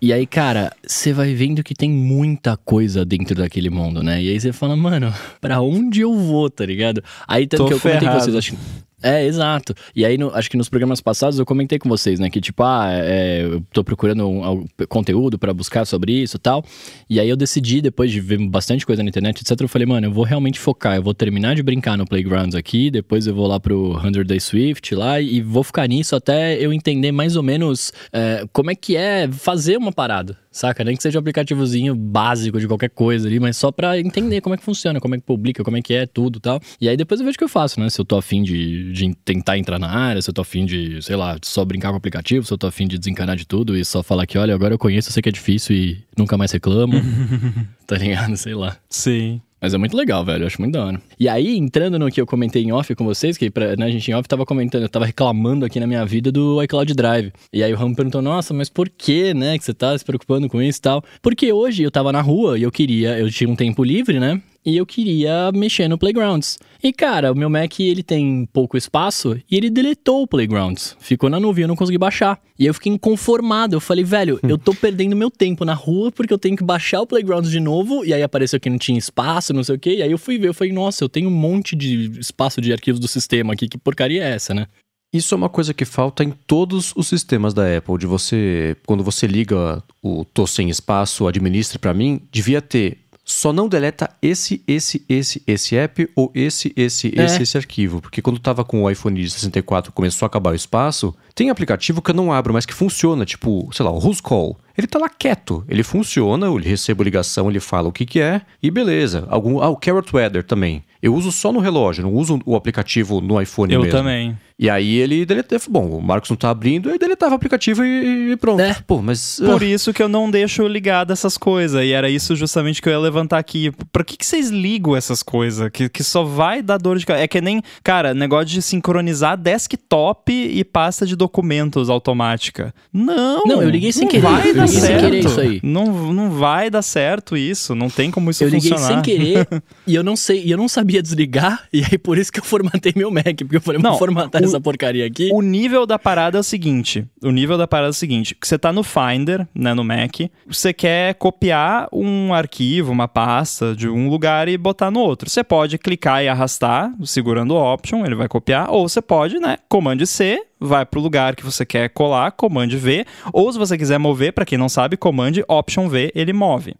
E aí, cara, você vai vendo que tem muita coisa dentro daquele mundo, né? E aí você fala, mano, pra onde eu vou, tá ligado? Aí tanto Tô que eu comentei com ferrado. vocês, acho que. É, exato. E aí, no- acho que nos programas passados eu comentei com vocês, né? Que tipo, ah, é, eu tô procurando um, um conteúdo pra buscar sobre isso e tal. E aí eu decidi, depois de ver bastante coisa na internet, etc., eu falei, mano, eu vou realmente focar. Eu vou terminar de brincar no Playgrounds aqui, depois eu vou lá pro 100 Day Swift lá e vou ficar nisso até eu entender mais ou menos é, como é que é fazer uma parada. Saca? Nem que seja um aplicativozinho básico de qualquer coisa ali, mas só pra entender como é que funciona, como é que publica, como é que é tudo e tal. E aí depois eu vejo o que eu faço, né? Se eu tô afim de, de tentar entrar na área, se eu tô afim de, sei lá, só brincar com o aplicativo, se eu tô afim de desencanar de tudo e só falar que, olha, agora eu conheço, eu sei que é difícil e nunca mais reclamo. tá ligado? Sei lá. Sim. Mas é muito legal, velho. Eu acho muito da hora. E aí, entrando no que eu comentei em off com vocês, que pra, né, a gente em off tava comentando, eu tava reclamando aqui na minha vida do iCloud Drive. E aí o Ram perguntou, nossa, mas por que, né, que você tá se preocupando com isso e tal? Porque hoje eu tava na rua e eu queria, eu tinha um tempo livre, né? E eu queria mexer no Playgrounds. E cara, o meu Mac ele tem pouco espaço e ele deletou o Playgrounds. Ficou na nuvem, eu não consegui baixar. E eu fiquei inconformado. Eu falei, velho, eu tô perdendo meu tempo na rua porque eu tenho que baixar o Playgrounds de novo. E aí apareceu que não tinha espaço, não sei o quê. E aí eu fui ver, eu falei, nossa, eu tenho um monte de espaço de arquivos do sistema aqui. Que porcaria é essa, né? Isso é uma coisa que falta em todos os sistemas da Apple. De você, quando você liga o tô sem espaço, administre pra mim, devia ter. Só não deleta esse, esse, esse, esse app ou esse, esse, É. esse, esse arquivo. Porque quando tava com o iPhone de 64 começou a acabar o espaço, tem aplicativo que eu não abro, mas que funciona. Tipo, sei lá, o Who's Call. Ele tá lá quieto. Ele funciona, eu recebo ligação, ele fala o que que é e beleza. Algum, ah, o Carrot Weather também. Eu uso só no relógio, não uso o aplicativo no iPhone Eu mesmo. também. E aí ele deletava. Bom, o Marcos não tá abrindo, aí deletava o aplicativo e, e pronto. É. Pô, mas. Por ah, isso que eu não deixo ligado essas coisas. E era isso justamente que eu ia levantar aqui. Pra que, que vocês ligam essas coisas? Que, que só vai dar dor de cabeça. É que nem, cara, negócio de sincronizar desktop e pasta de documentos automática. Não! Não, eu liguei sem não querer. Vai Eu dar liguei sem certo. querer isso aí. Não, não vai dar certo isso. Não tem como isso eu liguei funcionar. sem querer e eu não sei, e eu não sabia desligar. E aí por isso que eu formatei meu Mac. Porque eu falei, Não, vou formatar o- essa porcaria aqui. O nível da parada é o seguinte: o nível da parada é o seguinte: você tá no Finder, né, no Mac, você quer copiar um arquivo, uma pasta de um lugar e botar no outro. Você pode clicar e arrastar, segurando o Option, ele vai copiar, ou você pode, né, Command C, vai pro lugar que você quer colar, Command V, ou se você quiser mover, para quem não sabe, Command Option V, ele move.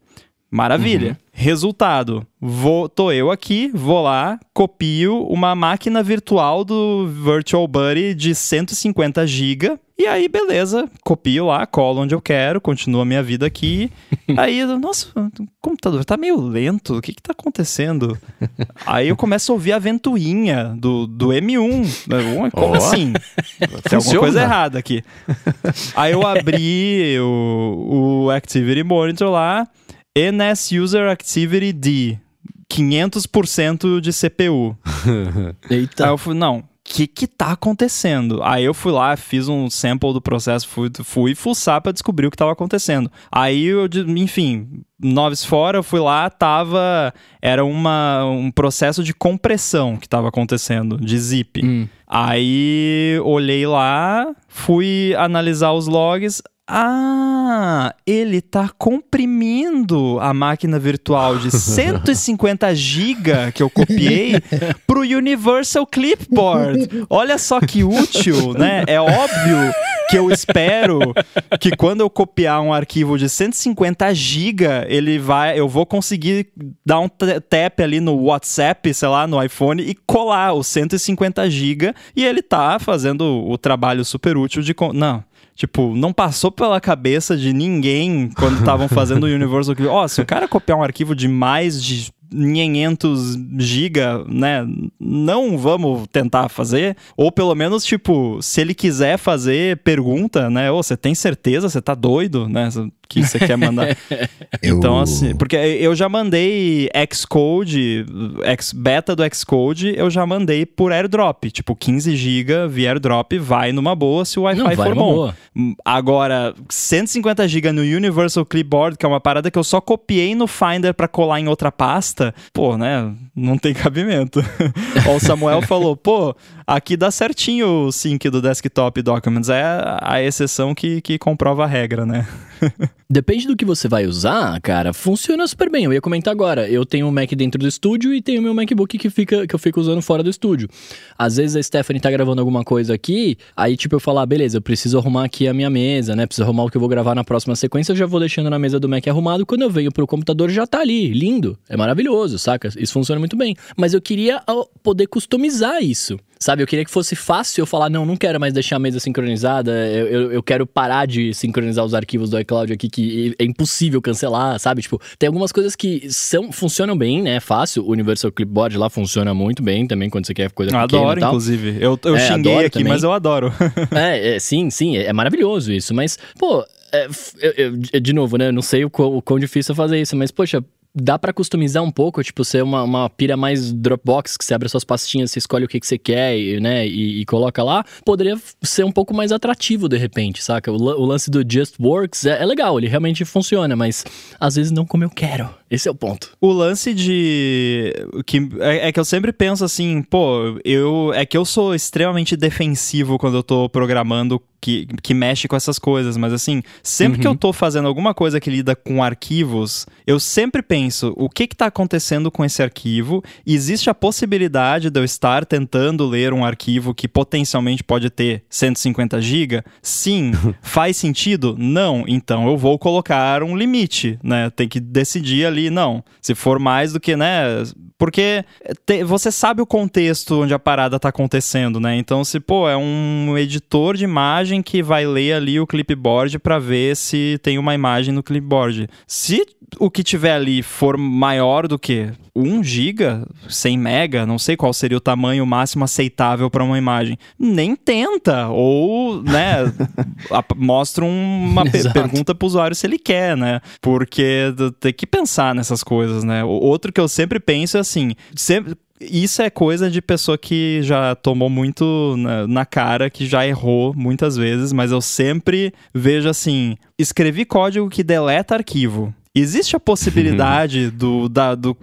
Maravilha. Resultado: vou, tô eu aqui, vou lá, copio uma máquina virtual do Virtual Buddy de 150 GB E aí, beleza, copio lá, colo onde eu quero, continuo a minha vida aqui. aí, eu, nossa, o computador tá meio lento, o que que tá acontecendo? aí eu começo a ouvir a ventoinha do, do M1. Né? Como Ó. assim? Tem alguma coisa errada aqui. Aí eu abri o, o Activity Monitor lá, NS User Activity D, 500% de CPU. Aí Eita. eu fui, não, que que tá acontecendo? Aí eu fui lá, fiz um sample do processo, fui, fui fuçar pra descobrir o que tava acontecendo. Aí eu, enfim, noves fora, eu fui lá, tava, era uma, um processo de compressão que tava acontecendo, de zip. Hum. Aí olhei lá, fui analisar os logs. Ah, ele tá comprimindo a máquina virtual de 150 GB que eu copiei pro Universal Clipboard. Olha só que útil, né? É óbvio que eu espero que quando eu copiar um arquivo de 150 GB, ele vai, eu vou conseguir dar um tap ali no WhatsApp, sei lá, no iPhone e colar os 150 GB e ele tá fazendo o trabalho super útil de con- não Tipo, não passou pela cabeça de ninguém quando estavam fazendo o Universal. Ó, se o cara copiar um arquivo de mais de 500 giga, né, não vamos tentar fazer. Ou pelo menos, tipo, se ele quiser fazer, pergunta, né, ô, você tem certeza? Você tá doido, né, que você quer mandar? Eu- Então, assim, porque eu já mandei Xcode, X, beta do Xcode, eu já mandei por airdrop. Tipo, 15 GB via airdrop vai numa boa se o Wi-Fi for bom. boa. Hum, Agora, 150 GB no Universal Clipboard, que é uma parada que eu só copiei no Finder pra colar em outra pasta, pô, né? Não tem cabimento. O Samuel falou, pô, aqui dá certinho o sync do desktop documents. É a exceção que, que comprova a regra, né? Depende do que você vai usar, cara, funciona super bem. Eu ia comentar agora. Eu tenho um Mac dentro do estúdio e tenho meu MacBook que, fica, que eu fico usando fora do estúdio. Às vezes a Stephanie tá gravando alguma coisa aqui, aí tipo eu falo, ah, beleza, eu preciso arrumar aqui a minha mesa, né? Preciso arrumar o que eu vou gravar na próxima sequência, eu já vou deixando na mesa do Mac arrumado. Quando eu venho pro computador já tá ali, lindo. É maravilhoso, saca? Isso funciona muito bem. Mas eu queria ó, poder customizar isso. Sabe, eu queria que fosse fácil eu falar, não, não quero mais deixar a mesa sincronizada, eu, eu, eu quero parar de sincronizar os arquivos do iCloud aqui, que é impossível cancelar, sabe? Tipo, tem algumas coisas que são, funcionam bem, né? Fácil. O Universal Clipboard lá funciona muito bem também, quando você quer coisa Eu pequena adoro, inclusive. Eu, eu É, xinguei adoro aqui, também. mas eu adoro. É, é, sim, sim, é, é maravilhoso isso, mas, pô, é, eu- eu- de novo, né? eu Não sei o quão, o quão difícil é fazer isso, mas, poxa. Dá pra customizar um pouco, tipo, ser uma, uma pira mais Dropbox, que você abre as suas pastinhas, você escolhe o que, que você quer, e, né, e, e coloca lá. Poderia ser um pouco mais atrativo, de repente, saca? O, o lance do Just Works é, é legal, ele realmente funciona, mas às vezes não como eu quero. Esse é o ponto. O lance de. que é, é que eu sempre penso assim, pô, eu. É que eu sou extremamente defensivo quando eu tô programando que, que mexe com essas coisas, mas assim, sempre que eu tô fazendo alguma coisa que lida com arquivos, eu sempre penso o que que tá acontecendo com esse arquivo. Existe a possibilidade de eu estar tentando ler um arquivo que potencialmente pode ter 150 GB? Sim. Faz sentido? Não. Então eu vou colocar um limite, né? Tem que decidir ali, não. Se for mais do que, né? Porque te- você sabe o contexto onde a parada tá acontecendo, né? Então, se, pô, é um editor de imagem que vai ler ali o clipboard para ver se tem uma imagem no clipboard. Se o que tiver ali for maior do que 1 giga, 100 mega, não sei qual seria o tamanho máximo aceitável para uma imagem, nem tenta ou, né, mostra um- uma pe- Exato. pergunta pro usuário se ele quer, né? Porque tem que pensar nessas coisas, né? O outro que eu sempre penso é assim, sempre isso é coisa de pessoa que já tomou muito na, na cara, que já errou muitas vezes, mas eu sempre vejo assim: escrevi código que deleta arquivo. Existe a possibilidade do, da, do,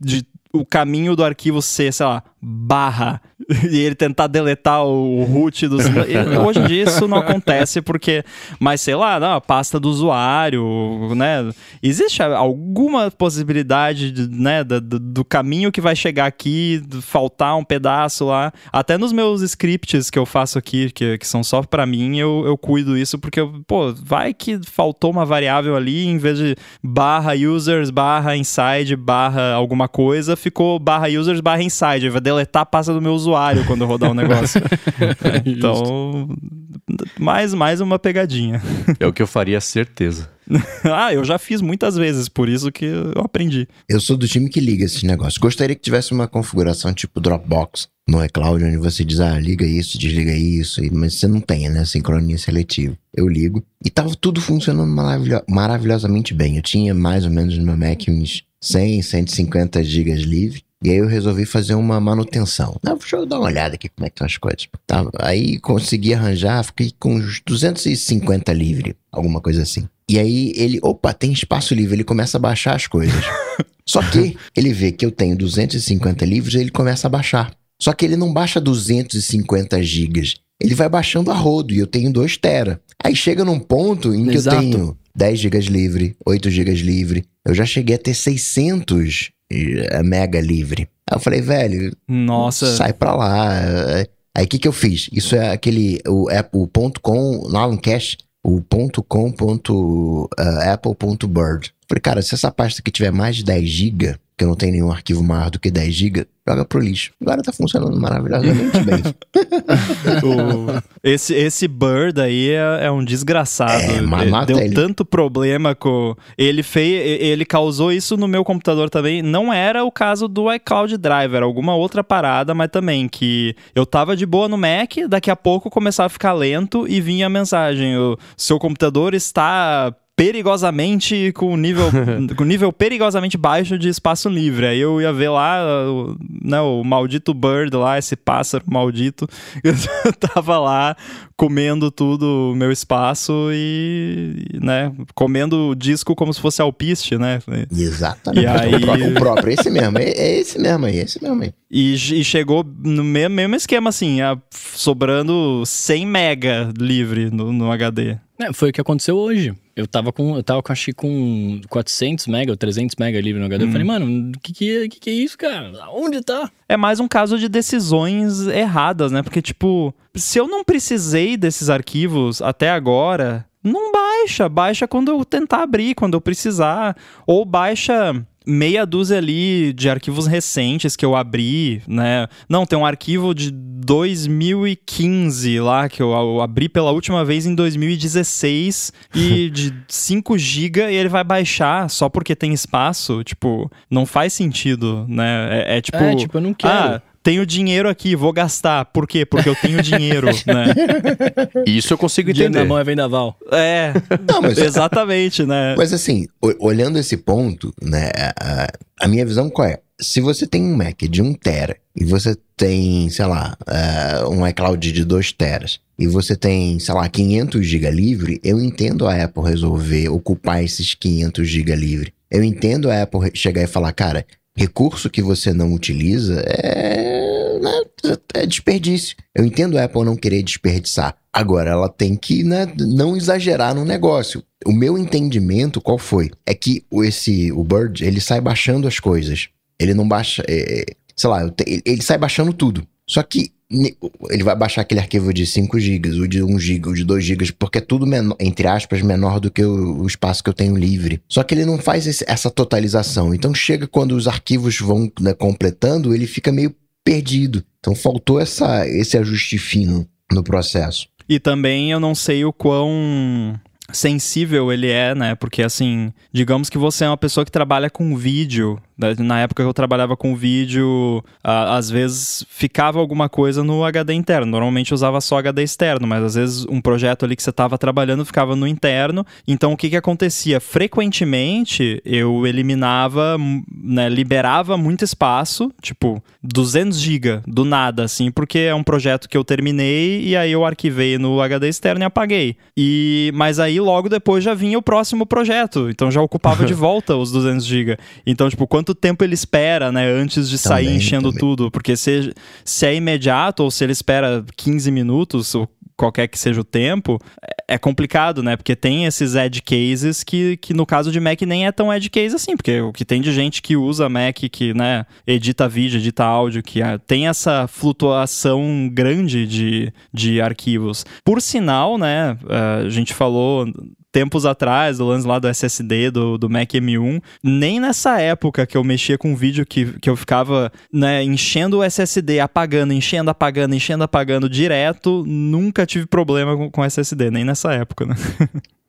de o caminho do arquivo ser, sei lá, barra, e ele tentar deletar o, root dos. Hoje em dia isso não acontece porque. Mas sei lá, não, a pasta do usuário, né? Existe alguma possibilidade de, né, do, do- caminho que vai chegar aqui, faltar um pedaço lá. Até nos meus scripts que eu faço aqui, que, que são só pra mim, eu, eu cuido isso porque, pô, vai que faltou uma variável ali, em vez de barra users, barra inside, barra alguma coisa, ficou barra users, barra inside. Vai deletar a pasta do meu usuário quando eu rodar o negócio. então, mais, mais uma pegadinha. É o que eu faria certeza. ah, eu já fiz muitas vezes, por isso que eu aprendi. Eu sou do time que liga esses negócios. Gostaria que tivesse uma configuração tipo Dropbox no iCloud, onde você diz, ah, liga isso, desliga isso, mas você não tem, né? Sincronia seletiva. Eu ligo e tava tudo funcionando maravilho maravilhosamente bem. Eu tinha mais ou menos no meu Mac uns 100, 150 gigas livre. E aí eu resolvi fazer uma manutenção. Ah, deixa eu dar uma olhada aqui como é que estão as coisas. Tá, aí consegui arranjar, fiquei com uns 250 livre, alguma coisa assim. E aí ele, opa, tem espaço livre, ele começa a baixar as coisas. Só que ele vê que eu tenho 250 livros e ele começa a baixar. Só que ele não baixa 250 gigas. Ele vai baixando a rodo e eu tenho 2 tera. Aí chega num ponto em que Exato. eu tenho 10 gigas livre, 8 gigas livre. Eu já cheguei a ter 600 eh, mega livre. Aí eu falei, velho, Nossa. sai pra lá. Aí o que que eu fiz? Isso é aquele, o apple.com, lá no cache, o ponto .com ponto, uh. Falei, cara, se essa pasta aqui tiver mais de 10 GB, que eu não tenho nenhum arquivo maior do que 10 GB, joga pro lixo. Agora tá funcionando maravilhosamente bem. O- esse, esse Bird aí é, é um desgraçado. É, Ele Deu ele. tanto problema com. Ele fez. Ele causou isso no meu computador também. Não era o caso do iCloud Drive, era alguma outra parada, mas também que eu tava de boa no Mac, daqui a pouco começava a ficar lento e vinha a mensagem: o seu computador está perigosamente com nível com nível perigosamente baixo de espaço livre. Aí eu ia ver lá o, né, o maldito bird lá, esse pássaro maldito, eu tava lá comendo tudo o meu espaço e, né, comendo o disco como se fosse alpiste, né? Exatamente. E aí- O, próprio, o próprio, esse mesmo, é, é esse mesmo aí, esse mesmo aí. E, e chegou no mesmo, mesmo esquema assim, a- sobrando 100 mega livre no, no HD. É, foi o que aconteceu hoje. Eu tava com, eu tava com, acho que com 400 mega ou 300 mega livre no HD. Eu falei, mano, o que que, é- que que é isso, cara? Onde tá? é mais um caso de decisões erradas, né? Porque, tipo, se eu não precisei desses arquivos até agora, não baixa. Baixa quando eu tentar abrir, quando eu precisar. Ou baixa meia dúzia ali de arquivos recentes que eu abri, né? Não, tem um arquivo de 2015 lá que eu, abri pela última vez em 2016 e de 5 GB e ele vai baixar só porque tem espaço. Tipo, não faz sentido, né? É, é tipo. É, tipo, eu não quero. Ah, tenho dinheiro aqui, vou gastar. Por quê? Porque eu tenho dinheiro, né? Isso eu consigo Dinheiro na entender. mão é vendaval. É, Não, mas- exatamente, né? Mas assim, olhando esse ponto, né, a, a minha visão qual é? Se você tem um Mac de 1 tera e você tem, sei lá, eh, um iCloud de 2 teras e você tem, sei lá, 500 GB livre, eu entendo a Apple resolver ocupar esses 500 GB livre. Eu entendo a Apple chegar e falar, cara, recurso que você não utiliza é, né, é desperdício. Eu entendo a Apple não querer desperdiçar. Agora, ela tem que né, não exagerar no negócio. O meu entendimento, qual foi? É que esse, o Bird, ele sai baixando as coisas. Ele não baixa, é, sei lá, ele- sai baixando tudo. Só que ele vai baixar aquele arquivo de 5 GB, o de 1 GB, o de 2 GB, porque é tudo, menor, entre aspas, menor do que o, o espaço que eu tenho livre. Só que ele não faz esse- essa totalização. Então chega quando os arquivos vão né, completando, ele fica meio perdido. Então faltou essa, esse ajuste fino no processo. E também eu não sei o quão sensível ele é, né? Porque assim, digamos que você é uma pessoa que trabalha com vídeo. Na época que eu trabalhava com vídeo, às vezes ficava alguma coisa no HD interno. Normalmente eu usava só HD externo, mas às vezes um projeto ali que você estava trabalhando ficava no interno. Então o que que acontecia? Frequentemente eu eliminava, né, liberava muito espaço, tipo 200 GB do nada, assim, porque é um projeto que eu terminei e aí eu arquivei no HD externo e apaguei. E mas aí logo depois já vinha o próximo projeto, então já ocupava de volta os 200 GB. Então, tipo, quanto tempo ele espera, né, antes de sair Também, enchendo também. tudo? Porque se, se é imediato ou se ele espera 15 minutos ou qualquer que seja o tempo, é complicado, né? Porque tem esses edge cases que, que no caso de Mac nem é tão edge case assim, porque o que tem de gente que usa Mac, que, né, edita vídeo, edita áudio, que ah, tem essa flutuação grande de, de arquivos. Por sinal, né, a gente falou tempos atrás, do lance lá do SSD, do, do Mac M1, nem nessa época que eu mexia com vídeo que, que eu ficava né, enchendo o SSD, apagando, enchendo, apagando, enchendo, apagando direto, nunca tive problema com, com SSD, nem nessa época, né?